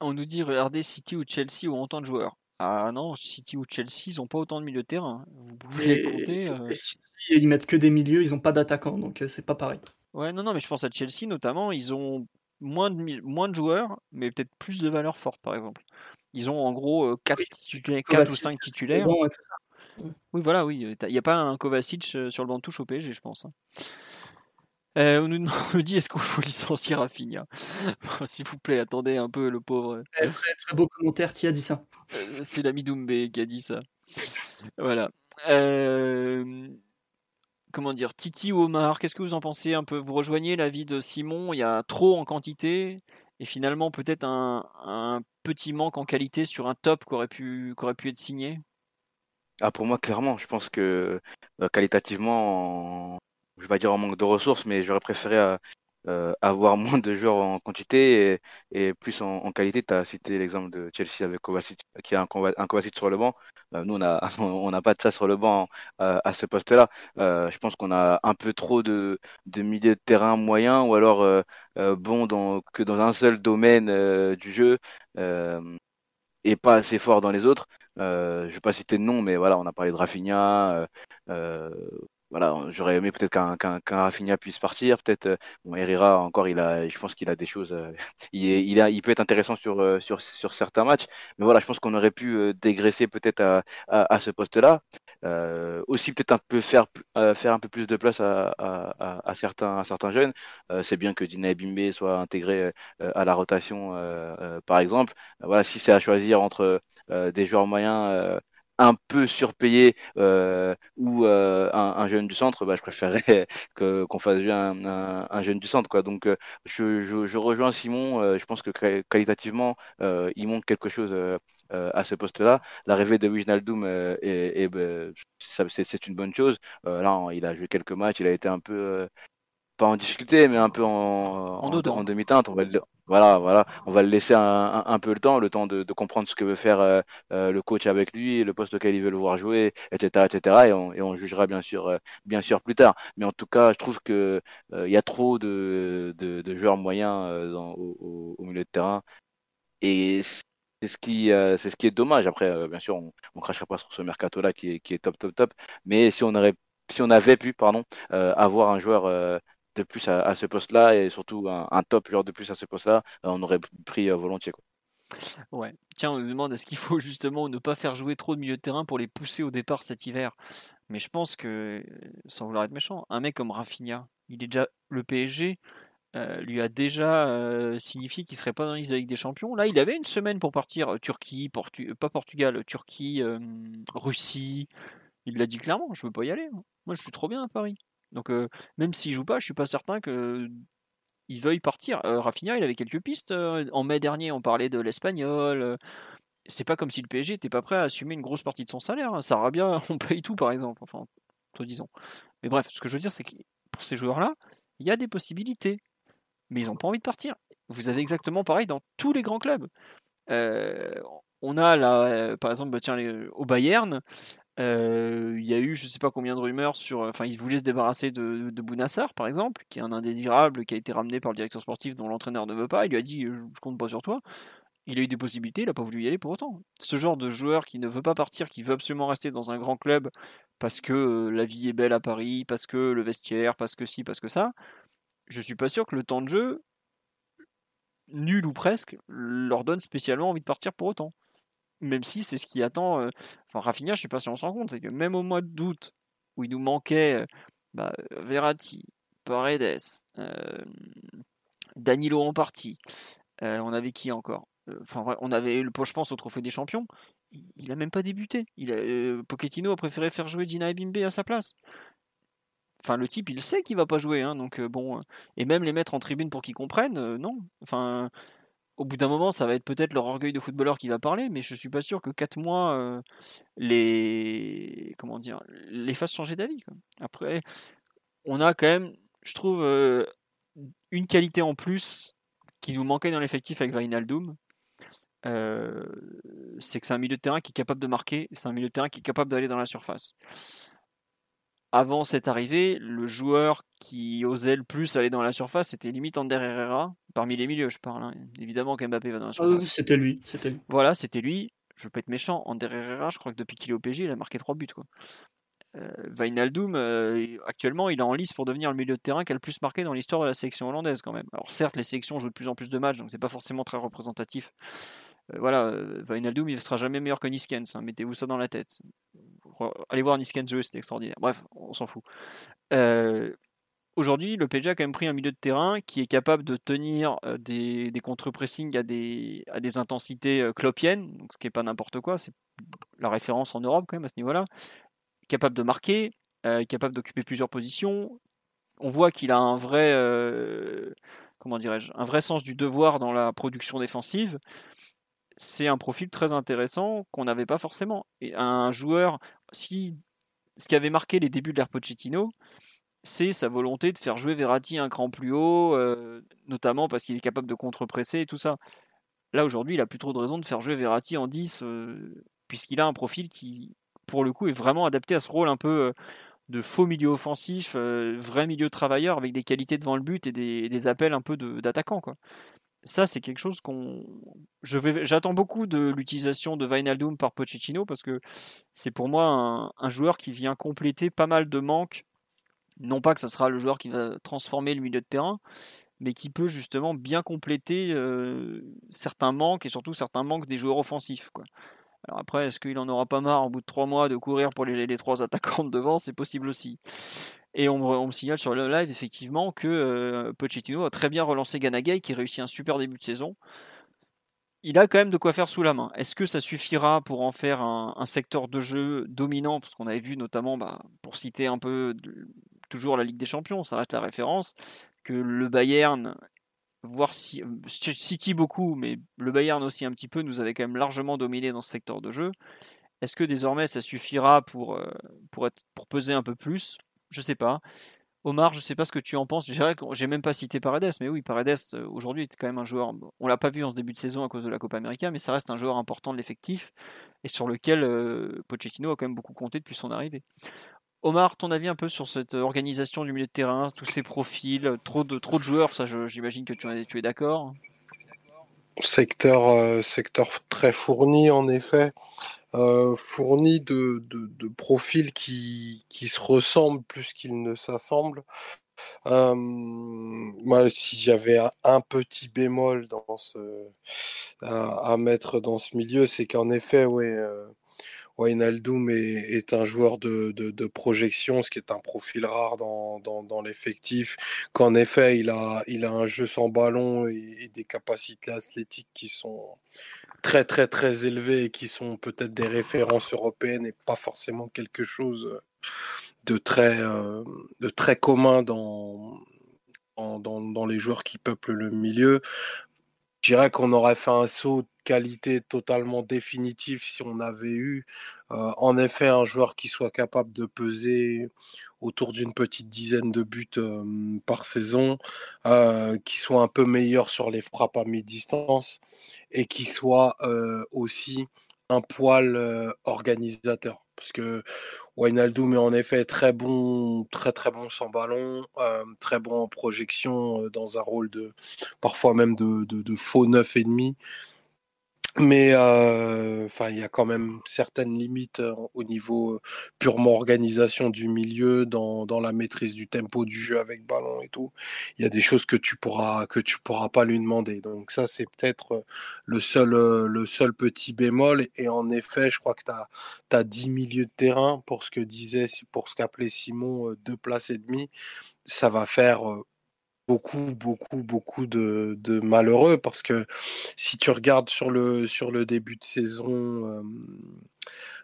On nous dit regardez City ou Chelsea ou autant de joueurs. Ah non, City ou Chelsea, ils n'ont pas autant de milieux de terrain. Vous pouvez les compter. Euh. City, ils mettent que des milieux, ils n'ont pas d'attaquants, donc euh, c'est pas pareil. Ouais, non, non, mais je pense à Chelsea notamment, ils ont moins de, moins de joueurs, mais peut-être plus de valeurs fortes, par exemple. Ils ont en gros 4, ou 5 titulaires. oui, voilà, oui. Il n'y a pas un Kovacic sur le banc de touche au PSG, je pense. Hein. on, nous, dit est-ce qu'il faut licencier Rafinha? S'il vous plaît, attendez un peu, le pauvre. Très, très beau commentaire. Qui a dit ça? C'est l'ami Doumbé qui a dit ça. voilà. Euh, comment dire, Titi ou Omar, qu'est-ce que vous en pensez un peu? Vous rejoignez l'avis de Simon, il y a trop en quantité et finalement peut-être un, petit manque en qualité sur un top qui aurait pu, aurait pu être signé? Ah, Pour moi, clairement, je pense que euh, qualitativement, je vais pas dire en manque de ressources, mais j'aurais préféré euh, euh, avoir moins de joueurs en quantité et, plus en, qualité. Tu as cité l'exemple de Chelsea avec Kovacic, qui a un, Kovacic sur le banc. Euh, nous, on n'a pas de ça sur le banc à ce poste-là. je pense qu'on a un peu trop de, de milieux de terrain moyens ou alors bon que dans un seul domaine du jeu et pas assez fort dans les autres. je ne vais pas citer de nom, mais voilà, on a parlé de Rafinha voilà, j'aurais aimé peut-être qu'un qu'un Rafinha puisse partir, peut-être euh, bon, Herrera encore, il a, je pense qu'il a des choses, euh, il, est, il, a, il peut être intéressant sur, euh, sur, sur certains matchs, mais voilà, je pense qu'on aurait pu dégraisser peut-être à, à, ce poste-là, aussi peut-être un peu faire faire un peu plus de place à, à, à certains à certains jeunes. c'est bien que Dina Bimbe soit intégré à la rotation, par exemple. voilà, si c'est à choisir entre des joueurs moyens un peu surpayé euh, ou euh, un, jeune du centre, bah, je préférerais que qu'on fasse jouer un, un, jeune du centre. Quoi. Donc euh, je, je, je, rejoins Simon, je pense que qualitativement, il manque quelque chose à ce poste-là. L'arrivée de Wijnaldum, bah, c'est une bonne chose. là, il a joué quelques matchs, il a été un peu pas en difficulté, mais un peu en, en, en demi-teinte. On va le, voilà, voilà, on va le laisser un, un, peu le temps, le temps de, de comprendre ce que veut faire euh, euh, le coach avec lui, le poste auquel il veut le voir jouer, etc., etc. Et on, et on jugera bien sûr, euh, bien sûr plus tard. Mais en tout cas, je trouve que il y a trop de, de, de joueurs moyens dans, au, au, milieu de terrain. Et c'est ce qui c'est ce qui est dommage après bien sûr on, on crachera pas sur ce mercato là qui est, qui est top top top mais si on aurait si on avait pu pardon avoir un joueur de plus à, ce poste-là et surtout un, top genre de plus à ce poste-là, euh, on aurait pris euh, volontiers. Ouais. Tiens, on nous demande est-ce qu'il faut justement ne pas faire jouer trop de milieu de terrain pour les pousser au départ cet hiver? Mais je pense que, sans vouloir être méchant, un mec comme Rafinha, il est déjà le PSG. Euh, lui a déjà signifié qu'il serait pas dans la des Champions. Là, il avait une semaine pour partir Turquie, pas Portugal, Turquie, Russie. Il l'a dit clairement, je veux pas y aller. Moi, je suis trop bien à Paris. Donc même s'il joue pas, je suis pas certain que il veuille partir. Rafinha, il avait quelques pistes. en mai dernier, on parlait de l'espagnol. c'est pas comme si le PSG était pas prêt à assumer une grosse partie de son salaire. Hein. Bien, on paye tout par exemple. Enfin, disons. Mais bref, ce que je veux dire, c'est que pour ces joueurs-là, il y a des possibilités, mais ils n'ont pas envie de partir. Vous avez exactement pareil dans tous les grands clubs. on a là, par exemple, bah, tiens, au Bayern, il y a eu je sais pas combien de rumeurs sur. Enfin, ils voulaient se débarrasser de, de Bounassar, par exemple, qui est un indésirable, qui a été ramené par le directeur sportif dont l'entraîneur ne veut pas. Il lui a dit Je compte pas sur toi. Il a eu des possibilités, il n'a pas voulu y aller pour autant. Ce genre de joueur qui ne veut pas partir, qui veut absolument rester dans un grand club parce que euh, la vie est belle à Paris, parce que le vestiaire, parce que ci, parce que ça, je suis pas sûr que le temps de jeu, nul ou presque, leur donne spécialement envie de partir pour autant même si c'est ce qui attend. Enfin, Rafinha, je sais pas si on se rend compte, c'est que même au mois d'août, où il nous manquait bah, Verratti, Paredes, Danilo en partie, on avait qui encore? Enfin, on avait, je pense, au Trophée des Champions. Il, a même pas débuté. Il a, Pochettino a préféré faire jouer Dina Bimbe à sa place. Enfin, le type, il sait qu'il va pas jouer, hein, donc bon. Et même les mettre en tribune pour qu'ils comprennent, non. Enfin, au bout d'un moment, ça va être peut-être leur orgueil de footballeur qui va parler, mais je suis pas sûr que 4 mois euh, les comment dire les fassent changer d'avis. Après, on a quand même, je trouve, euh, une qualité en plus qui nous manquait dans l'effectif avec Vainaldoum. Euh, c'est que c'est un milieu de terrain qui est capable de marquer, c'est un milieu de terrain qui est capable d'aller dans la surface avant cette arrivée, le joueur qui osait le plus aller dans la surface, c'était limite Ander Herrera, parmi les milieux, je parle. Hein. Évidemment qu'Mbappé va dans la ah surface. c'était lui, Voilà, c'était lui. Je peux être méchant. Ander Herrera, je crois que depuis qu'il est au PG, il a marqué trois buts. Quoi. euh, actuellement, il est en lice pour devenir le milieu de terrain qui a le plus marqué dans l'histoire de la sélection hollandaise quand même. Alors certes, les sélections jouent de plus en plus de matchs, donc c'est pas forcément très représentatif. voilà, Wijnaldum, il ne sera jamais meilleur que Niskens, hein, mettez-vous ça dans la tête. Allez voir Niskens jouer, c'était extraordinaire. Bref, on s'en fout. Aujourd'hui, le PSG a quand même pris un milieu de terrain qui est capable de tenir des, des contre-pressing à des, à des intensités clopiennes, donc ce qui n'est pas n'importe quoi, c'est la référence en Europe quand même à ce niveau-là, capable de marquer, euh, capable d'occuper plusieurs positions. On voit qu'il a un vrai, euh, comment dirais-je, un vrai sens du devoir dans la production défensive. C'est un profil très intéressant qu'on n'avait pas forcément. Et un joueur, ce qui avait marqué les débuts de l'ère Pochettino, c'est sa volonté de faire jouer Verratti un cran plus haut, euh, notamment parce qu'il est capable de contre-presser et tout ça. Là, aujourd'hui, il a plus trop de raison de faire jouer Verratti en 10, puisqu'il a un profil qui, pour le coup, est vraiment adapté à ce rôle un peu de faux milieu offensif, vrai milieu travailleur avec des qualités devant le but et des, appels un peu d'attaquant. Ça, c'est quelque chose qu'on. J'attends beaucoup de l'utilisation de Vinaldoom par Pochettino parce que c'est pour moi un, joueur qui vient compléter pas mal de manques. Non pas que ce sera le joueur qui va transformer le milieu de terrain, mais qui peut justement bien compléter certains manques et surtout certains manques des joueurs offensifs. Alors après, est-ce qu'il en aura pas marre au bout de trois mois de courir pour les, les trois attaquants de devant? C'est possible aussi. Et on, me signale sur le live effectivement que euh, Pochettino a très bien relancé Ganagay qui réussit un super début de saison. Il a quand même de quoi faire sous la main. Est-ce que ça suffira pour en faire un, secteur de jeu dominant? Parce qu'on avait vu notamment, bah, pour citer un peu toujours la Ligue des Champions, ça reste la référence, que le Bayern voir si, City beaucoup, mais le Bayern aussi un petit peu, nous avait quand même largement dominé dans ce secteur de jeu. Est-ce que désormais ça suffira pour, euh, pour peser un peu plus? Je sais pas. Omar, je sais pas ce que tu en penses. J'ai même pas cité Paredes, mais oui, Paredes euh, aujourd'hui est quand même un joueur. On l'a pas vu en ce début de saison à cause de la Copa América, mais ça reste un joueur important de l'effectif et sur lequel euh, Pochettino a quand même beaucoup compté depuis son arrivée. Omar, ton avis un peu sur cette organisation du milieu de terrain, tous ces profils, trop de, trop de joueurs, ça j'imagine que tu, tu es d'accord secteur, euh, secteur très fourni en effet, euh, fourni de, de, profils qui, qui, se ressemblent plus qu'ils ne s'assemblent. Euh, moi, si j'avais un, petit bémol dans ce, à, mettre dans ce milieu, c'est qu'en effet, ouais, Wijnaldum est, est, un joueur de, projection, ce qui est un profil rare dans, l'effectif. Qu'en effet, il a, un jeu sans ballon et, des capacités athlétiques qui sont très très très élevées et qui sont peut-être des références européennes et pas forcément quelque chose de très, euh, commun dans les joueurs qui peuplent le milieu. Dirais qu'on aurait fait un saut de qualité totalement définitif si on avait eu en effet un joueur qui soit capable de peser autour d'une petite dizaine de buts par saison, qui soit un peu meilleur sur les frappes à mi-distance et qui soit aussi un poil organisateur. Parce que Wijnaldum est en effet très bon, très très bon sans ballon, euh, très bon en projection euh, dans un rôle de parfois même de, faux neuf et demi. Mais euh, enfin, il y a quand même certaines limites au niveau purement organisation du milieu, dans, la maîtrise du tempo du jeu avec ballon et tout. Il y a des choses que tu pourras que tu pourras pas lui demander. Donc ça, c'est peut-être le seul le seul petit bémol. Et en effet, je crois que tu as, 10 milieux de terrain pour ce que disait pour ce qu'appelait Simon deux places et demie. Ça va faire beaucoup, beaucoup, beaucoup de, malheureux parce que si tu regardes sur le, sur le début de saison,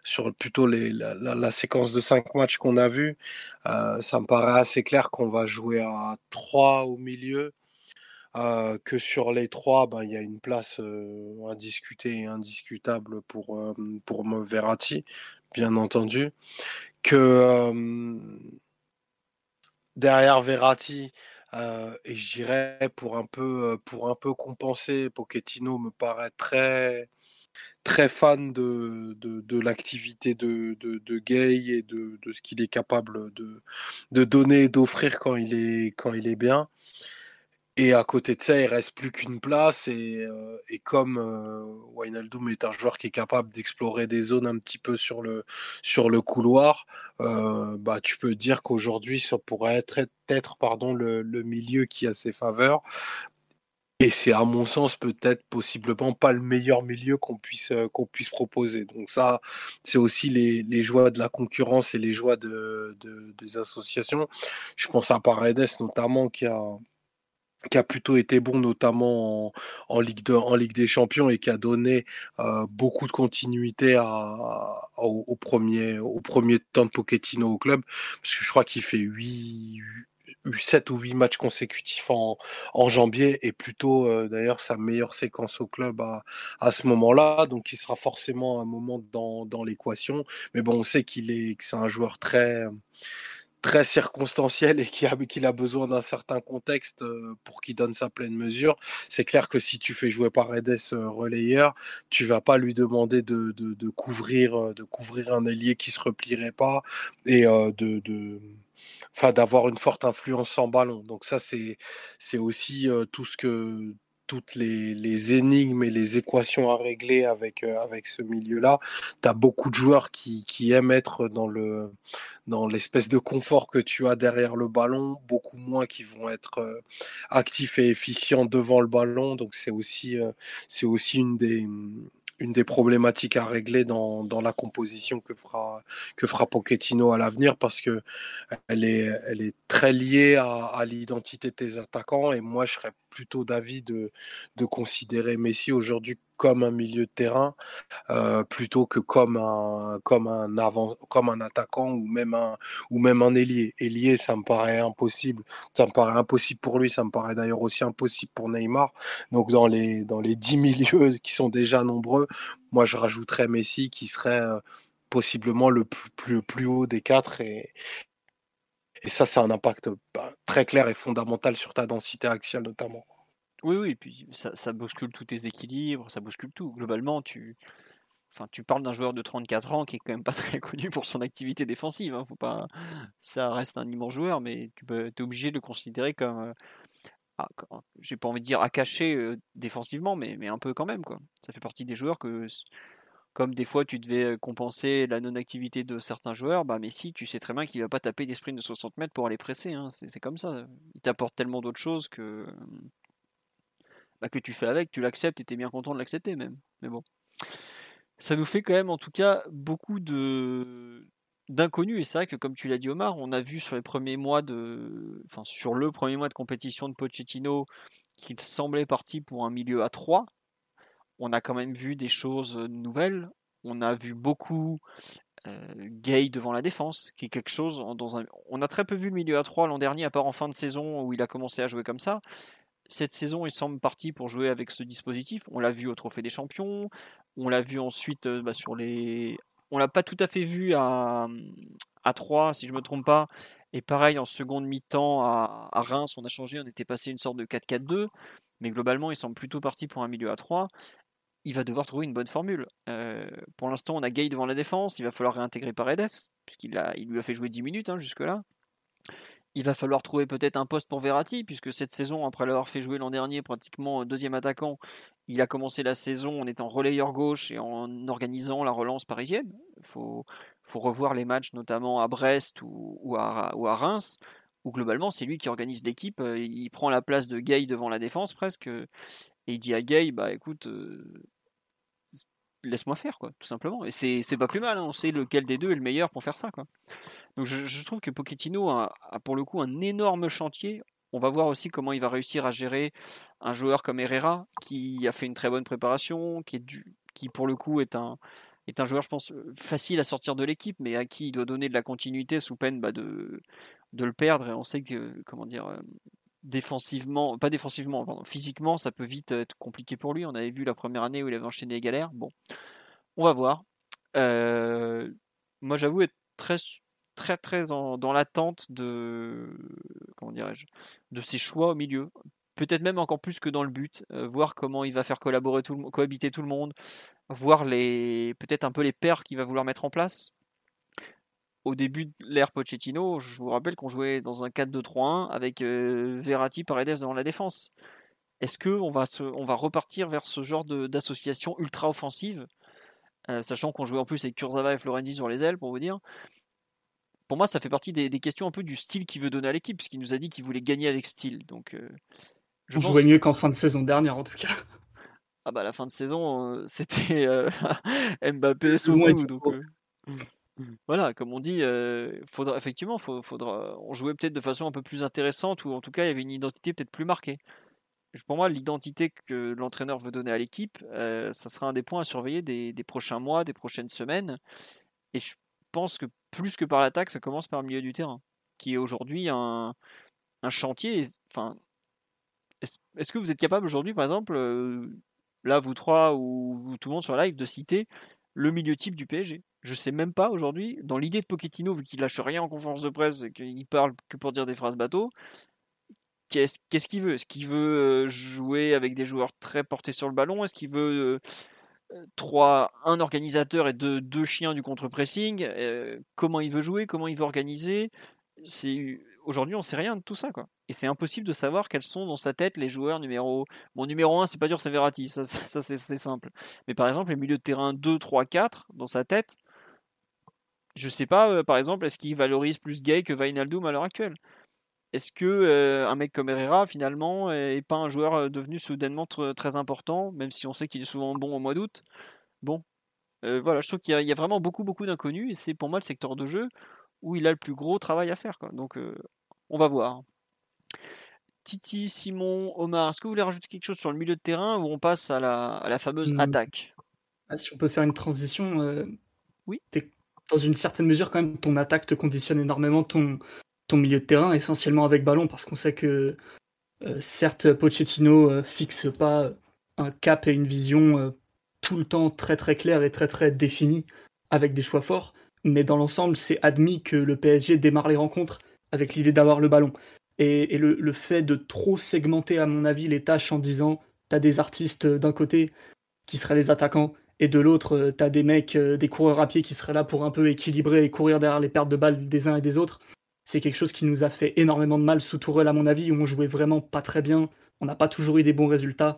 sur plutôt la, séquence de cinq matchs qu'on a vu, euh, ça me paraît assez clair qu'on va jouer à 3 au milieu. Euh, que sur les trois, ben, il y a une place euh, indiscutée et indiscutable pour, pour Verratti, bien entendu. Que derrière Verratti, euh, et je dirais pour un peu compenser, Pochettino me paraît très très fan de, l'activité de, Gay et de, ce qu'il est capable de, donner et d'offrir quand il est bien. Et à côté de ça, il reste plus qu'une place. Et, euh, et comme euh, Wijnaldum est un joueur qui est capable d'explorer des zones un petit peu sur le, sur le couloir, euh, bah, tu peux dire qu'aujourd'hui, ça pourrait être, être pardon, le, le, milieu qui a ses faveurs. Et c'est à mon sens peut-être possiblement pas le meilleur milieu qu'on puisse, euh, qu'on puisse proposer. Donc ça, c'est aussi les, les, joies de la concurrence et les joies de, de, des associations. Je pense à Paredes notamment qui a qui a plutôt été bon, notamment en, Ligue, des Champions et qui a donné euh, beaucoup de continuité au, premier, temps de Pochettino au club, parce que je crois qu'il fait 8, 7 ou 8 matchs consécutifs en, en janvier et plutôt euh, d'ailleurs sa meilleure séquence au club à, ce moment-là. Donc il sera forcément un moment dans, dans l'équation. Mais bon, on sait qu'il est que c'est un joueur très très circonstanciel et qu'il a, qu'il a besoin d'un certain contexte pour qu'il donne sa pleine mesure. C'est clair que si tu fais jouer Paredes relayeur, tu vas pas lui demander de, de, couvrir de couvrir un ailier qui se replierait pas et de enfin d'avoir une forte influence sans ballon. Donc ça c'est c'est aussi tout ce que toutes les, les, énigmes et les équations à régler avec, euh, avec ce milieu-là. Tu as beaucoup de joueurs qui, qui aiment être dans le dans l'espèce de confort que tu as derrière le ballon, beaucoup moins qui vont être euh, actifs et efficients devant le ballon. Donc c'est aussi euh, c'est aussi une des une des problématiques à régler dans, dans la composition que fera, que fera Pochettino à l'avenir parce que elle est, elle est très liée à, l'identité de tes attaquants et moi je serais plutôt d'avis de, de considérer Messi aujourd'hui comme un milieu de terrain euh, plutôt que comme un comme un avant comme un attaquant ou même un ou même un ailier. Ailier, ça me paraît impossible. Ça me paraît impossible pour lui. Ça me paraît d'ailleurs aussi impossible pour Neymar. Donc dans les dans les dix milieux qui sont déjà nombreux, moi je rajouterais Messi qui serait euh, possiblement le plus, plus, plus haut des quatre et ça, c'est un impact bah, très clair et fondamental sur ta densité axiale notamment. Oui, oui, et puis ça, ça, bouscule tous tes équilibres, ça bouscule tout. Globalement, tu, enfin, tu parles d'un joueur de 34 ans qui est quand même pas très connu pour son activité défensive. Hein, faut pas, ça reste un immense joueur, mais tu peux, es obligé de le considérer comme, euh, ah, j'ai pas envie de dire à cacher euh, défensivement, mais, mais un peu quand même quoi. Ça fait partie des joueurs que, comme des fois tu devais compenser la non-activité de certains joueurs, bah si tu sais très bien qu'il va pas taper des sprints de 60 mètres pour aller presser. Hein, c'est comme ça. Il t'apporte tellement d'autres choses que bah, que tu fais avec, tu l'acceptes et tu es bien content de l'accepter même. Mais bon. Ça nous fait quand même en tout cas beaucoup de d'inconnus et c'est vrai que comme tu l'as dit Omar, on a vu sur les premiers mois de enfin sur le premier mois de compétition de Pochettino qu'il semblait parti pour un milieu à 3. On a quand même vu des choses nouvelles, on a vu beaucoup Gay devant la défense, qui est quelque chose dans un... On a très peu vu le milieu à 3 l'an dernier, à part en fin de saison où il a commencé à jouer comme ça cette saison, il semble parti pour jouer avec ce dispositif. On l'a vu au Trophée des Champions. On l'a vu ensuite bah, sur les. On l'a pas tout à fait vu à, à 3, si je me trompe pas. Et pareil, en seconde mi-temps à, Reims, on a changé. On était passé une sorte de 4-4-2. Mais globalement, il semble plutôt parti pour un milieu à 3. Il va devoir trouver une bonne formule. Euh, pour l'instant, on a Gay devant la défense. Il va falloir réintégrer Paredes, puisqu'il lui a fait jouer 10 minutes hein, jusque-là il va falloir trouver peut-être un poste pour Verratti, puisque cette saison, après l'avoir fait jouer l'an dernier pratiquement deuxième attaquant, il a commencé la saison en étant relayeur gauche et en organisant la relance parisienne. Il faut, revoir les matchs, notamment à Brest ou, à, Reims, où globalement c'est lui qui organise l'équipe. Euh, il prend la place de Gay devant la défense presque, et il dit à Gay, bah écoute, euh, laisse-moi faire, tout simplement. Et c'est pas plus mal, hein. on sait lequel des deux est le meilleur pour faire ça. Donc je, trouve que Pochettino a, pour le coup un énorme chantier. On va voir aussi comment il va réussir à gérer un joueur comme Herrera, qui a fait une très bonne préparation, qui, est du, qui pour le coup est un, est un joueur, je pense, facile à sortir de l'équipe, mais à qui il doit donner de la continuité sous peine bah, de, de le perdre. Et on sait que, comment dire, euh, défensivement, pas défensivement, physiquement, ça peut vite être compliqué pour lui. On avait vu la première année où il avait enchaîné les galères. Bon, on va voir. Euh, moi, j'avoue être très très très dans l'attente de comment dirais-je de ses choix au milieu. Peut-être même encore plus que dans le but, euh, voir comment il va faire collaborer tout le, cohabiter tout le monde, voir les peut-être un peu les paires qu'il va vouloir mettre en place. Au début de l'ère Pochettino, je vous rappelle qu'on jouait dans un 4-2-3-1 avec Verratti, Paredes devant la défense. Est-ce qu'on va, on va repartir vers ce genre d'association ultra offensive, sachant qu'on jouait en plus avec Kurzawa et Florenzi sur les ailes, pour vous dire? Pour moi, ça fait partie des, questions un peu du style qu'il veut donner à l'équipe, parce qu'il nous a dit qu'il voulait gagner avec style. Donc, je on jouait mieux qu'en fin de saison dernière, en tout cas. Ah bah la fin de saison, c'était Mbappé Soumou, donc voilà, comme on dit, faudra effectivement, faudra, on jouait peut-être de façon un peu plus intéressante ou en tout cas il y avait une identité peut-être plus marquée. Pour moi, l'identité que l'entraîneur veut donner à l'équipe, ça sera un des points à surveiller des, prochains mois, des prochaines semaines. Et je pense que plus que par l'attaque, ça commence par le milieu du terrain, qui est aujourd'hui un, chantier. Enfin, est-ce que vous êtes capable aujourd'hui, par exemple, là, vous trois ou, tout le monde sur live, de citer le milieu type du PSG. Je sais même pas aujourd'hui, dans l'idée de Pochettino, vu qu'il lâche rien en conférence de presse et qu'il parle que pour dire des phrases bateau, qu'est-ce qu'il veut? Est-ce qu'il veut jouer avec des joueurs très portés sur le ballon? Est-ce qu'il veut trois, un organisateur et deux, deux chiens du contre-pressing? Comment il veut jouer? Comment il veut organiser? Aujourd'hui, on sait rien de tout ça, quoi. Et c'est impossible de savoir quels sont dans sa tête les joueurs numéro. Bon, numéro 1, c'est pas dur, c'est Verratti, ça, ça c'est simple. Mais par exemple, les milieux de terrain 2, 3, 4, dans sa tête, je sais pas, euh, par exemple, est-ce qu'il valorise plus Gay que Vainaldum à l'heure actuelle? Est-ce que euh, un mec comme Herrera, finalement, est pas un joueur euh, devenu soudainement très important, même si on sait qu'il est souvent bon au mois d'août? Bon, voilà, je trouve qu'il y, a vraiment beaucoup, beaucoup d'inconnus, et c'est pour moi le secteur de jeu où il a le plus gros travail à faire. Quoi. Donc, on va voir. Titi, Simon, Omar, est-ce que vous voulez rajouter quelque chose sur le milieu de terrain ou on passe à la, fameuse mmh. attaque? Ah, Si on peut faire une transition, euh, oui. dans une certaine mesure, quand même, ton attaque te conditionne énormément ton, ton milieu de terrain, essentiellement avec ballon, parce qu'on sait que euh, certes, Pochettino euh, fixe pas un cap et une vision tout le temps très très claire et très très définie avec des choix forts, mais dans l'ensemble, c'est admis que le PSG démarre les rencontres avec l'idée d'avoir le ballon. Et, le, fait de trop segmenter, à mon avis, les tâches en disant t'as des artistes d'un côté qui seraient les attaquants, et de l'autre, t'as des mecs, euh, des coureurs à pied qui seraient là pour un peu équilibrer et courir derrière les pertes de balles des uns et des autres. C'est quelque chose qui nous a fait énormément de mal sous Tourelle, à mon avis, où on jouait vraiment pas très bien. On n'a pas toujours eu des bons résultats.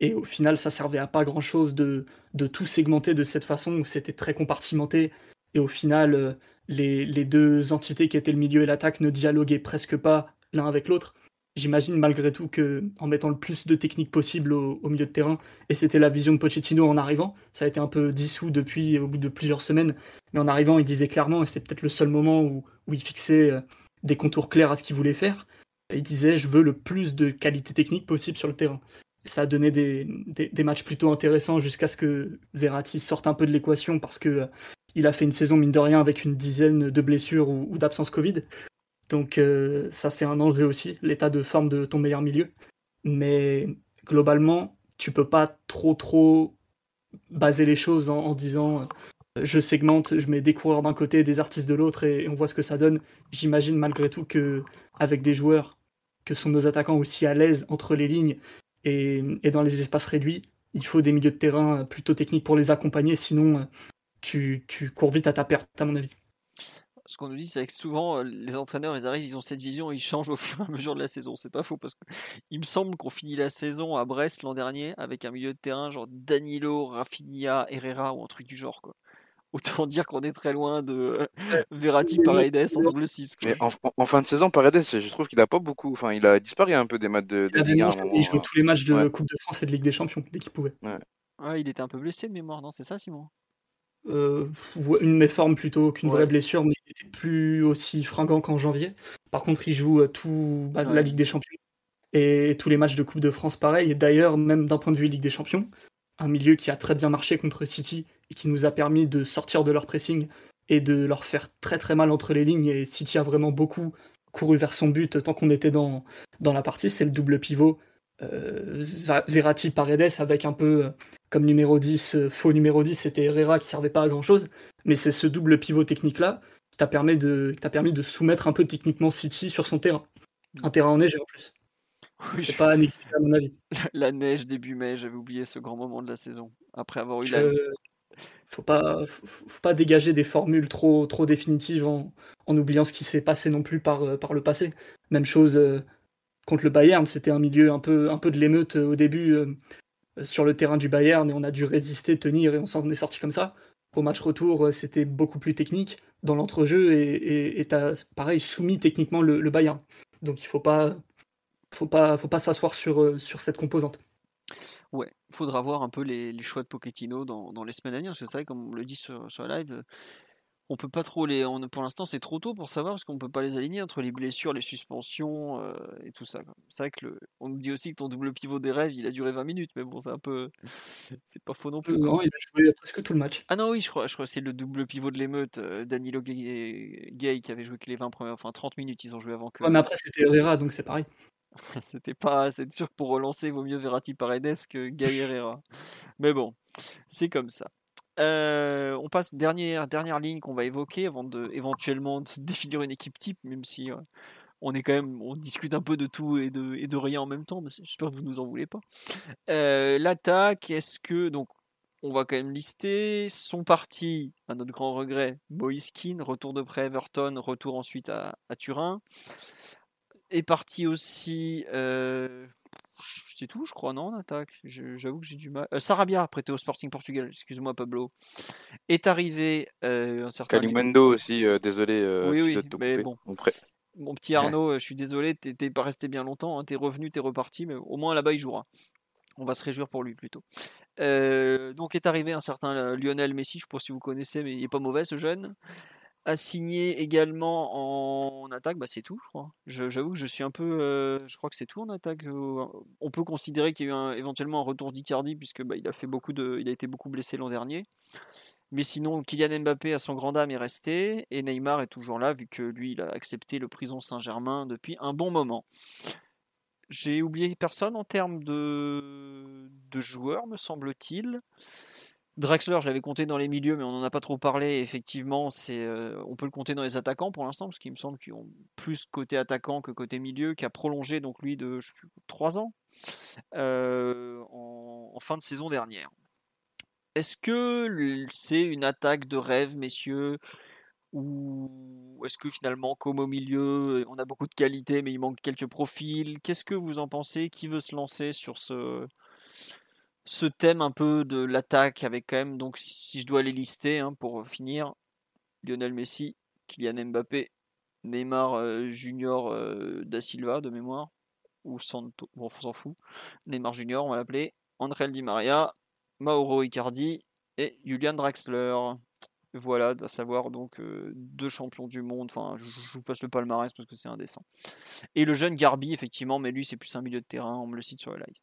Et au final, ça servait à pas grand chose de tout segmenter de cette façon où c'était très compartimenté. Et au final, euh, les, les, deux entités qui étaient le milieu et l'attaque ne dialoguaient presque pas l'un avec l'autre. J'imagine malgré tout que en mettant le plus de technique possible au, milieu de terrain, et c'était la vision de Pochettino en arrivant, ça a été un peu dissous depuis au bout de plusieurs semaines, mais en arrivant il disait clairement, et c'est peut-être le seul moment où, où il fixait euh, des contours clairs à ce qu'il voulait faire, il disait je veux le plus de qualité technique possible sur le terrain. ça a donné des, des, matchs plutôt intéressants jusqu'à ce que Verratti sorte un peu de l'équation parce que euh, il a fait une saison mine de rien avec une dizaine de blessures ou, ou d'absence Covid. Donc euh, ça c'est un enjeu aussi, l'état de forme de ton meilleur milieu. Mais globalement, tu peux pas trop trop baser les choses en, disant euh, je segmente, je mets des coureurs d'un côté des artistes de l'autre et, on voit ce que ça donne. J'imagine malgré tout que avec des joueurs que sont nos attaquants aussi à l'aise entre les lignes et, dans les espaces réduits, il faut des milieux de terrain plutôt techniques pour les accompagner, sinon tu, tu cours vite à ta perte à mon avis ce qu'on nous dit, c'est que souvent, les entraîneurs, ils arrivent, ils ont cette vision, ils changent au fur et à mesure de la saison. C'est pas faux parce qu'il me semble qu'on finit la saison à Brest l'an dernier avec un milieu de terrain genre Danilo, Rafinha, Herrera ou un truc du genre. Quoi. Autant dire qu'on est très loin de Verratti, Paredes en double 6. Mais en, fin de saison, Paredes, je trouve qu'il a pas beaucoup. Enfin, il a disparu un peu des matchs de, 1. Il jouait tous les matchs de Coupe de France et de Ligue des Champions dès qu'il pouvait. Ouais. il était un peu blessé de mémoire, non C'est ça, Simon? Euh, une méforme plutôt qu'une vraie blessure, mais il était plus aussi fringant qu'en janvier. Par contre, il joue euh, tout bah, la Ligue des Champions et tous les matchs de Coupe de France pareil. Et d'ailleurs, même d'un point de vue Ligue des Champions, un milieu qui a très bien marché contre City et qui nous a permis de sortir de leur pressing et de leur faire très très mal entre les lignes. Et City a vraiment beaucoup couru vers son but tant qu'on était dans, dans la partie. C'est le double pivot euh, Verratti Paredes avec un peu euh, comme numéro 10, euh, faux numéro 10, c'était Herrera qui servait pas à grand chose. Mais c'est ce double pivot technique là qui t'a permis, de, permis de soumettre un peu techniquement City sur son terrain. Un terrain en neige en plus. c'est pas à à mon avis. La neige début mai, j'avais oublié ce grand moment de la saison. Après avoir eu la. faut pas, faut, pas dégager des formules trop, trop définitives en, en oubliant ce qui s'est passé non plus par, par le passé. Même chose contre le Bayern, c'était un milieu un peu, un peu de l'émeute au début sur le terrain du Bayern et on a dû résister, tenir et on s'en est sorti comme ça. Au match retour, c'était beaucoup plus technique dans l'entrejeu et tu as, pareil, soumis techniquement le, Bayern. Donc il faut pas, faut pas, s'asseoir sur, sur cette composante. Ouais, il faudra voir un peu les, choix de Pochettino dans, les semaines à venir, parce que c'est vrai, comme on le dit sur, sur la live, on peut pas trop les. On, pour l'instant, c'est trop tôt pour savoir parce qu'on peut pas les aligner entre les blessures, les suspensions euh, et tout ça. C'est vrai que le, on nous dit aussi que ton double pivot des rêves, il a duré 20 minutes, mais bon, c'est un peu. C'est pas faux non plus. Non, il a joué presque tout le match. Ah non, oui, je crois, je crois que c'est le double pivot de l'émeute, euh, Danilo Gay, qui avait joué que les 20 premières, enfin 30 minutes, ils ont joué avant que. Ouais, mais après, c'était Herrera, donc c'est pareil. C'était pas. C'est sûr que pour relancer, il vaut mieux Verratti Paredes que Gay Herrera. Mais bon, c'est comme ça. Euh, on passe dernière dernière ligne qu'on va évoquer avant de éventuellement définir une équipe type, même si euh, on est quand même on discute un peu de tout et de, rien en même temps. Mais j'espère que vous nous en voulez pas. Euh, l'attaque, est-ce que donc on va quand même lister son parti à notre grand regret Moiskin, retour de près Everton, retour ensuite à, à Turin. Est parti aussi c'est tout, je crois, non, en attaque? J'avoue que j'ai du mal. Euh, Sarabia, prêté au Sporting Portugal, excuse-moi, Pablo, est arrivé euh, un certain. Calimendo aussi, euh, désolé. oui, oui, mais bon. Mon petit Arnaud, je suis désolé, t'es pas resté bien longtemps, hein, t'es revenu, t'es reparti, mais au moins là-bas il jouera. On va se réjouir pour lui plutôt. donc est arrivé un certain Lionel Messi, je ne sais pas si vous connaissez, mais il est pas mauvais ce jeune a signé également en attaque, bah c'est tout, je crois. J'avoue que je suis un peu. Euh, je crois que c'est tout en attaque. On peut considérer qu'il y a eu éventuellement un retour d'Icardi, puisque bah, il, a fait beaucoup de, il a été beaucoup blessé l'an dernier. Mais sinon, Kylian Mbappé, à son grand âme, est resté. Et Neymar est toujours là, vu que lui, il a accepté le prison Saint-Germain depuis un bon moment. J'ai oublié personne en termes de, de joueurs, me semble-t-il. Drexler, je l'avais compté dans les milieux, mais on n'en a pas trop parlé. Effectivement, euh, on peut le compter dans les attaquants pour l'instant, parce qu'il me semble qu'ils ont plus côté attaquant que côté milieu, qui a prolongé donc lui de je 3 ans euh, en, fin de saison dernière. Est-ce que c'est une attaque de rêve, messieurs? Ou est-ce que finalement, comme au milieu, on a beaucoup de qualité, mais il manque quelques profils? Qu'est-ce que vous en pensez? Qui veut se lancer sur ce, ce thème un peu de l'attaque avec quand même, donc si je dois les lister hein, pour finir, Lionel Messi, Kylian Mbappé, Neymar euh, Junior euh, da Silva de mémoire, ou Santo, bon on s'en fout, Neymar Junior on va l'appeler, André Di Maria, Mauro Icardi et Julian Draxler. Voilà, à savoir donc euh, deux champions du monde. Enfin, je, vous passe le palmarès parce que c'est indécent. Et le jeune Garbi, effectivement, mais lui c'est plus un milieu de terrain. On me le cite sur le live.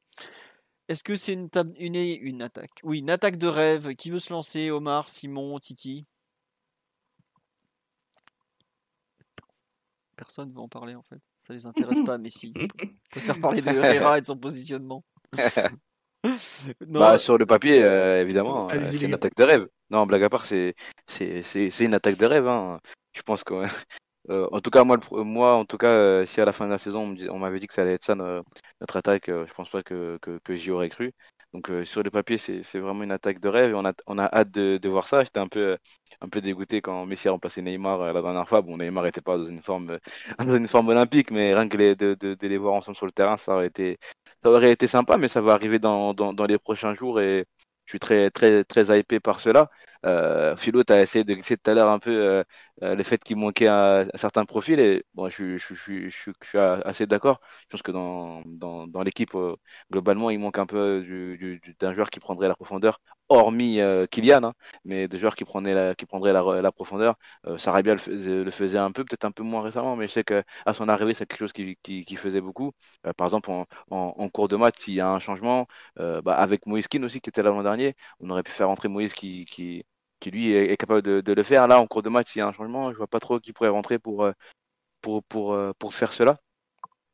Est-ce que c'est une, une, une attaque? Oui, une attaque de rêve. Qui veut se lancer? Omar, Simon, Titi? Personne ne veut en parler en fait. Ça les intéresse pas, mais si. On peut faire parler de Herrera et de son positionnement. Bah, sur le papier, euh, évidemment, euh, c'est une attaque de rêve. Non, blague à part, c'est une attaque de rêve. Hein. Je pense que euh, en tout cas, moi, moi, en tout cas, euh, si à la fin de la saison, on m'avait dit que ça allait être ça notre, attaque, euh, je pense pas que, que, j'y aurais cru. Donc sur le papier, c'est vraiment une attaque de rêve et on a, on a hâte de, de voir ça. J'étais un peu, un peu dégoûté quand Messi a remplacé Neymar la dernière fois. Bon, Neymar n'était pas dans une forme, dans une forme olympique, mais rien que les, de, de, les voir ensemble sur le terrain, ça aurait été, ça aurait été sympa, mais ça va arriver dans, dans, dans les prochains jours et je suis très, très, très hypé par cela. Euh, Philo, tu as essayé de glisser tout à l'heure un peu euh, euh, le fait qu'il manquait un, certain profil et bon, je, suis assez d'accord. Je pense que dans, dans, l'équipe, globalement, il manque un peu d'un joueur qui prendrait la profondeur, hormis Kylian, hein, mais des joueurs qui, prenaient la, qui prendraient la, profondeur. Sarabia le faisait, le faisait un peu, peut-être un peu moins récemment, mais je sais qu'à son arrivée, c'est quelque chose qui, qui, faisait beaucoup. par exemple, en, en, cours de match, s'il y a un changement, bah, avec Moïse Kin aussi, qui était là l'an dernier, on aurait pu faire entrer Moïse qui lui est, capable de, le faire. Là, en cours de match, il y a un changement. Je vois pas trop qui pourrait rentrer pour, euh, pour, pour, euh, pour faire cela.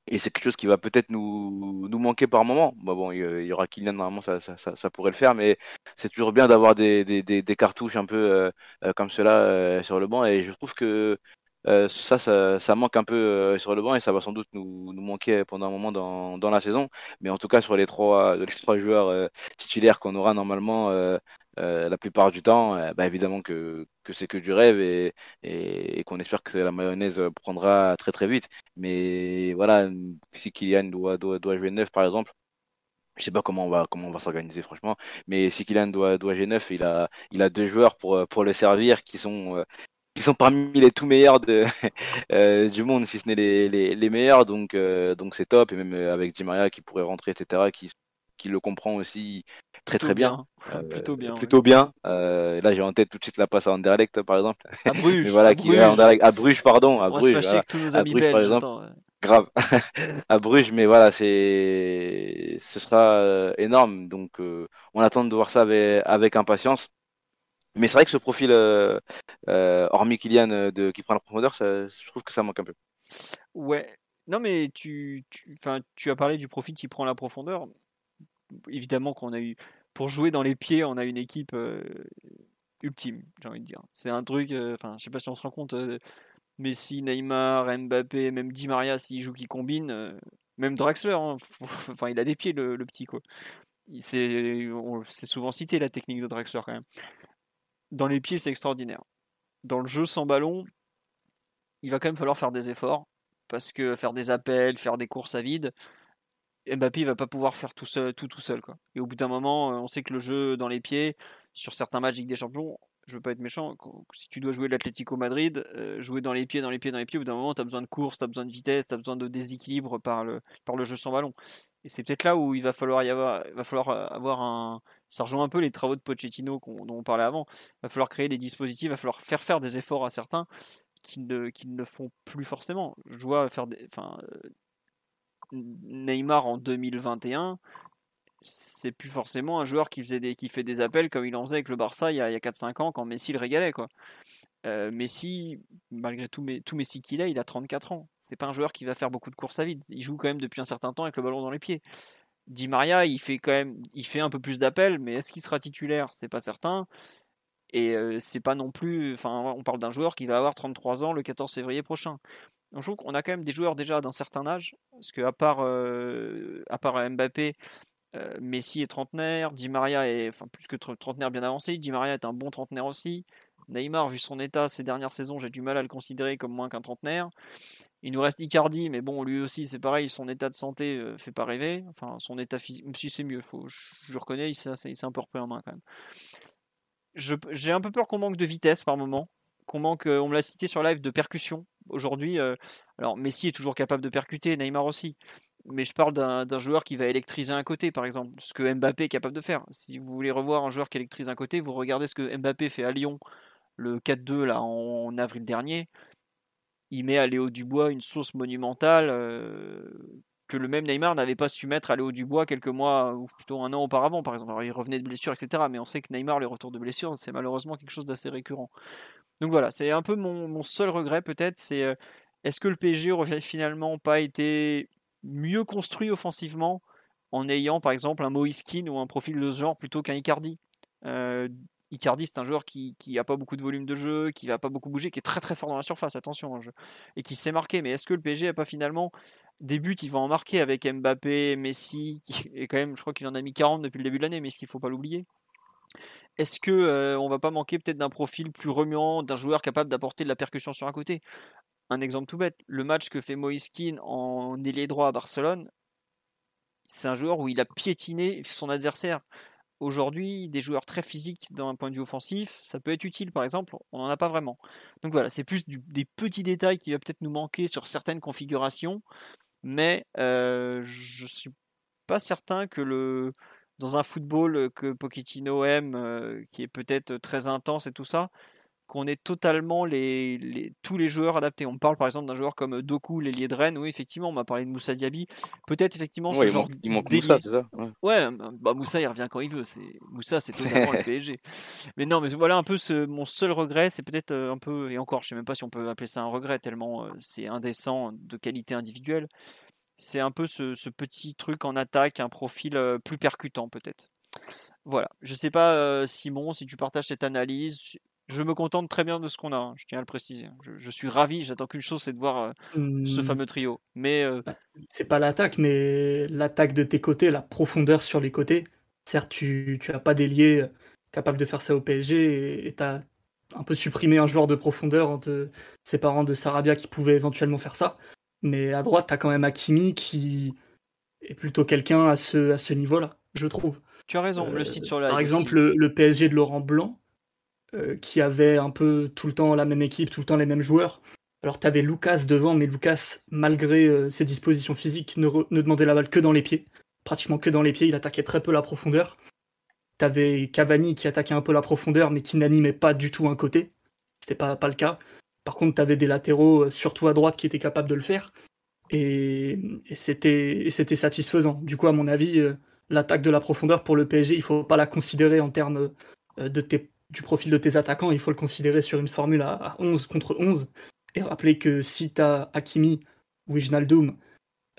Et c'est quelque chose qui va peut-être nous, nous manquer par moment. Bah bon, il y aura Kylian, normalement, ça, ça, pourrait le faire, mais c'est toujours bien d'avoir des, des, des, cartouches un peu euh, comme cela sur le banc. Et je trouve que ça, ça, ça, manque un peu sur le banc et ça va sans doute nous, nous manquer pendant un moment dans, dans, la saison. Mais en tout cas, sur les trois, les trois joueurs titulaires qu'on aura normalement la plupart du temps, bah, évidemment que, c'est que du rêve et, qu'on espère que la mayonnaise prendra très très vite. Mais voilà, si Kylian doit, jouer neuf par exemple, je sais pas comment on va comment on va s'organiser franchement, mais si Kylian doit doit G9, il a il a deux joueurs pour pour le servir qui sont euh, qui sont parmi les tout meilleurs euh, du monde, si ce n'est les, les, meilleurs. Donc euh, donc c'est top et même avec Di Maria qui pourrait rentrer, etc. qui qui le comprend aussi très très bien. plutôt bien. Plutôt bien. là j'ai en tête tout de suite la passe à Anderlecht par exemple. À Bruges. voilà, à, qui, Bruges. à Bruges pardon. À Bruges. Va se voilà. tous nos amis belges, par exemple. Attends, grave à Bruges mais voilà c'est ce sera euh, énorme donc euh, on attend de voir ça avec, avec impatience mais c'est vrai que ce profil euh, euh hormis Kylian de qui prend la profondeur ça, je trouve que ça manque un peu ouais non mais tu tu, tu as parlé du profil qui prend la profondeur évidemment qu'on a eu pour jouer dans les pieds on a une équipe ultime j'ai envie de dire c'est un truc enfin je sais pas si on se rend compte Messi, Neymar, Mbappé, même Di Maria, s'il joue qui combine, euh, même Draxler, hein, enfin, il a des pieds le, petit. quoi. C'est souvent cité la technique de Draxler quand même. Dans les pieds, c'est extraordinaire. Dans le jeu sans ballon, il va quand même falloir faire des efforts parce que faire des appels, faire des courses à vide, Mbappé il va pas pouvoir faire tout seul, tout tout seul quoi. Et au bout d'un moment, on sait que le jeu dans les pieds, sur certains matchs Ligue des Champions, je veux pas être méchant, si tu dois jouer l'Atlético Madrid, euh, jouer dans les pieds, dans les pieds, dans les pieds, au bout d'un moment, tu as besoin de course, tu as besoin de vitesse, tu as besoin de déséquilibre par le, par le jeu sans ballon. Et c'est peut-être là où il va falloir y avoir, va falloir euh, avoir un. Ça rejoint un peu les travaux de Pochettino dont on parlait avant. Il va falloir créer des dispositifs, il va falloir faire faire des efforts à certains qui ne, qui ne font plus forcément. Je vois faire des. Enfin, euh, Neymar en 2021, c'est plus forcément un joueur qui, faisait des, qui fait des appels comme il en faisait avec le Barça il y a, a 4-5 ans quand Messi le régalait. Quoi. Euh, Messi, malgré tout, Messi qu'il a, il a 34 ans. C'est pas un joueur qui va faire beaucoup de courses à vide. Il joue quand même depuis un certain temps avec le ballon dans les pieds. Di Maria, il fait quand il fait un peu plus d'appels, mais est-ce qu'il sera titulaire? C'est pas certain. Et euh, c'est pas non plus. On parle d'un joueur qui va avoir 33 ans le 14 février prochain. Donc, je trouve qu'on a quand même des joueurs déjà d'un certain âge, parce que à part, euh, à part Mbappé, euh, Messi est trentenaire, Di Maria est enfin plus que trentenaire bien avancé, Di Maria est un bon trentenaire aussi. Neymar, vu son état ces dernières saisons, j'ai du mal à le considérer comme moins qu'un trentenaire. Il nous reste Icardi, mais bon, lui aussi, c'est pareil, son état de santé euh, fait pas rêver. Enfin, son état physique, si c'est mieux, faut, je, je, reconnais, il s'est un peu repris en main quand même. J'ai un peu peur qu'on manque de vitesse par moment, qu'on manque, euh, on me l'a cité sur live, de percussion. Aujourd'hui, alors Messi est toujours capable de percuter, Neymar aussi mais je parle d'un joueur qui va électriser un côté, par exemple, ce que Mbappé est capable de faire. Si vous voulez revoir un joueur qui électrise un côté, vous regardez ce que Mbappé fait à Lyon le 4-2 là en, avril dernier. Il met à Léo Dubois une sauce monumentale euh, que le même Neymar n'avait pas su mettre à Léo Dubois quelques mois ou plutôt un an auparavant, par exemple. Alors, il revenait de blessure, etc. Mais on sait que Neymar, les retours de blessure, c'est malheureusement quelque chose d'assez récurrent. Donc voilà, c'est un peu mon, seul regret peut-être, c'est euh, est-ce que le PSG aurait finalement pas été mieux construit offensivement en ayant par exemple un Moiskin ou un profil de ce genre plutôt qu'un Icardi? Euh, Icardi, c'est un joueur qui n'a pas beaucoup de volume de jeu, qui va pas beaucoup bouger, qui est très très fort dans la surface, attention, hein, et qui s'est marqué. Mais est-ce que le PSG n'a pas finalement des buts Il va en marquer avec Mbappé, Messi, et quand même, je crois qu'il en a mis 40 depuis le début de l'année, mais ce qu'il faut pas l'oublier. Est-ce que euh, on va pas manquer peut-être d'un profil plus remuant, d'un joueur capable d'apporter de la percussion sur un côté? Un exemple tout bête, le match que fait Moiskin en ailier droit à Barcelone, c'est un joueur où il a piétiné son adversaire. Aujourd'hui, des joueurs très physiques d'un point de vue offensif, ça peut être utile par exemple, on n'en a pas vraiment. Donc voilà, c'est plus des petits détails qui va peut-être nous manquer sur certaines configurations, mais euh, je suis pas certain que le dans un football que Pochettino aime, euh, qui est peut-être très intense et tout ça, qu'on ait totalement les, tous les joueurs adaptés. On parle par exemple d'un joueur comme Doku, l'ailier de Rennes. Oui, effectivement, on m'a parlé de Moussa Diaby. Peut-être effectivement ce il genre. Manque, il manque Moussa, c'est ça Ouais, bah, Moussa, il revient quand il veut. C'est... Moussa, c'est totalement le PSG. Mais non, mais voilà un peu ce... mon seul regret. C'est peut-être un peu. Et encore, je sais même pas si on peut appeler ça un regret, tellement c'est indécent de qualité individuelle. C'est un peu ce, ce, petit truc en attaque, un profil plus percutant peut-être. Voilà. Je sais pas, Simon, si tu partages cette analyse je me contente très bien de ce qu'on a, hein, je tiens à le préciser. Je, suis ravi, j'attends qu'une chose, c'est de voir euh, ce mmh. fameux trio. Mais euh, c'est pas l'attaque, mais l'attaque de tes côtés, la profondeur sur les côtés. Certes, tu, tu as pas d'ailier capable de faire ça au PSG et tu as un peu supprimé un joueur de profondeur en te séparant de Sarabia qui pouvait éventuellement faire ça. Mais à droite, tu as quand même Hakimi qui est plutôt quelqu'un à ce, à ce niveau-là, je trouve. Tu as raison, le site sur la. Par exemple, le, PSG de Laurent Blanc, qui avait un peu tout le temps la même équipe, tout le temps les mêmes joueurs, alors, tu avais Lucas devant, mais Lucas, malgré euh, ses dispositions physiques, ne, demandait la balle que dans les pieds. Pratiquement que dans les pieds, il attaquait très peu la profondeur. Tu avais Cavani qui attaquait un peu la profondeur, mais qui n'animait pas du tout un côté. C'était pas, pas le cas. Par contre, tu avais des latéraux, euh, surtout à droite, qui étaient capables de le faire. Et, c'était satisfaisant. Du coup, à mon avis, euh, l'attaque de la profondeur pour le PSG, il faut pas la considérer en termes de du profil de tes attaquants, il faut le considérer sur une formule à 11 contre 11 et rappeler que si tu as Hakimi ou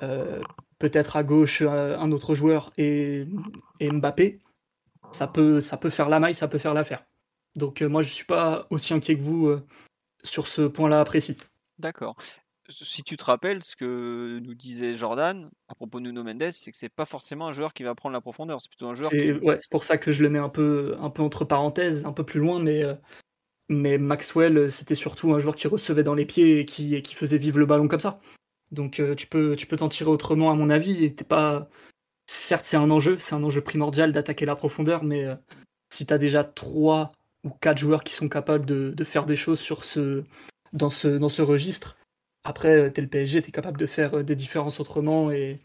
euh, peut-être à gauche un autre joueur et, Mbappé, ça peut, faire la maille, ça peut faire l'affaire. Donc euh, moi je suis pas aussi inquiet que vous euh, sur ce point-là précis. D'accord. Si tu te rappelles ce que nous disait Jordan à propos de Nuno Mendes, c'est que c'est pas forcément un joueur qui va prendre la profondeur, c'est plutôt un joueur. C'est ouais, pour ça que je le mets un peu, un peu entre parenthèses, un peu plus loin, mais mais Maxwell, euh, c'était surtout un joueur qui recevait dans les pieds et qui, qui faisait vivre le ballon comme ça. Donc euh, tu peux tu peux t'en tirer autrement à mon avis. Et pas... Certes c'est un enjeu, c'est un enjeu primordial d'attaquer la profondeur, mais euh, si tu as déjà trois ou quatre joueurs qui sont capables de, faire des choses sur ce, dans, ce, dans ce registre, après tu es le PSG, tu es capable de faire des différences autrement et,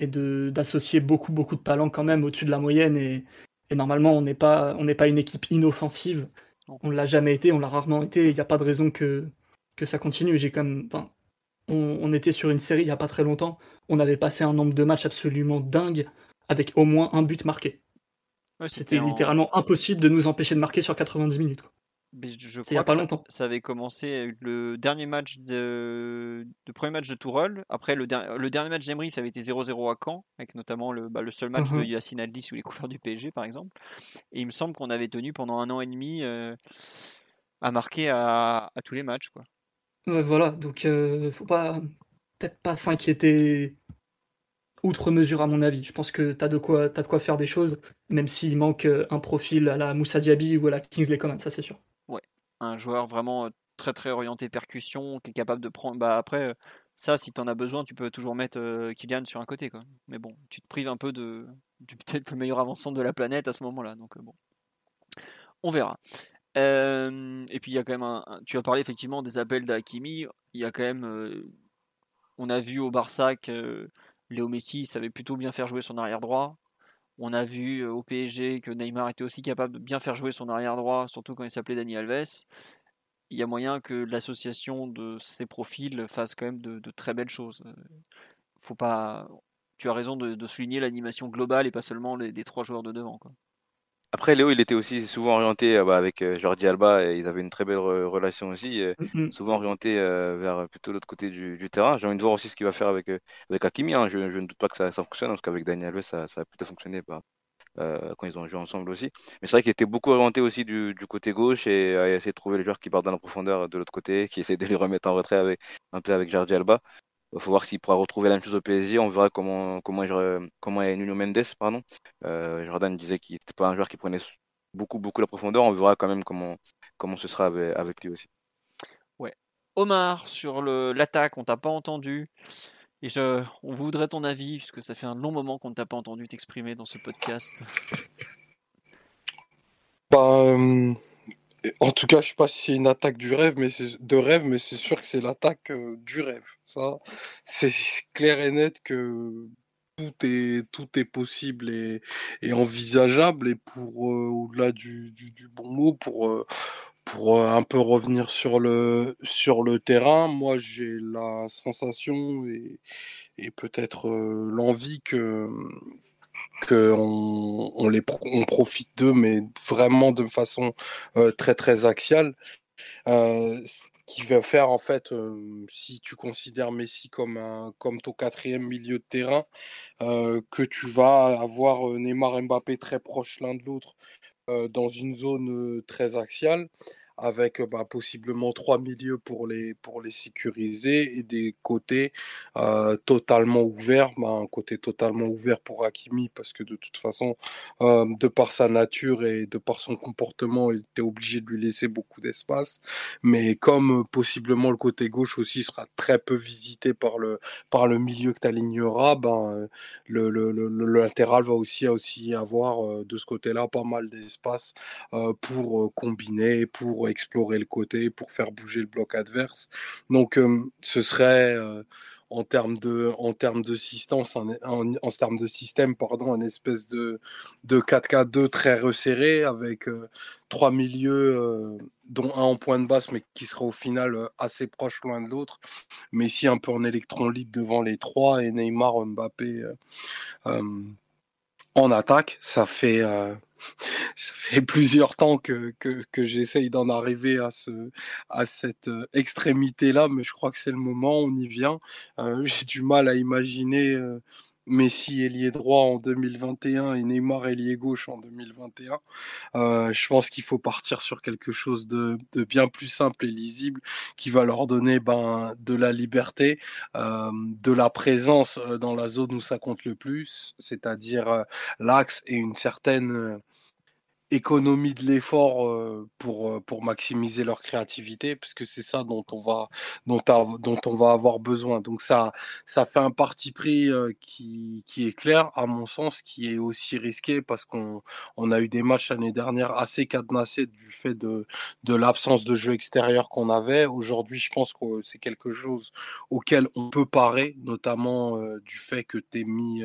et d'associer beaucoup beaucoup de talent quand même au-dessus de la moyenne. Et, et normalement on n'est pas, on pas une équipe inoffensive on l'a jamais été, on l'a rarement été. Il n'y a pas de raison que, que ça continue. J'ai enfin, on, était sur une série il n'y a pas très longtemps. On avait passé un nombre de matchs absolument dingue avec au moins un but marqué. C'était littéralement impossible de nous empêcher de marquer sur 90 minutes. je, crois pas longtemps. Ça, avait commencé le dernier match de, le premier match de Tourelle. Après le, le dernier match d'Emery, ça avait été 0-0 à Caen, avec notamment le, bah, le seul match de uh-huh. Yacine Adli sous les couleurs du PSG, par exemple. Et il me semble qu'on avait tenu pendant un an et demi euh, à marquer à, tous les matchs, quoi. voilà, donc euh, faut pas peut-être pas s'inquiéter outre mesure à mon avis. Je pense que tu as de quoi as de quoi faire des choses, même s'il manque euh, un profil à la Moussa Diaby ou à la Kingsley Coman, ça c'est sûr. Ouais, un joueur vraiment très très orienté percussion, qui est capable de prendre. Bah après, ça, si tu en as besoin, tu peux toujours mettre Kylian sur un côté. Quoi. Mais bon, tu te prives un peu de, peut-être le meilleur avançant de la planète à ce moment-là. Donc bon, on verra. et puis il y a quand même tu as parlé effectivement des appels d'Akimi. Il y a quand même, on a vu au Barça que Léo Messi savait plutôt bien faire jouer son arrière droit. On a vu au PSG que Neymar était aussi capable de bien faire jouer son arrière droit, surtout quand il s'appelait Dani Alves il y a moyen que l'association de ces profils fasse quand même de, très belles choses. Euh, faut pas, tu as raison de, souligner l'animation globale et pas seulement les, trois joueurs de devant. Après, Léo, il était aussi souvent orienté euh, bah, avec euh, Jordi Alba et ils avaient une très belle relation aussi, mm-hmm. souvent orienté vers plutôt l'autre côté du, terrain. J'ai envie de voir aussi ce qu'il va faire avec, avec Hakimi. Hein. Je, ne doute pas que ça, fonctionne, parce qu'avec Daniel Alves, ça, ça a plutôt fonctionné. Bah, euh, quand ils ont joué ensemble aussi. Mais c'est vrai qu'il était beaucoup orienté aussi du, côté gauche et à essayer de trouver les joueurs qui partent dans la profondeur de l'autre côté, qui essaient de les remettre en retrait avec, un peu avec Jardi Alba. Il faut voir s'il pourra retrouver la même chose au PSG. On verra comment, comment, comment est Nuno Mendes. Pardon. Euh, Jordan disait qu'il n'était pas un joueur qui prenait beaucoup, beaucoup la profondeur. On verra quand même comment, comment ce sera avec, lui aussi. Ouais. Omar, sur l'attaque, on t'a pas entendu. Et je, on voudrait ton avis, puisque ça fait un long moment qu'on ne t'a pas entendu t'exprimer dans ce podcast. Bah, euh, en tout cas, je sais pas si c'est une attaque du rêve, mais de rêve, mais c'est sûr que c'est l'attaque du rêve. Ça, c'est clair et net que tout est, tout est possible et, envisageable. Et pour au-delà du, du, bon mot, pour pour un peu revenir sur le, sur le terrain, moi j'ai la sensation et, et peut-être l'envie que qu'on on les on profite d'eux, mais vraiment de façon très très axiale. ce qui va faire en fait, si tu considères Messi comme un comme ton quatrième milieu de terrain, que tu vas avoir Neymar et Mbappé très proches l'un de l'autre dans une zone très axiale avec bah, possiblement trois milieux pour les, pour les sécuriser et des côtés totalement ouverts. Bah, un côté totalement ouvert pour Hakimi parce que de toute façon, de par sa nature et de par son comportement, il était obligé de lui laisser beaucoup d'espace. Mais comme possiblement le côté gauche aussi sera très peu visité par le, par le milieu que tu aligneras, ben, le, le, le, le, latéral va aussi, aussi avoir de ce côté-là pas mal d'espace pour combiner, pour explorer le côté, pour faire bouger le bloc adverse. Donc ce serait en termes de en termes de en, en, en, termes de système pardon une espèce de de 4K2 très resserré avec trois milieux dont un en point de basse mais qui sera au final assez proche l'un de l'autre mais si un peu en électron libre devant les trois et Neymar Mbappé en attaque ça fait fait plusieurs temps que, que, j'essaye d'en arriver à, ce, cette euh, extrémité-là, mais je crois que c'est le moment, on y vient. Euh, j'ai du mal à imaginer euh, Messi ailier droit en 2021 et Neymar ailier gauche en 2021. Euh, je pense qu'il faut partir sur quelque chose de, de, bien plus simple et lisible qui va leur donner ben, de la liberté, euh, de la présence dans la zone où ça compte le plus, c'est-à-dire l'axe et une certaine économie de l'effort pour, pour maximiser leur créativité, puisque c'est ça dont on va dont, on va avoir besoin. Donc ça ça fait un parti pris qui, qui est clair, à mon sens, qui est aussi risqué parce qu'on on a eu des matchs l'année dernière assez cadenassés du fait de, de l'absence de jeu extérieur qu'on avait. Aujourd'hui, je pense que c'est quelque chose auquel on peut parer, notamment du fait que tu mis,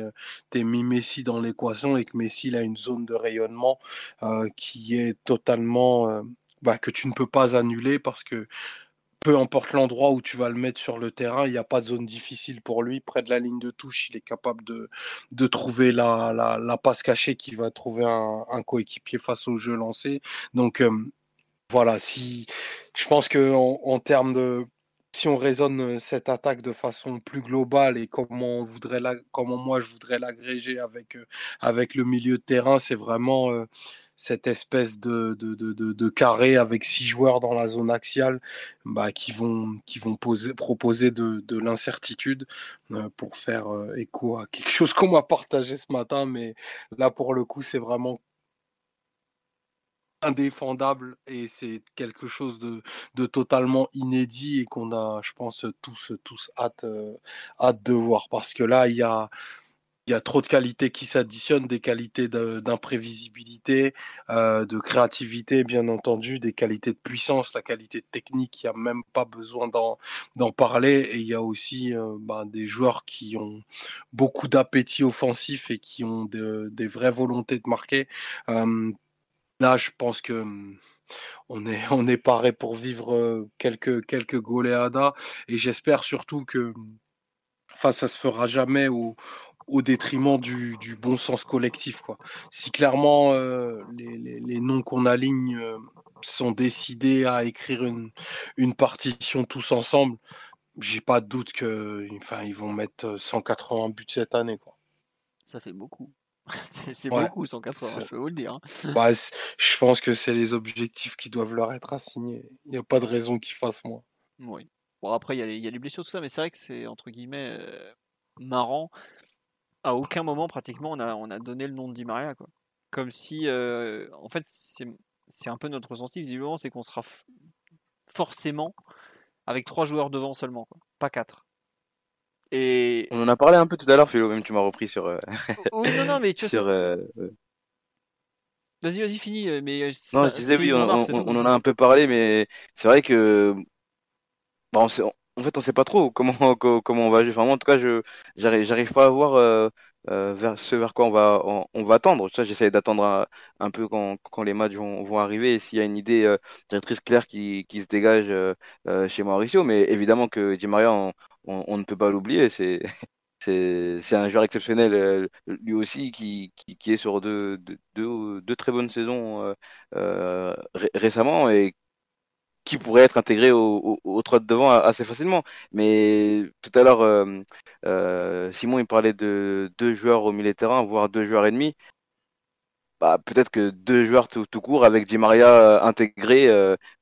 mis Messi dans l'équation et que Messi a une zone de rayonnement. Qui est totalement euh, bah, que tu ne peux pas annuler parce que peu importe l'endroit où tu vas le mettre sur le terrain, il n'y a pas de zone difficile pour lui. Près de la ligne de touche, il est capable de, de trouver la, la, passe cachée qui va trouver un, coéquipier face au jeu lancé. Donc euh, voilà, si je pense que en termes de si on raisonne cette attaque de façon plus globale et comment on voudrait la, comment moi je voudrais l'agréger avec avec le milieu de terrain, c'est vraiment cette espèce de, de, de, carré avec six joueurs dans la zone axiale bah, qui vont, qui vont poser, proposer de, de l'incertitude euh, pour faire euh, écho à quelque chose qu'on m'a partagé ce matin. Mais là, pour le coup, c'est vraiment indéfendable et c'est quelque chose de, de, totalement inédit et qu'on a, je pense, tous, tous hâte, euh, hâte de voir parce que là, il y a il y a trop de qualités qui s'additionnent, des qualités d'imprévisibilité, euh, de créativité, bien entendu, des qualités de puissance, la qualité de technique, il n'y a même pas besoin d'en parler. Et il y a aussi euh, ben, des joueurs qui ont beaucoup d'appétit offensif et qui ont des vraies volontés de marquer. Euh, là, je pense que hum, on est, on paré pour vivre quelques, quelques goleadas et j'espère surtout que enfin, ça se fera jamais au, au détriment du, du, bon sens collectif. Quoi. Si clairement euh, les, les, les, noms qu'on aligne euh, sont décidés à écrire une, une partition tous ensemble, j'ai pas de doute que, enfin, ils vont mettre 180 buts cette année. Quoi. Ça fait beaucoup. c'est ouais, beaucoup 180, je peux vous le dire. Hein. Bah, je pense que c'est les objectifs qui doivent leur être assignés. Il n'y a pas de raison qu'ils fassent moins. Oui. Bon, après, il y, y, a les blessures, tout ça, mais c'est vrai que c'est entre guillemets euh, marrant à aucun moment pratiquement on a, on a donné le nom de Di Maria quoi. Comme si euh, en fait c'est, un peu notre ressenti visiblement c'est qu'on sera forcément avec trois joueurs devant seulement quoi, pas quatre. Et On en a parlé un peu tout à l'heure Philo, même tu m'as repris sur euh, oui non non mais tu vois sur c'est- euh, vas-y vas-y finis euh, mais Non, ça- je disais oui, on, en a un peu parlé, mais c'est vrai que bah, on sait- en fait on sait pas trop comment co- comment on va. Enfin, en tout cas, je j'arrive j'arrive pas à voir euh, euh, vers ce vers quoi on va on, va attendre. J'essaie d'attendre un, un peu quand, les matchs vont, arriver s'il y a une idée euh, directrice claire qui, se dégage euh, euh, chez Mauricio. Mais évidemment que Di Maria, on, ne peut pas l'oublier. C'est un joueur exceptionnel euh, lui aussi qui, est sur deux, très bonnes saisons euh, euh, ré- récemment qui pourrait être intégré au, au, au trot de devant assez facilement. Mais tout à l'heure, euh, euh, Simon il parlait de deux joueurs au milieu de terrain, voire deux joueurs et demi. bah, peut-être que deux joueurs tout, court avec Di Maria euh, intégré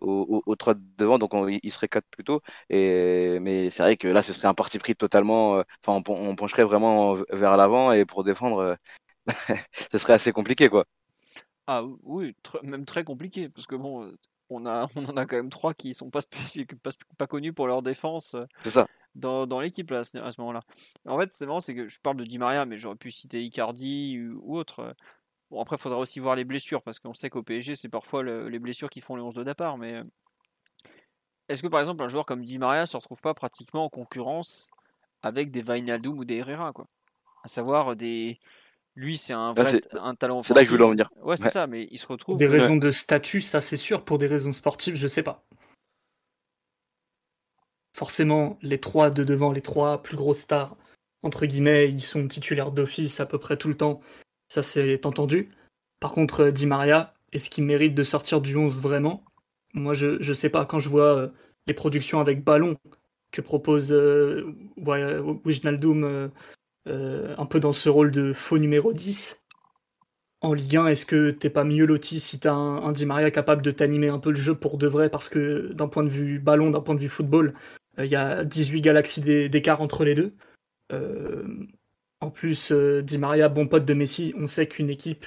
au, au, 3 devant, donc il serait 4 plutôt. Et, mais c'est vrai que là, ce serait un parti pris totalement. Enfin, on, pencherait vraiment vers l'avant et pour défendre, ce serait assez compliqué, quoi. Ah oui, même très compliqué, parce que bon, on, a, on en a quand même trois qui sont pas, pas, pas connus pour leur défense. Ça dans, dans l'équipe à ce, moment-là. En fait, c'est marrant, c'est que je parle de Di Maria, mais j'aurais pu citer Icardi ou, autre. Bon, après, il faudra aussi voir les blessures, parce qu'on sait qu'au PSG, c'est parfois les blessures qui font les 11 de départ. Mais est-ce que, par exemple, un joueur comme Di Maria se retrouve pas pratiquement en concurrence avec des Vainaldum ou des Herrera, quoi? À savoir, des... lui, c'est un, vrai, un talent C'est là que je voulais en venir. Ouais, c'est ça, mais il se retrouve. Pour des raisons de statut, ça c'est sûr. Pour des raisons sportives, je sais pas forcément, les trois de devant, les trois plus grosses stars, entre guillemets, ils sont titulaires d'office à peu près tout le temps. Ça, c'est entendu. Par contre, Di Maria, est-ce qu'il mérite de sortir du 11 vraiment? Moi, je ne sais pas. Quand je vois euh, les productions avec ballon que propose euh, Wijnaldum euh, un peu dans ce rôle de faux numéro 10, en Ligue 1, est-ce que t'es pas mieux loti si t'as un, un Di Maria capable de t'animer un peu le jeu pour de vrai? Parce que d'un point de vue ballon, d'un point de vue football, euh, il y a 18 galaxies d'écart entre les deux. Euh, en plus, euh, Di Maria, bon pote de Messi, on sait qu'une équipe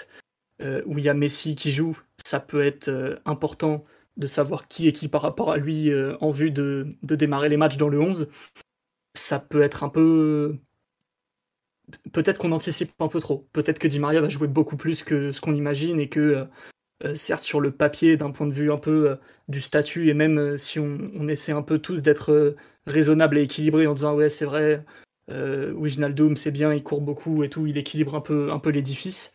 où il y a Messi qui joue, ça peut être important de savoir qui est qui par rapport à lui en vue de, démarrer les matchs dans le 11. Ça peut être un peu. Peut-être qu'on anticipe un peu trop. Peut-être que Di Maria va jouer beaucoup plus que ce qu'on imagine et que euh, certes sur le papier d'un point de vue un peu euh, du statut et même euh, si on, essaie un peu tous d'être raisonnable et équilibré en disant ouais c'est vrai euh, Wijnaldum c'est bien il court beaucoup et tout il équilibre un peu un peu l'édifice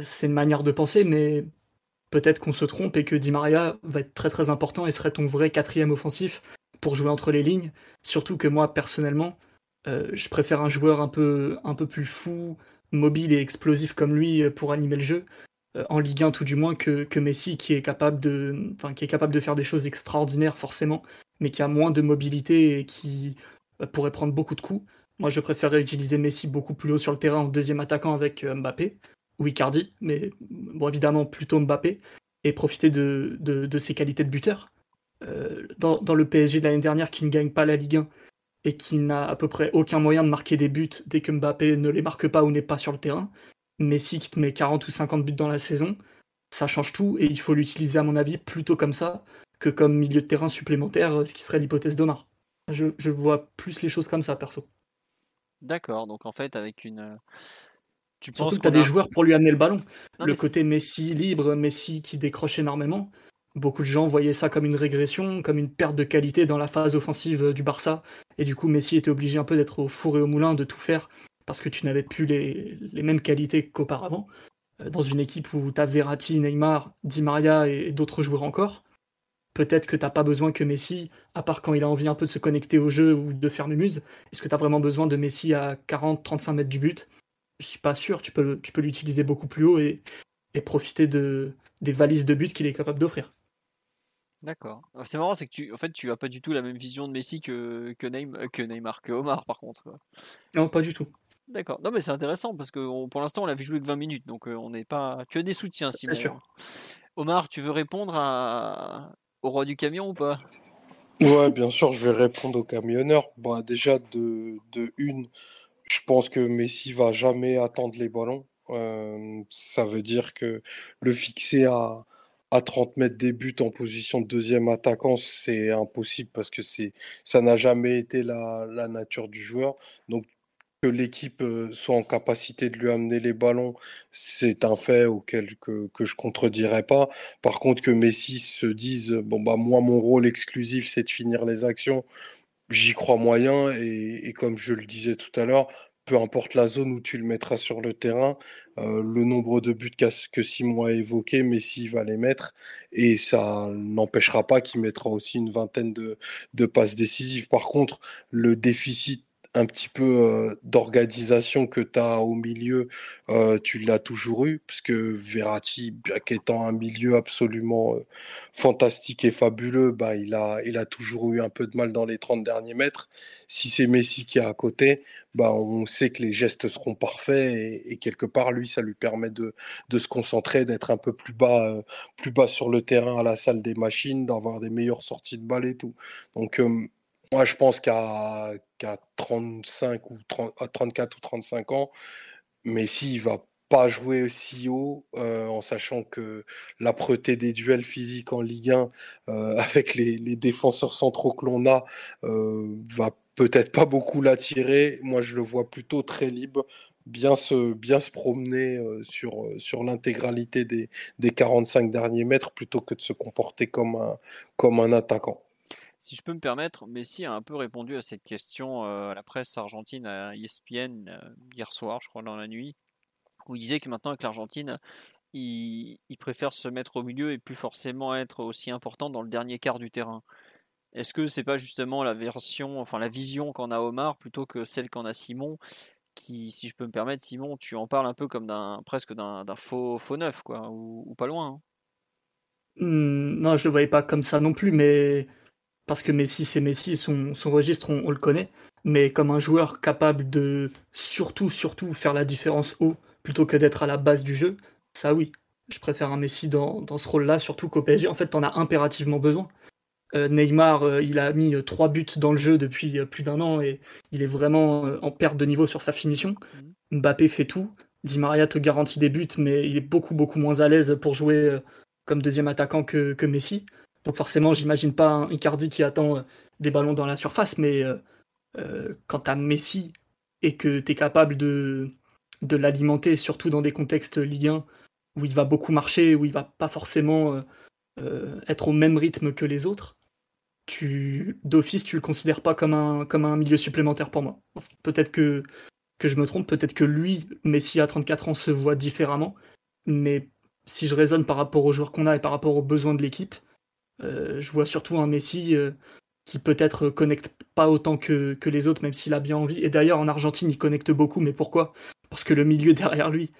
c'est une manière de penser mais peut-être qu'on se trompe et que Di Maria va être très très important et serait ton vrai quatrième offensif pour jouer entre les lignes surtout que moi personnellement je préfère un joueur un peu un peu plus fou mobile et explosif comme lui pour animer le jeu euh, en Ligue 1 tout du moins que, Messi qui est capable de qui est capable de faire des choses extraordinaires forcément mais qui a moins de mobilité et qui euh, pourrait prendre beaucoup de coups. Moi je préférerais utiliser Messi beaucoup plus haut sur le terrain en deuxième attaquant avec euh, Mbappé ou Icardi mais bon évidemment plutôt Mbappé et profiter de, de, ses qualités de buteur. dans, dans, le PSG de l'année dernière qui ne gagne pas la Ligue 1 et qui n'a à peu près aucun moyen de marquer des buts dès que Mbappé ne les marque pas ou n'est pas sur le terrain, Messi qui te met 40 ou 50 buts dans la saison, ça change tout et il faut l'utiliser à mon avis plutôt comme ça que comme milieu de terrain supplémentaire, ce qui serait l'hypothèse d'Omar. Je, vois plus les choses comme ça, perso. D'accord, donc en fait, avec une. Euh, tu Surtout que tu as des joueurs pour lui amener le ballon. le côté Messi libre, Messi qui décroche énormément. Beaucoup de gens voyaient ça comme une régression, comme une perte de qualité dans la phase offensive du Barça. Et du coup, Messi était obligé un peu d'être au four et au moulin, de tout faire parce que tu n'avais plus les, mêmes qualités qu'auparavant. Euh, dans une équipe où tu as Verratti, Neymar, Di Maria et d'autres joueurs encore, peut-être que tu n'as pas besoin que Messi, à part quand il a envie un peu de se connecter au jeu ou de faire muse, est-ce que tu as vraiment besoin de Messi à 40-35 mètres du but? Je suis pas sûr, tu peux, l'utiliser beaucoup plus haut et, profiter de, des valises de but qu'il est capable d'offrir. D'accord. C'est marrant, c'est que tu, en fait, tu as pas du tout la même vision de Messi que, que, Neymar, que Neymar, que Omar, par contre. Non, pas du tout. D'accord. Non, mais c'est intéressant parce que pour l'instant, on l'a vu jouer que 20 minutes, donc on n'est pas. Tu as des soutiens, Simon. Sûr. Omar, tu veux répondre à... au roi du camion ou pas? Ouais, bien sûr, je vais répondre au camionneur. Bah, déjà, de, de une, je pense que Messi va jamais attendre les ballons. ça veut dire que le fixer à, à 30 mètres des buts en position de deuxième attaquant, c'est impossible parce que c'est ça n'a jamais été la, nature du joueur. Donc que l'équipe soit en capacité de lui amener les ballons, c'est un fait auquel que, que je contredirais pas. Par contre, que Messi se dise bon bah moi mon rôle exclusif c'est de finir les actions, j'y crois moyen et, comme je le disais tout à l'heure, peu importe la zone où tu le mettras sur le terrain, le nombre de buts que Simon a évoqué, Messi va les mettre et ça n'empêchera pas qu'il mettra aussi une vingtaine de passes décisives. Par contre, le déficit un petit peu d'organisation que tu as au milieu, tu l'as toujours eu, parce que Verratti, bien qu'étant un milieu absolument fantastique et fabuleux, bah, il, a, il a toujours eu un peu de mal dans les 30 derniers mètres. Si c'est Messi qui est à côté, bah, on sait que les gestes seront parfaits et, quelque part, lui, ça lui permet de, de se concentrer, d'être un peu plus bas, plus bas sur le terrain à la salle des machines, d'avoir des meilleures sorties de balles et tout. Donc, moi, je pense qu'à 35 ou 34 ou 35 ans, Messi il va pas jouer aussi haut, euh, en sachant que l'âpreté des duels physiques en Ligue 1, euh, avec les, défenseurs centraux que l'on a, euh, va peut-être pas beaucoup l'attirer. Moi, je le vois plutôt très libre, bien se, bien se promener sur, sur l'intégralité des, des 45 derniers mètres, plutôt que de se comporter comme un, comme un attaquant. Si je peux me permettre, Messi a un peu répondu à cette question euh, à la presse argentine, à ESPN, euh, hier soir, je crois, dans la nuit, où il disait que maintenant avec l'Argentine, il, préfère se mettre au milieu et plus forcément être aussi important dans le dernier quart du terrain. Est-ce que c'est pas justement la version, enfin la vision qu'en a Omar plutôt que celle qu'en a Simon qui, si je peux me permettre, Simon, tu en parles un peu comme d'un presque d'un faux, faux neuf, quoi, ou, pas loin. Hein? Mmh, non, je le voyais pas comme ça non plus, mais parce que Messi c'est Messi, son, son registre on, le connaît, mais comme un joueur capable de surtout, surtout faire la différence haut plutôt que d'être à la base du jeu, ça oui. Je préfère un Messi dans, dans ce rôle-là, surtout qu'au PSG, en fait, t'en as impérativement besoin. Euh, Neymar, euh, il a mis euh, trois buts dans le jeu depuis plus d'un an et il est vraiment en perte de niveau sur sa finition. Mhm. Mbappé fait tout. Di Maria te garantit des buts, mais il est beaucoup, beaucoup moins à l'aise pour jouer comme deuxième attaquant que, que Messi. Donc forcément, j'imagine pas un Icardi qui attend euh, des ballons dans la surface, mais euh, euh, quand tu Messi et que tu es capable de, l'alimenter, surtout dans des contextes Ligue 1 où il va beaucoup marcher, où il va pas forcément être au même rythme que les autres, tu d'office tu le considères pas comme un, milieu supplémentaire pour moi. Peut-être que, que je me trompe, peut-être que lui, Messi à 34 ans, se voit différemment, mais si je raisonne par rapport aux joueurs qu'on a et par rapport aux besoins de l'équipe, je vois surtout un Messi euh, qui peut-être connecte pas autant que, les autres, même s'il a bien envie. Et d'ailleurs, en Argentine, il connecte beaucoup, mais pourquoi? Parce que le milieu derrière lui,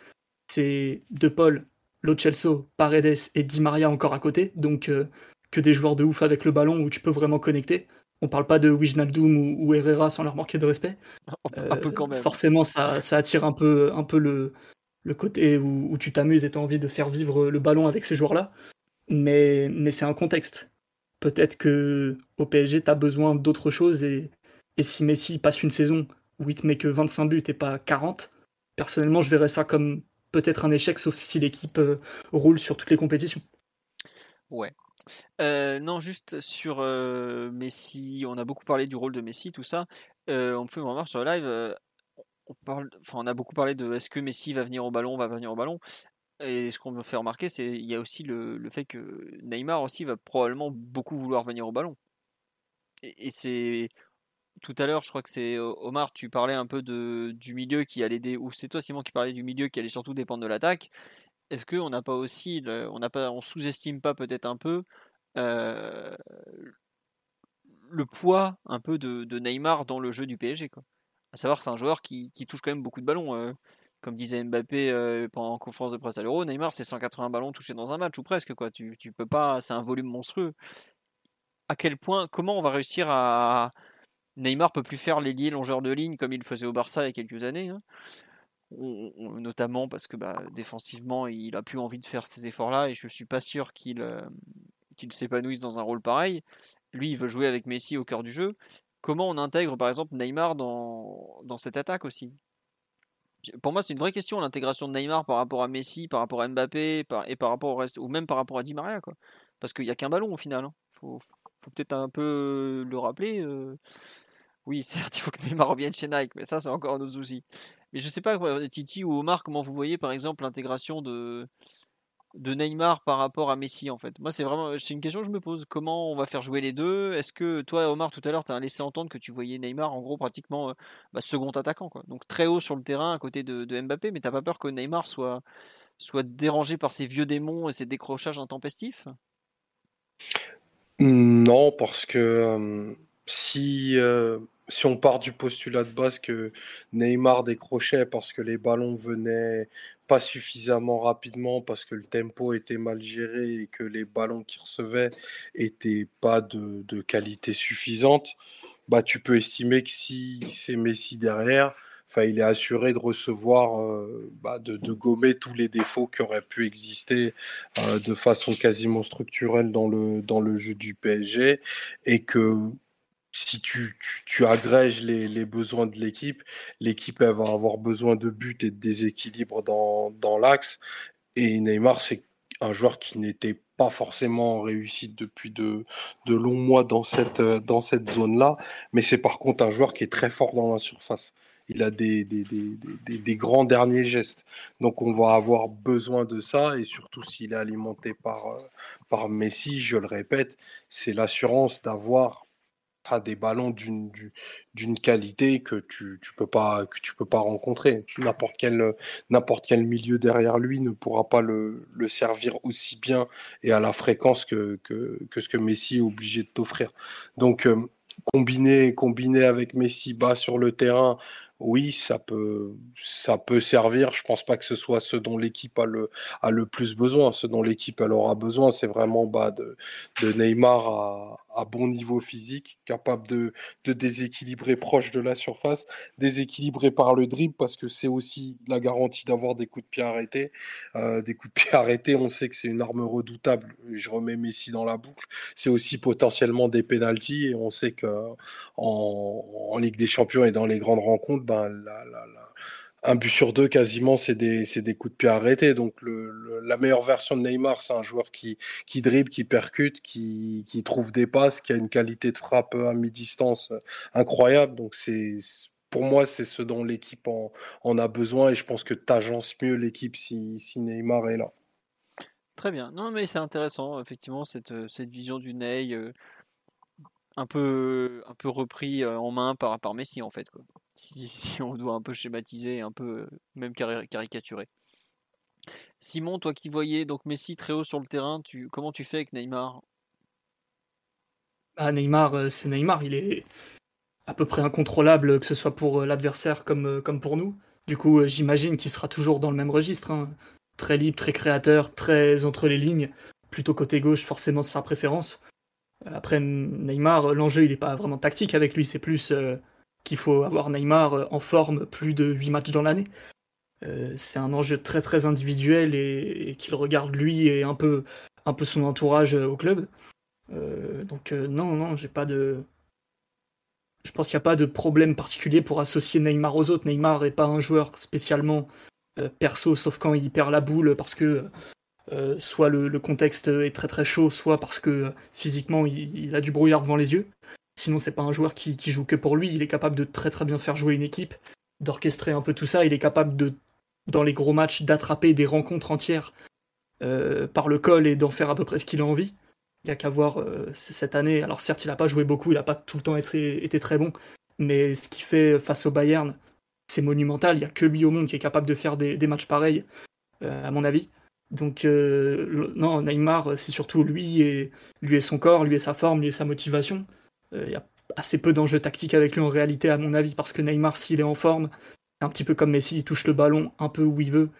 c'est De Paul, Lo Celso, Paredes et Di Maria encore à côté, donc euh, que des joueurs de ouf avec le ballon où tu peux vraiment connecter. On parle pas de Wijnaldum ou, Herrera sans leur manquer de respect. un peu quand même. Forcément, ça, attire un peu, un peu le, le côté où, où tu t'amuses et tu as envie de faire vivre le ballon avec ces joueurs-là mais, mais c'est un contexte. Peut-être que au PSG, tu as besoin d'autre chose et, et, si Messi passe une saison où il te met que 25 buts et pas 40, personnellement, je verrais ça comme peut-être un échec, sauf si l'équipe euh, roule sur toutes les compétitions. Ouais. Euh, non, juste sur euh, Messi, on a beaucoup parlé du rôle de Messi, tout ça. on me fait une remarque sur le live. on, parle, on a beaucoup parlé de est-ce que Messi va venir au ballon, va venir au ballon. Et ce qu'on me fait remarquer, c'est il y a aussi le, fait que Neymar aussi va probablement beaucoup vouloir venir au ballon. Et, c'est tout à l'heure, je crois que c'est Omar, tu parlais un peu du milieu qui allait ou c'est toi Simon qui parlait du milieu qui allait surtout dépendre de l'attaque. Est-ce qu'on n'a pas aussi, on n'a pas, on sous-estime pas peut-être un peu euh, le poids un peu de, Neymar dans le jeu du PSG quoi? À savoir, c'est un joueur qui, qui, touche quand même beaucoup de ballons. Euh comme disait Mbappé euh, pendant conférence de presse à l'Euro, Neymar c'est 180 ballons touchés dans un match ou presque quoi. Tu, peux pas, c'est un volume monstrueux. À quel point, comment on va réussir à Neymar peut plus faire l'ailier longeur de ligne comme il faisait au Barça il y a quelques années, hein. notamment parce que bah, défensivement il a plus envie de faire ces efforts-là et je suis pas sûr qu'il euh, qu'il s'épanouisse dans un rôle pareil. Lui, il veut jouer avec Messi au cœur du jeu. Comment on intègre par exemple Neymar dans cette attaque aussi? Pour moi, c'est une vraie question l'intégration de Neymar par rapport à Messi, par rapport à Mbappé, et par rapport au reste, ou même par rapport à Di Maria, quoi. Parce qu'il n'y a qu'un ballon au final. Hein. faut, peut-être un peu le rappeler. Euh. Oui, certes, il faut que Neymar revienne chez Nike, mais ça, c'est encore un autre souci. Mais je sais pas, Titi ou Omar, comment vous voyez par exemple l'intégration de, de Neymar par rapport à Messi en fait? Moi c'est vraiment c'est une question que je me pose. Comment on va faire jouer les deux? Est-ce que toi Omar tout à l'heure tu as laissé entendre que tu voyais Neymar en gros pratiquement euh, bah, second attaquant quoi. Donc très haut sur le terrain à côté de, Mbappé mais t'as pas peur que Neymar soit soit dérangé par ses vieux démons et ses décrochages intempestifs? Non parce que si euh, si on part du postulat de base que Neymar décrochait parce que les ballons venaient pas suffisamment rapidement, parce que le tempo était mal géré et que les ballons qu'il recevait étaient pas de, de qualité suffisante, bah tu peux estimer que si c'est Messi derrière, il est assuré de recevoir, euh, bah, de, de, gommer tous les défauts qui auraient pu exister euh, de façon quasiment structurelle dans le dans le jeu du PSG et que si tu, tu, tu agrèges les, les, besoins de l'équipe, l'équipe va avoir besoin de buts et de déséquilibre dans, dans l'axe. Et Neymar, c'est un joueur qui n'était pas forcément réussi depuis de, de longs mois dans cette, dans cette zone-là, mais c'est par contre un joueur qui est très fort dans la surface. Il a des, des, des, des, grands derniers gestes. Donc on va avoir besoin de ça, et surtout s'il est alimenté par, par Messi, je le répète, c'est l'assurance d'avoir des ballons d'une qualité que tu tu peux pas que tu peux pas rencontrer. N'importe quel milieu derrière lui ne pourra pas le, servir aussi bien et à la fréquence que que, que ce que Messi est obligé de t'offrir. Donc euh, combiné combiné avec Messi bas sur le terrain oui, ça peut, ça peut servir. Je pense pas que ce soit ce dont l'équipe a le, a le plus besoin. Ce dont l'équipe elle aura besoin, c'est vraiment bah, de, Neymar à, bon niveau physique, capable de, de déséquilibrer proche de la surface, déséquilibré par le dribble, parce que c'est aussi la garantie d'avoir des coups de pied arrêtés. Euh, des coups de pied arrêtés, on sait que c'est une arme redoutable. Je remets Messi dans la boucle. C'est aussi potentiellement des pénalties, et on sait que en Ligue des Champions et dans les grandes rencontres, ben, un but sur deux, quasiment, c'est des, des, coups de pied arrêtés. Donc, la meilleure version de Neymar, c'est un joueur qui, qui dribble, qui percute, qui, qui, trouve des passes, qui a une qualité de frappe à mi-distance incroyable. Donc, c'est pour moi, c'est ce dont l'équipe en, en, a besoin. Et je pense que tu agences mieux l'équipe si, si Neymar est là. Très bien. Non, mais c'est intéressant, effectivement, cette, cette vision du Ney. Euh un peu, un peu repris en main par, par Messi en fait. Si, si, on doit un peu schématiser, un peu même caricaturer. Simon, toi qui voyais donc Messi très haut sur le terrain, tu, comment tu fais avec Neymar? Ah, Neymar, c'est Neymar, il est à peu près incontrôlable, que ce soit pour l'adversaire comme, comme pour nous. Du coup, j'imagine qu'il sera toujours dans le même registre. Hein. Très libre, très créateur, très entre les lignes. Plutôt côté gauche, forcément, c'est sa préférence. Après, Neymar, l'enjeu, il n'est pas vraiment tactique avec lui, c'est plus euh, qu'il faut avoir Neymar euh, en forme plus de 8 matchs dans l'année. Euh, c'est un enjeu très très individuel et, qu'il regarde lui et un peu, un peu son entourage au club. Euh, donc non, non, j'ai pas de... Je pense qu'il n'y a pas de problème particulier pour associer Neymar aux autres. Neymar n'est pas un joueur spécialement perso, sauf quand il perd la boule parce que euh, soit le, contexte est très très chaud, soit parce que physiquement il a du brouillard devant les yeux. Sinon, c'est pas un joueur qui, qui, joue que pour lui. Il est capable de très très bien faire jouer une équipe, d'orchestrer un peu tout ça. Il est capable de, dans les gros matchs, d'attraper des rencontres entières euh, par le col et d'en faire à peu près ce qu'il a envie. Il y a qu'à voir euh, cette année. Alors certes, il n'a pas joué beaucoup, il n'a pas tout le temps été, très bon, mais ce qu'il fait face au Bayern, c'est monumental. Il n'y a que lui au monde qui est capable de faire des, matchs pareils, à mon avis. Donc euh, non, Neymar, c'est surtout lui et lui et son corps, lui et sa forme, lui et sa motivation. Il euh, y a assez peu d'enjeux tactiques avec lui en réalité, à mon avis, parce que Neymar, s'il est en forme, c'est un petit peu comme Messi, il touche le ballon un peu où il veut,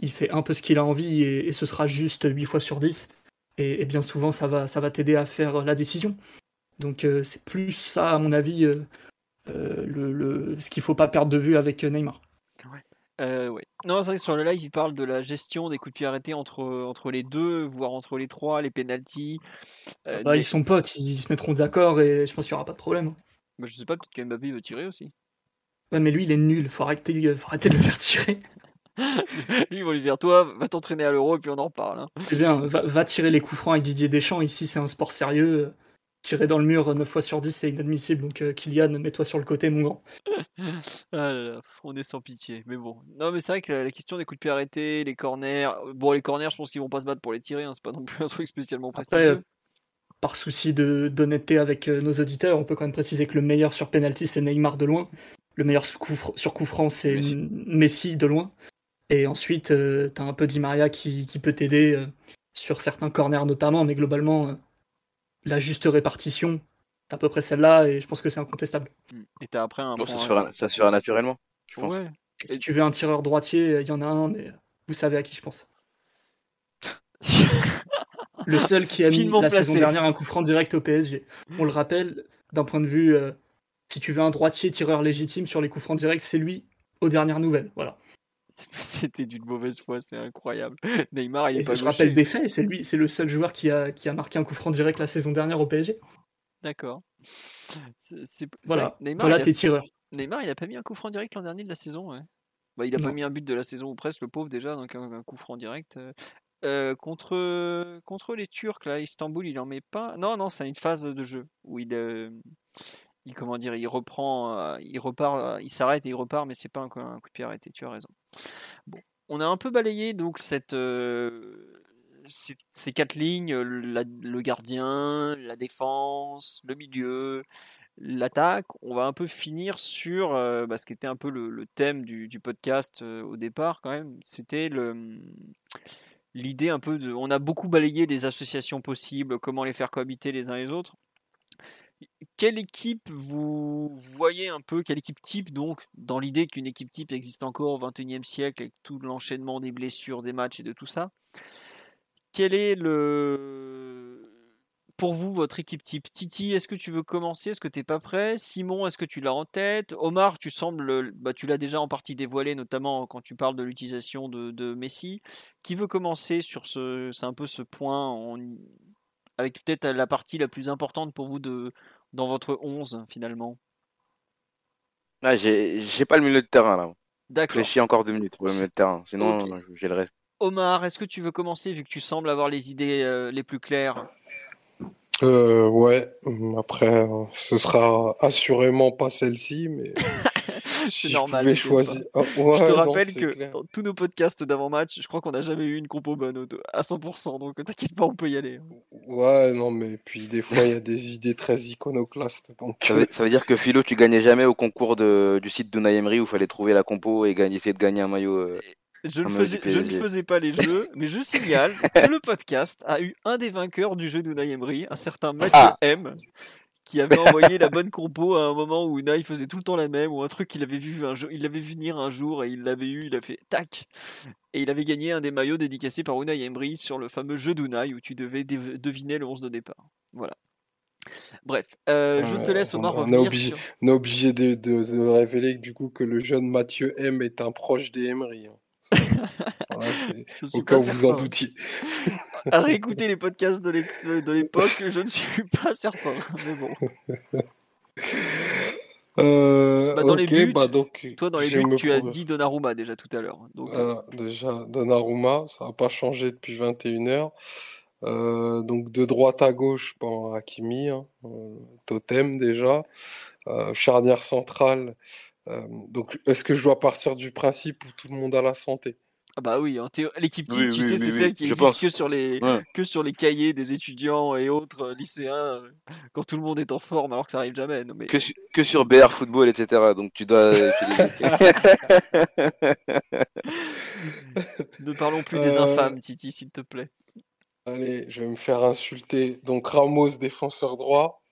il fait un peu ce qu'il a envie et, ce sera juste 8 fois sur 10. Et, bien souvent, ça va, ça va t'aider à faire la décision. Donc euh, c'est plus ça, à mon avis, euh, le, ce qu'il faut pas perdre de vue avec Neymar. Ouais. Non, c'est vrai que sur le live, il parle de la gestion des coups de pied arrêtés entre, entre les deux, voire entre les trois, les pénalties. Euh, bah, des... Ils sont potes, ils se mettront d'accord et je pense qu'il n'y aura pas de problème. Bah, je sais pas, peut-être que Mbappé veut tirer aussi. Ouais, mais lui, il est nul, faut arrêter, faut arrêter de le faire tirer. lui, ils vont lui dire Toi, va t'entraîner à l'euro et puis on en reparle. Hein. C'est bien, va, va, tirer les coups francs avec Didier Deschamps. Ici, c'est un sport sérieux. Tirer dans le mur 9 fois sur 10, c'est inadmissible. Donc, euh, Kylian, mets-toi sur le côté, mon grand. ah là là, on est sans pitié. Mais bon. Non, mais c'est vrai que la, la, question des coups de pied arrêtés, les corners. Bon, les corners, je pense qu'ils vont pas se battre pour les tirer. Hein, c'est pas non plus un truc spécialement prestigieux. Après, par souci d'honnêteté avec euh, nos auditeurs, on peut quand même préciser que le meilleur sur penalty, c'est Neymar de loin. Le meilleur sur coup, sur coup franc, c'est Messi. Messi. de loin. Et ensuite, euh, tu as un peu Di Maria qui, qui peut t'aider euh, sur certains corners notamment, mais globalement, la juste répartition, C'est à peu près celle-là et je pense que c'est incontestable. Et t'as après un. Bon, ça, se fera, ça se fera naturellement. Je pense. Ouais. Si tu veux un tireur droitier, il y en a un, mais vous savez à qui je pense. le seul qui a mis Finement la placé. saison dernière un coup franc direct au PSG. On le rappelle, d'un point de vue, euh, si tu veux un droitier tireur légitime sur les coups francs directs, c'est lui aux dernières nouvelles. Voilà. C'était d'une mauvaise foi, c'est incroyable. Neymar, il est Et pas je gaucher. rappelle des faits, c'est lui, c'est le seul joueur qui a, qui a marqué un coup franc direct la saison dernière au PSG. D'accord. Voilà, Neymar, voilà tes tireurs. Neymar, il a pas mis un coup franc direct l'an dernier de la saison, ouais. Bah, il a pas mis un but de la saison ou presque, le pauvre déjà, donc un, un coup franc direct. euh. Euh, contre, contre les Turcs, là, Istanbul, il en met pas. Non, non, c'est une phase de jeu où il, euh, il comment dire, il reprend, euh, il repart, euh, il s'arrête et il repart, mais c'est pas un, coup- de pied arrêté. Tu as raison. Bon, on a un peu balayé donc euh, ces, quatre lignes, le gardien, la défense, le milieu, l'attaque. On va un peu finir sur bah, ce qui était un peu le, thème du, podcast au départ quand même. C'était l'idée un peu de. On a beaucoup balayé les associations possibles, comment les faire cohabiter les uns les autres. Quelle équipe vous voyez un peu, quelle équipe type donc, dans l'idée qu'une équipe type existe encore au XXIe siècle avec tout l'enchaînement des blessures, des matchs et de tout ça Quel est le. Pour vous, votre équipe type? Titi, est-ce que tu veux commencer? Est-ce que tu n'es pas prêt? Simon, est-ce que tu l'as en tête? Omar, tu sembles. Bah, tu l'as déjà en partie dévoilé, notamment quand tu parles de l'utilisation de, Messi. Qui veut commencer sur ce. C'est un peu ce point en- avec peut-être la partie la plus importante pour vous de, dans votre 11 finalement? Ah, j'ai j'ai pas le milieu de terrain là. D'accord. Réfléchis encore deux minutes pour le milieu de terrain. Sinon, j'ai le reste. Omar, est-ce que tu veux commencer vu que tu sembles avoir les idées euh, les plus claires? Euh, ouais, après, ce sera assurément pas celle-ci, mais si je normal, choisir. Ah, Je te rappelle c'est que clair. dans tous nos podcasts d'avant-match, je crois qu'on n'a jamais eu une compo bonne à 100%, donc t'inquiète pas, on peut y aller. Ouais, non, mais puis des fois, il y a des idées très iconoclastes, donc Ça euh, veut, ça veut dire que Philo, tu gagnais jamais au concours de, du site d'Unai Emery où il fallait trouver la compo et gagner, essayer de gagner un maillot. euh. Je ne, faisais, du je ne PSG. faisais pas les jeux, mais je signale que le podcast a eu un des vainqueurs du jeu d'Unai Emery, un certain Mathieu Ah. M, qui avait envoyé la bonne compo à un moment où Unai faisait tout le temps la même, ou un truc qu'il avait vu un jour, il l'avait vu venir un jour et il l'avait eu, il a fait tac, et il avait gagné un des maillots dédicacés par Unai Emery sur le fameux jeu d'Unai où tu devais dev- deviner le 11 de départ. Voilà. Bref, euh, je te Ouais, laisse Omar on revenir obligé- sur... on est obligé de, de- de révéler que, du coup que le jeune Mathieu M est un proche des Emery. hein. Voilà, au cas où vous en doutiez. À réécouter les podcasts de l'ép- de l'époque, je ne suis pas certain. Mais bon. Euh, Bah, dans les buts, bah donc, Toi, dans les buts, tu as dit Donnarumma déjà tout à l'heure. Donc, euh, déjà, Donnarumma, ça n'a pas changé depuis 21h. Euh, donc de droite à gauche, bon, Hakimi, hein, euh, totem déjà. Euh, charnière centrale. euh, donc est-ce que je dois partir du principe où tout le monde a la santé? Ah bah oui, en théo- l'équipe Oui, tu oui, sais, oui, c'est oui, celle qui existe pense. que sur, les, Ouais. que sur les cahiers des étudiants et autres euh, lycéens, euh, quand tout le monde est en forme, alors que ça arrive jamais. Non, mais... Que, su- que sur BR Football, etc. Donc tu dois. utiliser- Ne parlons plus des Euh, infâmes, Titi, s'il te plaît. Allez, je vais me faire insulter. Donc Ramos, défenseur droit.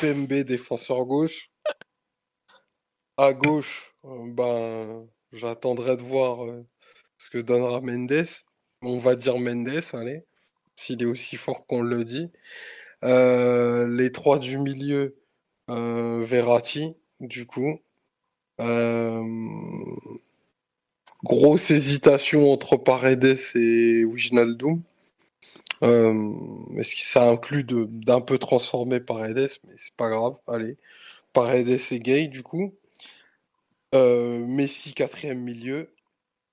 Pembe, défenseur gauche. À gauche, euh, ben, j'attendrai de voir euh, ce que donnera Mendes. On va dire Mendes, allez, s'il est aussi fort qu'on le dit. Euh, les trois du milieu, euh, Verratti, du coup. Grosse hésitation entre Paredes et Wijnaldum. Est-ce que ça inclut d'un peu transformer Paredes, mais c'est pas grave. Allez, Paredes et Gay du coup. Euh, Messi quatrième milieu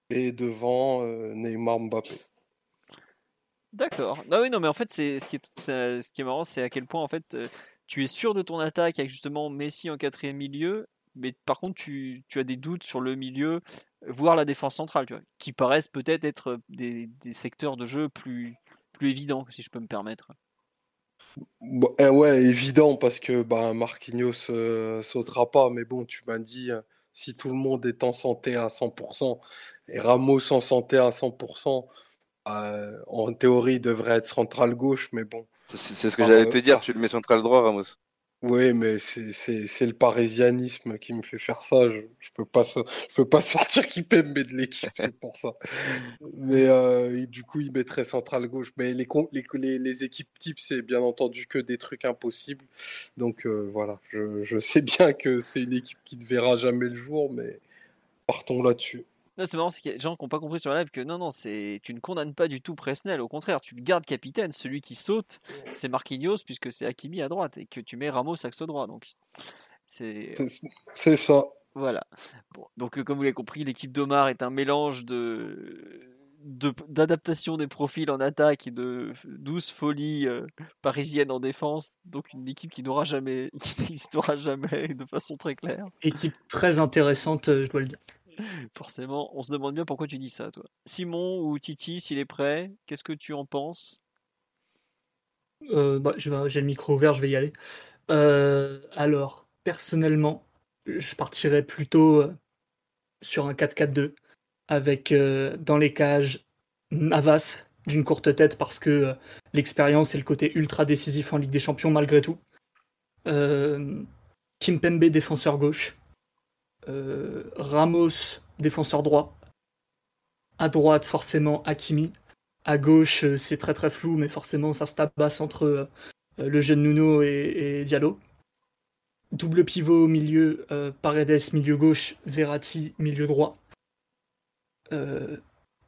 et devant euh, Neymar Mbappé. D'accord. Non, oui, non, mais en fait, c'est ce qui est, c'est- ce qui est marrant, c'est à quel point en fait euh, tu es sûr de ton attaque avec justement Messi en quatrième milieu, mais par contre tu, tu as des doutes sur le milieu, voire la défense centrale, tu vois, qui paraissent peut-être être des, des secteurs de jeu plus, plus évidents, si je peux me permettre. Bon, eh ouais, évident parce que bah, Marquinhos euh, sautera pas, mais bon, tu m'as dit euh, si tout le monde est en santé à 100% et Ramos en santé à 100%, euh, en théorie il devrait être central gauche, mais bon, C'est ce que j'allais bah, te dire, tu le mets central droit, Ramos. Oui, mais c'est le parisianisme qui me fait faire ça. Je, je peux pas, so- je peux pas sortir de l'équipe, c'est pour ça. Mais euh, du coup, il mettrait central gauche. Mais les, les, les, les équipes types, c'est bien entendu que des trucs impossibles. Donc euh, voilà, je, je sais bien que c'est une équipe qui ne verra jamais le jour, mais partons là-dessus. Non, c'est marrant, c'est qu'il y a des gens qui n'ont pas compris sur la live que non, non, c'est tu ne condamnes pas du tout Presnel. Au contraire, tu le gardes capitaine. Celui qui saute, c'est Marquinhos, puisque c'est Hakimi à droite et que tu mets Ramos axe droit. Donc, c'est C'est- ça. voilà. Bon, donc, euh, comme vous l'avez compris, l'équipe d'Omar est un mélange de de- d'adaptation des profils en attaque et de douce folie euh, parisienne en défense. Donc, une équipe qui n'aura jamais, qui n'existera jamais de façon très claire. Équipe très intéressante, euh, je dois le dire. Forcément, on se demande bien pourquoi tu dis ça, toi. Simon ou Titi, s'il est prêt, qu'est-ce que tu en penses? Euh, bah, J'ai le micro ouvert, je vais y aller. Euh, alors, personnellement, je partirais plutôt euh, sur un 4-4-2 avec dans les cages Navas d'une courte tête parce que l'expérience et le côté ultra décisif en Ligue des Champions malgré tout. Euh, Kimpembe défenseur gauche. Euh, Ramos défenseur droit. À droite forcément Hakimi. À gauche euh, c'est très très flou mais forcément ça se tabasse entre euh, le jeune Nuno et, Diallo. Double pivot au milieu, Paredes milieu gauche, Verratti milieu droit.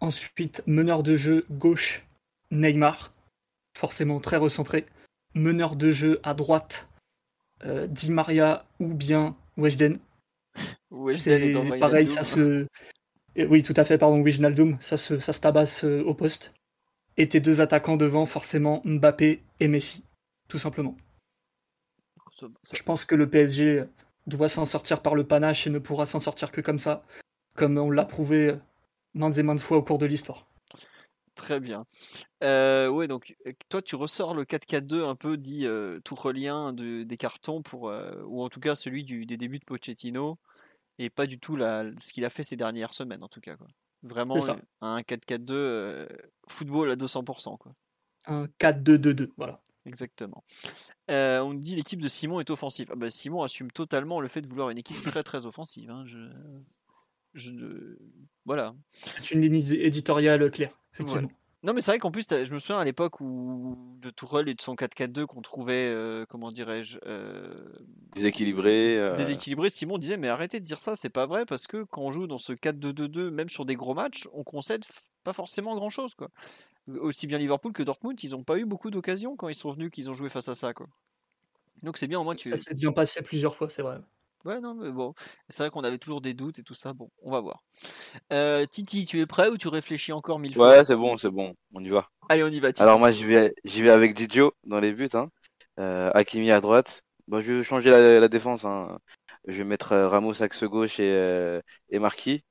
Ensuite, meneur de jeu gauche, Neymar, forcément très recentré. Meneur de jeu à droite, euh, Di Maria ou bien Weshden. Pareil, ça se. Oui, tout à fait, pardon, Wijnaldum, ça se, ça se tabasse euh, au poste. Et tes deux attaquants devant, forcément, Mbappé et Messi, tout simplement. Ça- ça- Je pense que le PSG doit s'en sortir par le panache et ne pourra s'en sortir que comme ça, comme on l'a prouvé maintes et maintes fois au cours de l'histoire. Très bien. Euh, ouais, donc euh, toi, tu ressors le 4-4-2 un peu dit euh, tout relien de, des cartons, pour, euh, ou en tout cas celui du, des débuts de Pochettino, et pas du tout la, ce qu'il a fait ces dernières semaines, en tout cas. Quoi. Vraiment un 4-4-2 euh, football à 200%. Quoi. Un 4-2-2-2, voilà. Exactement. Euh, on dit l'équipe de Simon est offensive. Ah bah, Simon assume totalement le fait de vouloir une équipe très très offensive. hein. Je, je, ne- voilà. C'est une ligne éditoriale claire, effectivement. Non, mais c'est vrai qu'en plus, je me souviens à l'époque où de Tourelle et de son 4-4-2 qu'on trouvait, euh, comment dirais-je, euh, Déséquilibré. euh, déséquilibré. Simon disait, mais arrêtez de dire ça, c'est pas vrai, parce que quand on joue dans ce 4-2-2-2, même sur des gros matchs, on concède pas forcément grand-chose, quoi. Aussi bien Liverpool que Dortmund, ils n'ont pas eu beaucoup d'occasions quand ils sont venus, qu'ils ont joué face à ça, quoi. Donc c'est bien, au moins tu. Ça s'est bien passé plusieurs fois, c'est vrai. Ouais, non, mais bon, c'est vrai qu'on avait toujours des doutes et tout ça. Bon, on va voir. Euh, Titi, tu es prêt ou tu réfléchis encore mille fois? Ouais, c'est bon, c'est bon, on y va. Allez, on y va, Titi. Alors moi j'y vais, j'y vais avec Didio dans les buts. Hein. Euh, Hakimi à droite. Bon, je vais changer la, la défense. Hein. Je vais mettre euh, Ramos axe gauche et, euh, et Marquis.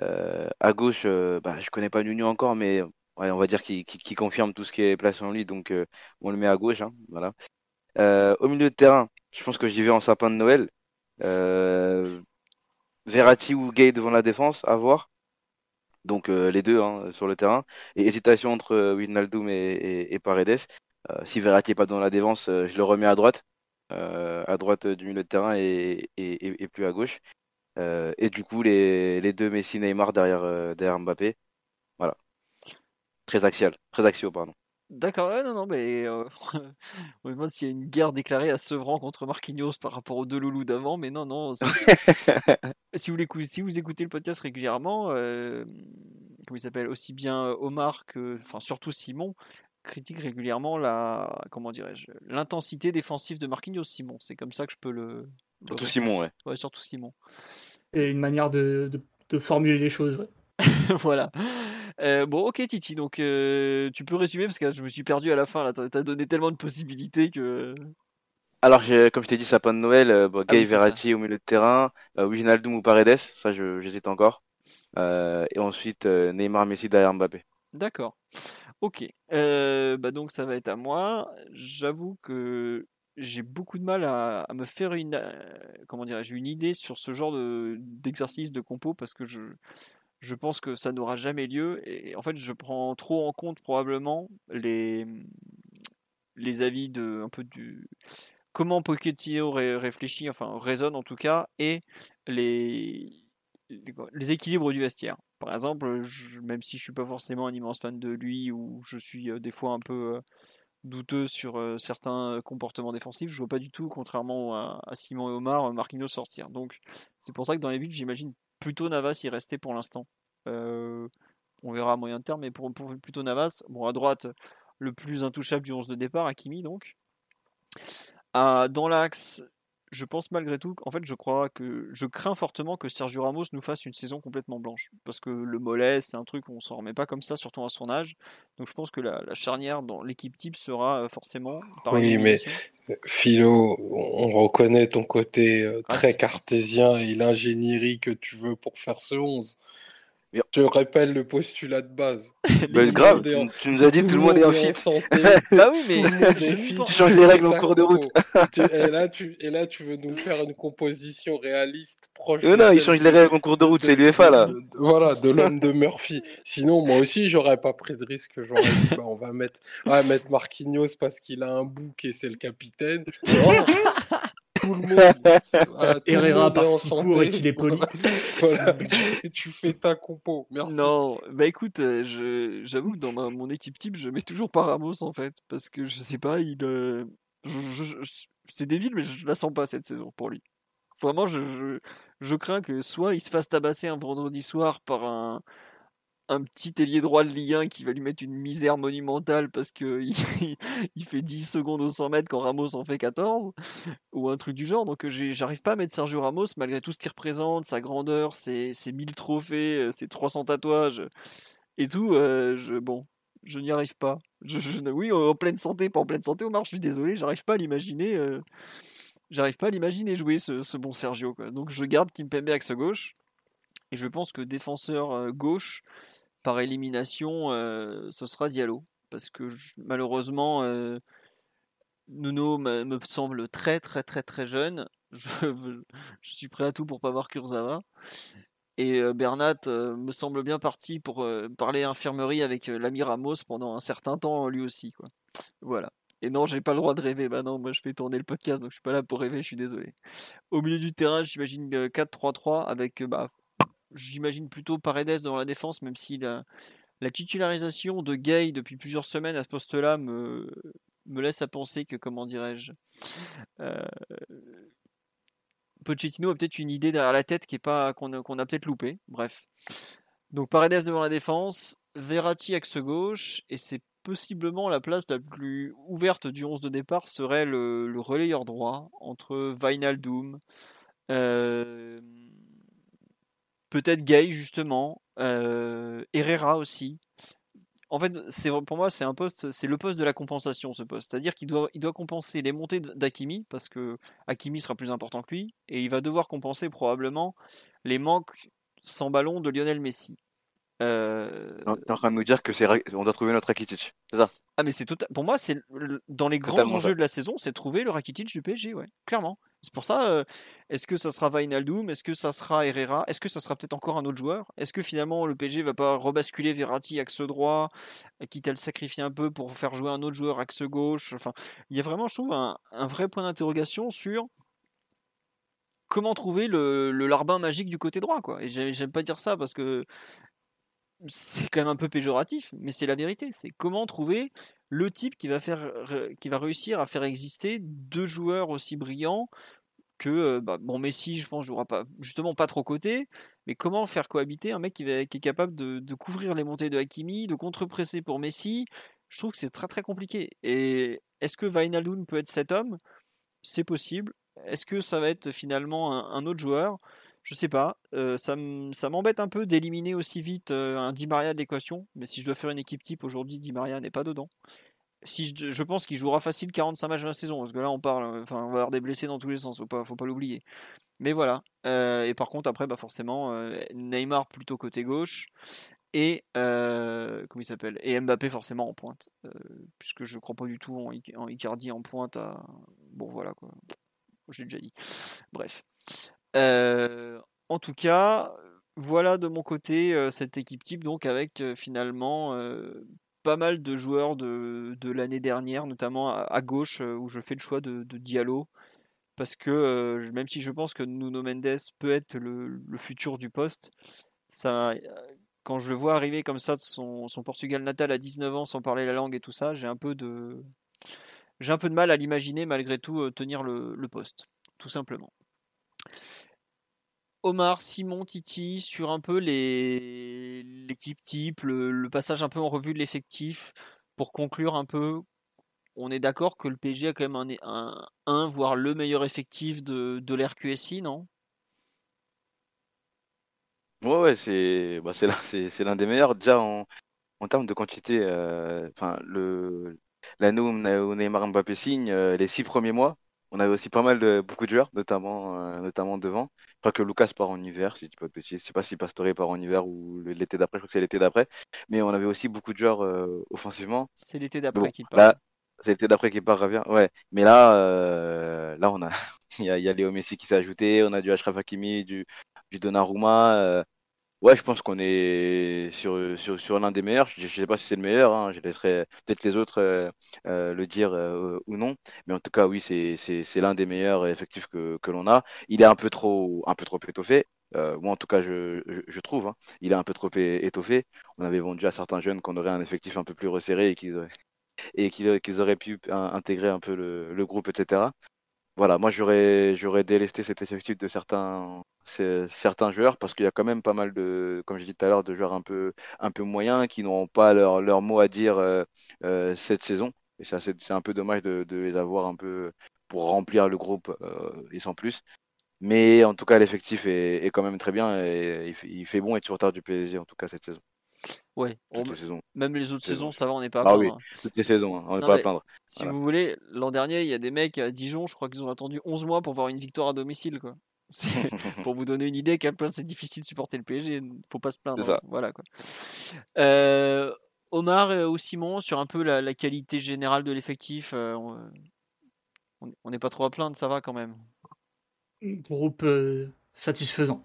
À gauche, bah, je connais pas Nuno encore, mais ouais, on va dire qu'il confirme tout ce qui est placé en lui, donc on le met à gauche. Hein, voilà. Au milieu de terrain, je pense que j'y vais en sapin de Noël. Euh, Verratti ou Gay devant la défense, à voir. Donc euh, les deux hein, sur le terrain. Et hésitation entre euh, Wijnaldum et, Paredes. Si Verratti n'est pas dans la défense, je le remets à droite. À droite du milieu de terrain et, plus à gauche. Et du coup, les, deux Messi Neymar derrière, derrière Mbappé. Voilà. Très axial. Très axio, pardon. D'accord, ouais, non, non, mais euh, on me demande s'il y a une guerre déclarée à Sevran contre Marquinhos par rapport aux deux loulous d'avant, mais non, non. si, vous l'écou- si vous écoutez le podcast régulièrement, euh, comment il s'appelle, aussi bien Omar que, enfin, surtout Simon, critique régulièrement la, comment dirais-je, l'intensité défensive de Marquinhos. Simon, c'est comme ça que je peux le. Surtout Simon, ouais. Ouais, surtout Simon. C'est une manière de, de- de formuler les choses. ouais. voilà. Euh, bon, ok, Titi. Donc, euh, tu peux résumer parce que je me suis perdu à la fin. Là, t'as donné tellement de possibilités que. Alors, j'ai- comme je t'ai dit, sapin de Noël, euh, bon, Ah Gay oui, ça. Verratti au milieu de terrain, euh, Wijnaldum ou Paredes, ça j'hésite encore. Euh, et ensuite, euh, Neymar, Messi derrière Mbappé. D'accord. Ok. Euh, bah donc ça va être à moi. J'avoue que j'ai beaucoup de mal à, à me faire une euh, comment dirais-je une idée sur ce genre de d'exercice de compo parce que je je pense que ça n'aura jamais lieu et en fait je prends trop en compte probablement les les avis de un peu du comment Pochettino réfléchit, enfin raisonne en tout cas, et les, les équilibres du vestiaire. Par exemple, même si je suis pas forcément un immense fan de lui ou je suis des fois un peu douteux sur certains comportements défensifs, je vois pas du tout, contrairement à, Simon et Omar, Marquinhos sortir. Donc c'est pour ça que dans les buts, j'imagine plutôt Navas y rester pour l'instant. on verra à moyen terme, mais pour, plutôt Navas. Bon, à droite, le plus intouchable du 11 de départ, Hakimi donc. Ah, dans l'axe, je pense malgré tout, en fait, je crois que je crains fortement que Sergio Ramos nous fasse une saison complètement blanche, parce que le mollet, c'est un truc où on s'en remet pas comme ça, surtout à son âge. Donc, je pense que la, charnière dans l'équipe type sera euh, forcément. oui, mais Philo, on reconnaît ton côté euh, ah, très cartésien et l'ingénierie que tu veux pour faire ce 11. Je répète le postulat de base. Mais grave, tu nous as dit tout, tout le monde est en fit. bah oui, mais tu changes les règles en cours de route. et, là, tu, et là, tu veux nous faire une composition réaliste proche. Non, non, il change les règles en cours de route, c'est l'UFA là. voilà, de l'homme de Murphy. Sinon, moi aussi, j'aurais pas pris de risque. J'aurais dit, bah, on va mettre, ouais, mettre Marquinhos parce qu'il a un bouc et c'est le capitaine. Oh tout le monde. Herrera parce qu'il court et qu'il est poli. voilà, tu, fais ta compo. Merci. Non, bah écoute, euh, j'avoue que dans mon équipe type, je mets toujours pas Ramos en fait. Parce que je sais pas, il. Euh, c'est débile, mais je la sens pas cette saison pour lui. Vraiment, je, je crains que soit il se fasse tabasser un vendredi soir par un, un petit ailier droit de Ligue 1 qui va lui mettre une misère monumentale parce qu'il il fait 10 secondes au 100 mètres quand Ramos en fait 14 ou un truc du genre. Donc j'arrive pas à mettre Sergio Ramos malgré tout ce qu'il représente, sa grandeur, ses, ses 1000 trophées, euh, ses 300 tatouages et tout. Euh, je, bon, je n'y arrive pas. Je, oui, en pleine santé, pas en pleine santé, Omar, je suis désolé, j'arrive pas à l'imaginer. Euh, j'arrive pas à l'imaginer jouer ce, bon Sergio. Donc je garde Kimpembe axe gauche. Et je pense que défenseur gauche, par élimination, euh, ce sera Diallo. Parce que malheureusement, euh, Nuno me, semble très très très très jeune. Je, suis prêt à tout pour pas voir Kurzawa. Et euh, Bernat me semble bien parti pour parler infirmerie avec l'ami Ramos pendant un certain temps lui aussi. Voilà. Et non, j'ai pas le droit de rêver. Bah non, moi je fais tourner le podcast, donc je suis pas là pour rêver, je suis désolé. Au milieu du terrain, j'imagine 4-3-3 avec bah, j'imagine plutôt Paredes dans la défense, même si la, titularisation de Gay depuis plusieurs semaines à ce poste-là me, me laisse à penser que, comment dirais-je, euh, Pochettino a peut-être une idée derrière la tête qu'on a, a peut-être loupé. Bref. Donc Paredes devant la défense, Verratti axe gauche, et c'est possiblement la place la plus ouverte du 11 de départ serait le, relayeur droit entre Wijnaldum, euh, peut-être Gay justement, euh, Herrera aussi. En fait, c'est pour moi c'est un poste, c'est le poste de la compensation ce poste, c'est-à-dire qu'il doit, il doit compenser les montées d'Akimi parce que Hakimi sera plus important que lui et il va devoir compenser probablement les manques sans ballon de Lionel Messi. Euh... T'es en train de nous dire que c'est on doit trouver notre Rakitic, c'est ça? Ah mais c'est tout. Pour moi, c'est dans les grands enjeux de la saison, c'est trouver le Rakitic du PSG, ouais, clairement. C'est pour ça. Euh, est-ce que ça sera Vainaldum Est-ce que ça sera Herrera? Est-ce que ça sera peut-être encore un autre joueur? Est-ce que finalement le PSG va pas rebasculer Verratti axe droit, euh, quitte à le sacrifier un peu pour faire jouer un autre joueur axe gauche? Enfin, il y a vraiment, je trouve, un, vrai point d'interrogation sur comment trouver le, le, larbin magique du côté droit, quoi. Et j'aime pas dire ça parce que c'est quand même un peu péjoratif, mais c'est la vérité. C'est comment trouver le type qui va, réussir à faire exister deux joueurs aussi brillants que euh, bah, bon Messi, je pense, jouera pas justement pas trop côté, mais comment faire cohabiter un mec qui est capable de, couvrir les montées de Hakimi, de contre-presser pour Messi? Je trouve que c'est très très compliqué. Et est-ce que Vainaldoun peut être cet homme? C'est possible. Est-ce que ça va être finalement un autre joueur? Je sais pas. Euh, ça m'embête un peu d'éliminer aussi vite euh, un Di Maria de l'équation. Mais si je dois faire une équipe type aujourd'hui, Di Maria n'est pas dedans. Si je, pense qu'il jouera facile 45 matchs dans la saison. Parce que là, on parle. Euh, enfin, on va avoir des blessés dans tous les sens. Faut pas, faut pas l'oublier. Mais voilà. et par contre, après, bah forcément, Neymar plutôt côté gauche. Et comment il s'appelle Et Mbappé forcément en pointe. puisque je crois pas du tout en, Icardi en pointe. À... Bon, voilà quoi. J'ai déjà dit. Bref. En tout cas, voilà de mon côté cette équipe type, donc avec finalement pas mal de joueurs de, de l'année dernière, notamment à, gauche, où je fais le choix de, de Diallo. Parce que même si je pense que Nuno Mendes peut être le, futur du poste, quand je le vois arriver comme ça de son, son, Portugal natal à 19 ans sans parler la langue et tout ça, j'ai un peu de, j'ai un peu de mal à l'imaginer malgré tout tenir le poste, tout simplement. Omar, Simon, Titi, sur un peu l'équipe type, le, passage un peu en revue de l'effectif, pour conclure un peu, on est d'accord que le PSG a quand même un, voire le meilleur effectif de, l'RQSI, non? Ouais, ouais, c'est bah, l'un des meilleurs. Déjà, en, termes de quantité, euh, enfin, le l'année où Neymar Mbappé signe, euh, les six premiers mois, on avait aussi pas mal de beaucoup de joueurs, notamment, euh, notamment devant. Je crois que Lucas part en hiver, si je dis pas de bêtises. Je sais pas si Pastore part en hiver ou l'été d'après. Je crois que c'est l'été d'après. Mais on avait aussi beaucoup de joueurs euh, offensivement. C'est l'été d'après qui part. c'est l'été d'après qui part, revient. Ouais. Mais là, euh, là, on a, il y a, y a Léo Messi qui s'est ajouté. On a du Ashraf Hakimi, du, du Donnarumma. Ouais, je pense qu'on est sur, sur, sur l'un des meilleurs. Je ne sais pas si c'est le meilleur, hein. je laisserai peut-être les autres euh, euh, le dire euh, ou non. Mais en tout cas, oui, c'est, l'un des meilleurs effectifs que, que l'on a. Il est un peu trop, un peu trop étoffé. moi, en tout cas, je, je, trouve. Hein. il est un peu trop étoffé. On avait vendu à certains jeunes qu'on aurait un effectif un peu plus resserré et qu'ils, et qu'ils, qu'ils auraient pu intégrer un peu le, le groupe, etc. Voilà, moi, j'aurais délesté cet effectif de certains certains joueurs parce qu'il y a quand même pas mal de, comme je dit tout à l'heure, de joueurs un peu, un peu moyens qui n'ont pas leur, leur mot à dire euh, euh, cette saison. Et ça, c'est un peu dommage de, de, les avoir un peu pour remplir le groupe euh, et sans plus. Mais en tout cas, l'effectif est, est, quand même très bien et il fait, bon être sur retard du PSG en tout cas cette saison. Ouais, même les autres saisons, ça va, on n'est pas à ah plaindre. Oui, toutes les saisons, hein, on n'est pas à plaindre. Si vous voulez, l'an dernier, il y a des mecs à Dijon, je crois qu'ils ont attendu 11 mois pour voir une victoire à domicile. Quoi. pour vous donner une idée à quel point c'est difficile de supporter le PSG. Faut pas se plaindre. Hein. Voilà quoi. Euh, Omar ou Simon sur un peu la, qualité générale de l'effectif. Euh, on n'est pas trop à plaindre, ça va quand même. Groupe euh, satisfaisant.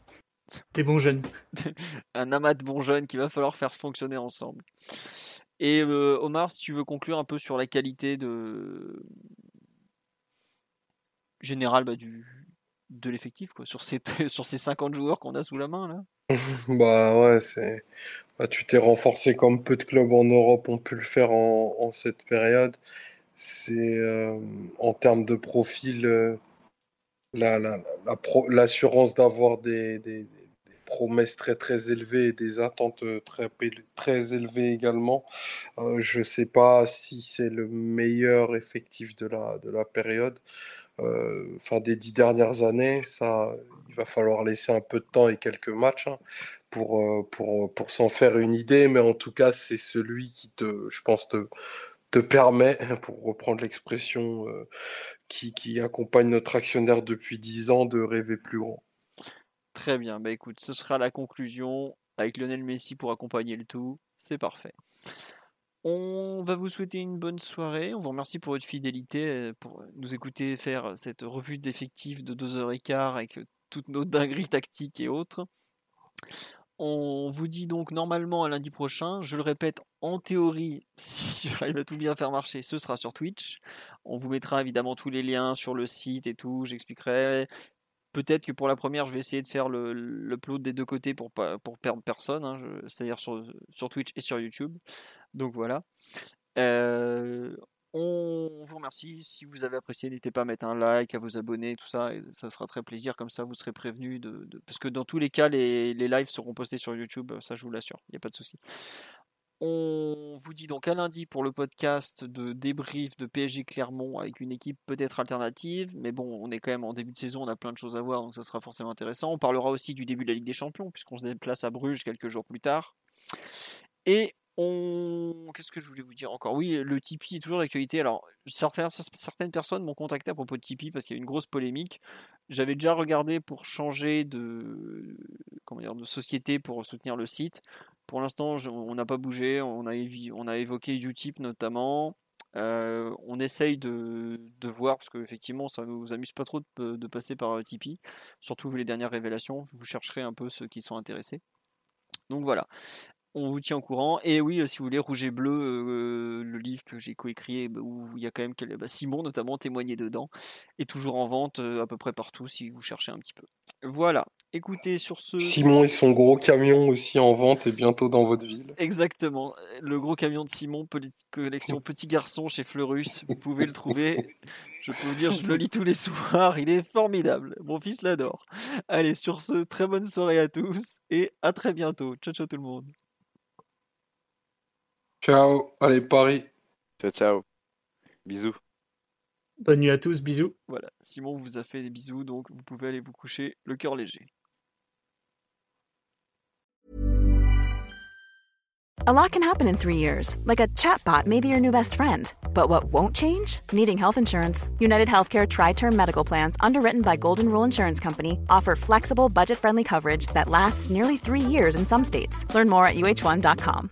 Des bons jeunes. un amas de bons jeunes qu'il va falloir faire fonctionner ensemble. Et Omar, si tu veux conclure un peu sur la qualité de générale bah, du, de l'effectif quoi sur ces sur ces 50 joueurs qu'on a sous la main là. bah ouais, c'est bah, tu t'es renforcé comme peu de clubs en Europe ont pu le faire en, cette période. C'est euh, en termes de profil euh, la, l'assurance d'avoir des, des, promesses très très élevées et des attentes très très élevées également. Euh, je sais pas si c'est le meilleur effectif de la de la période. Euh, des dix dernières années. Ça, il va falloir laisser un peu de temps et quelques matchs hein, pour, euh, pour, pour s'en faire une idée. Mais en tout cas, c'est celui qui te, je pense, te, permet, pour reprendre l'expression euh, qui, qui, accompagne notre actionnaire depuis dix ans, de rêver plus grand. Très bien, bah écoute, ce sera la conclusion avec Lionel Messi pour accompagner le tout. C'est parfait. On va vous souhaiter une bonne soirée. On vous remercie pour votre fidélité, euh, pour nous écouter faire cette revue d'effectifs de 2h15 avec toutes nos dingueries tactiques et autres. On vous dit donc normalement à lundi prochain. Je le répète, en théorie, si j'arrive à tout bien faire marcher, ce sera sur Twitch. On vous mettra évidemment tous les liens sur le site et tout. J'expliquerai. Peut-être que pour la première, je vais essayer de faire l'upload des deux côtés pour, pour perdre personne, hein, c'est-à-dire sur Twitch et sur YouTube. Donc voilà. Euh, on vous remercie. Si vous avez apprécié, n'hésitez pas à mettre un like, à vous abonner, tout ça. Ça fera très plaisir. Comme ça, vous serez prévenus. De, Parce que dans tous les cas, les, les lives seront postés sur YouTube. Ça, je vous l'assure. Il n'y a pas de souci. On vous dit donc à lundi pour le podcast de débrief de PSG Clermont avec une équipe peut-être alternative, mais bon, on est quand même en début de saison, on a plein de choses à voir, donc ça sera forcément intéressant. On parlera aussi du début de la Ligue des Champions, puisqu'on se déplace à Bruges quelques jours plus tard. Et on... Qu'est-ce que je voulais vous dire encore? Oui, le Tipeee est toujours d'actualité. Alors, certaines personnes m'ont contacté à propos de Tipeee parce qu'il y a une grosse polémique. J'avais déjà regardé pour changer de, comment dire, de société pour soutenir le site. Pour l'instant, on n'a pas bougé. On a, évoqué Utip notamment. Euh, on essaye de, voir, parce qu'effectivement, ça ne nous amuse pas trop de, de, passer par euh, Tipeee, surtout vu les dernières révélations. Vous chercherez un peu ceux qui sont intéressés. Donc voilà. On vous tient au courant. Et oui, euh, si vous voulez, Rouge et Bleu, euh, le livre que j'ai coécrit, bah, où il y a quand même quel- bah, Simon notamment témoigné dedans, est toujours en vente euh, à peu près partout si vous cherchez un petit peu. Voilà. Écoutez, sur ce. Simon et son gros camion aussi en vente et bientôt dans votre ville. Exactement. Le gros camion de Simon, collection Petit Garçon chez Fleurus. Vous pouvez le trouver. Je peux vous dire, je le lis tous les soirs. Il est formidable. Mon fils l'adore. Allez, sur ce, très bonne soirée à tous et à très bientôt. Ciao, ciao tout le monde. Ciao, allez Paris. Ciao, ciao. Bisous. Bonne nuit à tous, bisous. Voilà, Simon vous a fait des bisous, donc vous pouvez aller vous coucher le cœur léger. A lot can happen in three years, like a chatbot may be your new best friend. But what won't change? Needing health insurance. United Healthcare Tri Term Medical Plans, underwritten by Golden Rule Insurance Company, offer flexible, budget friendly coverage that lasts nearly three years in some states. Learn more at uh1.com.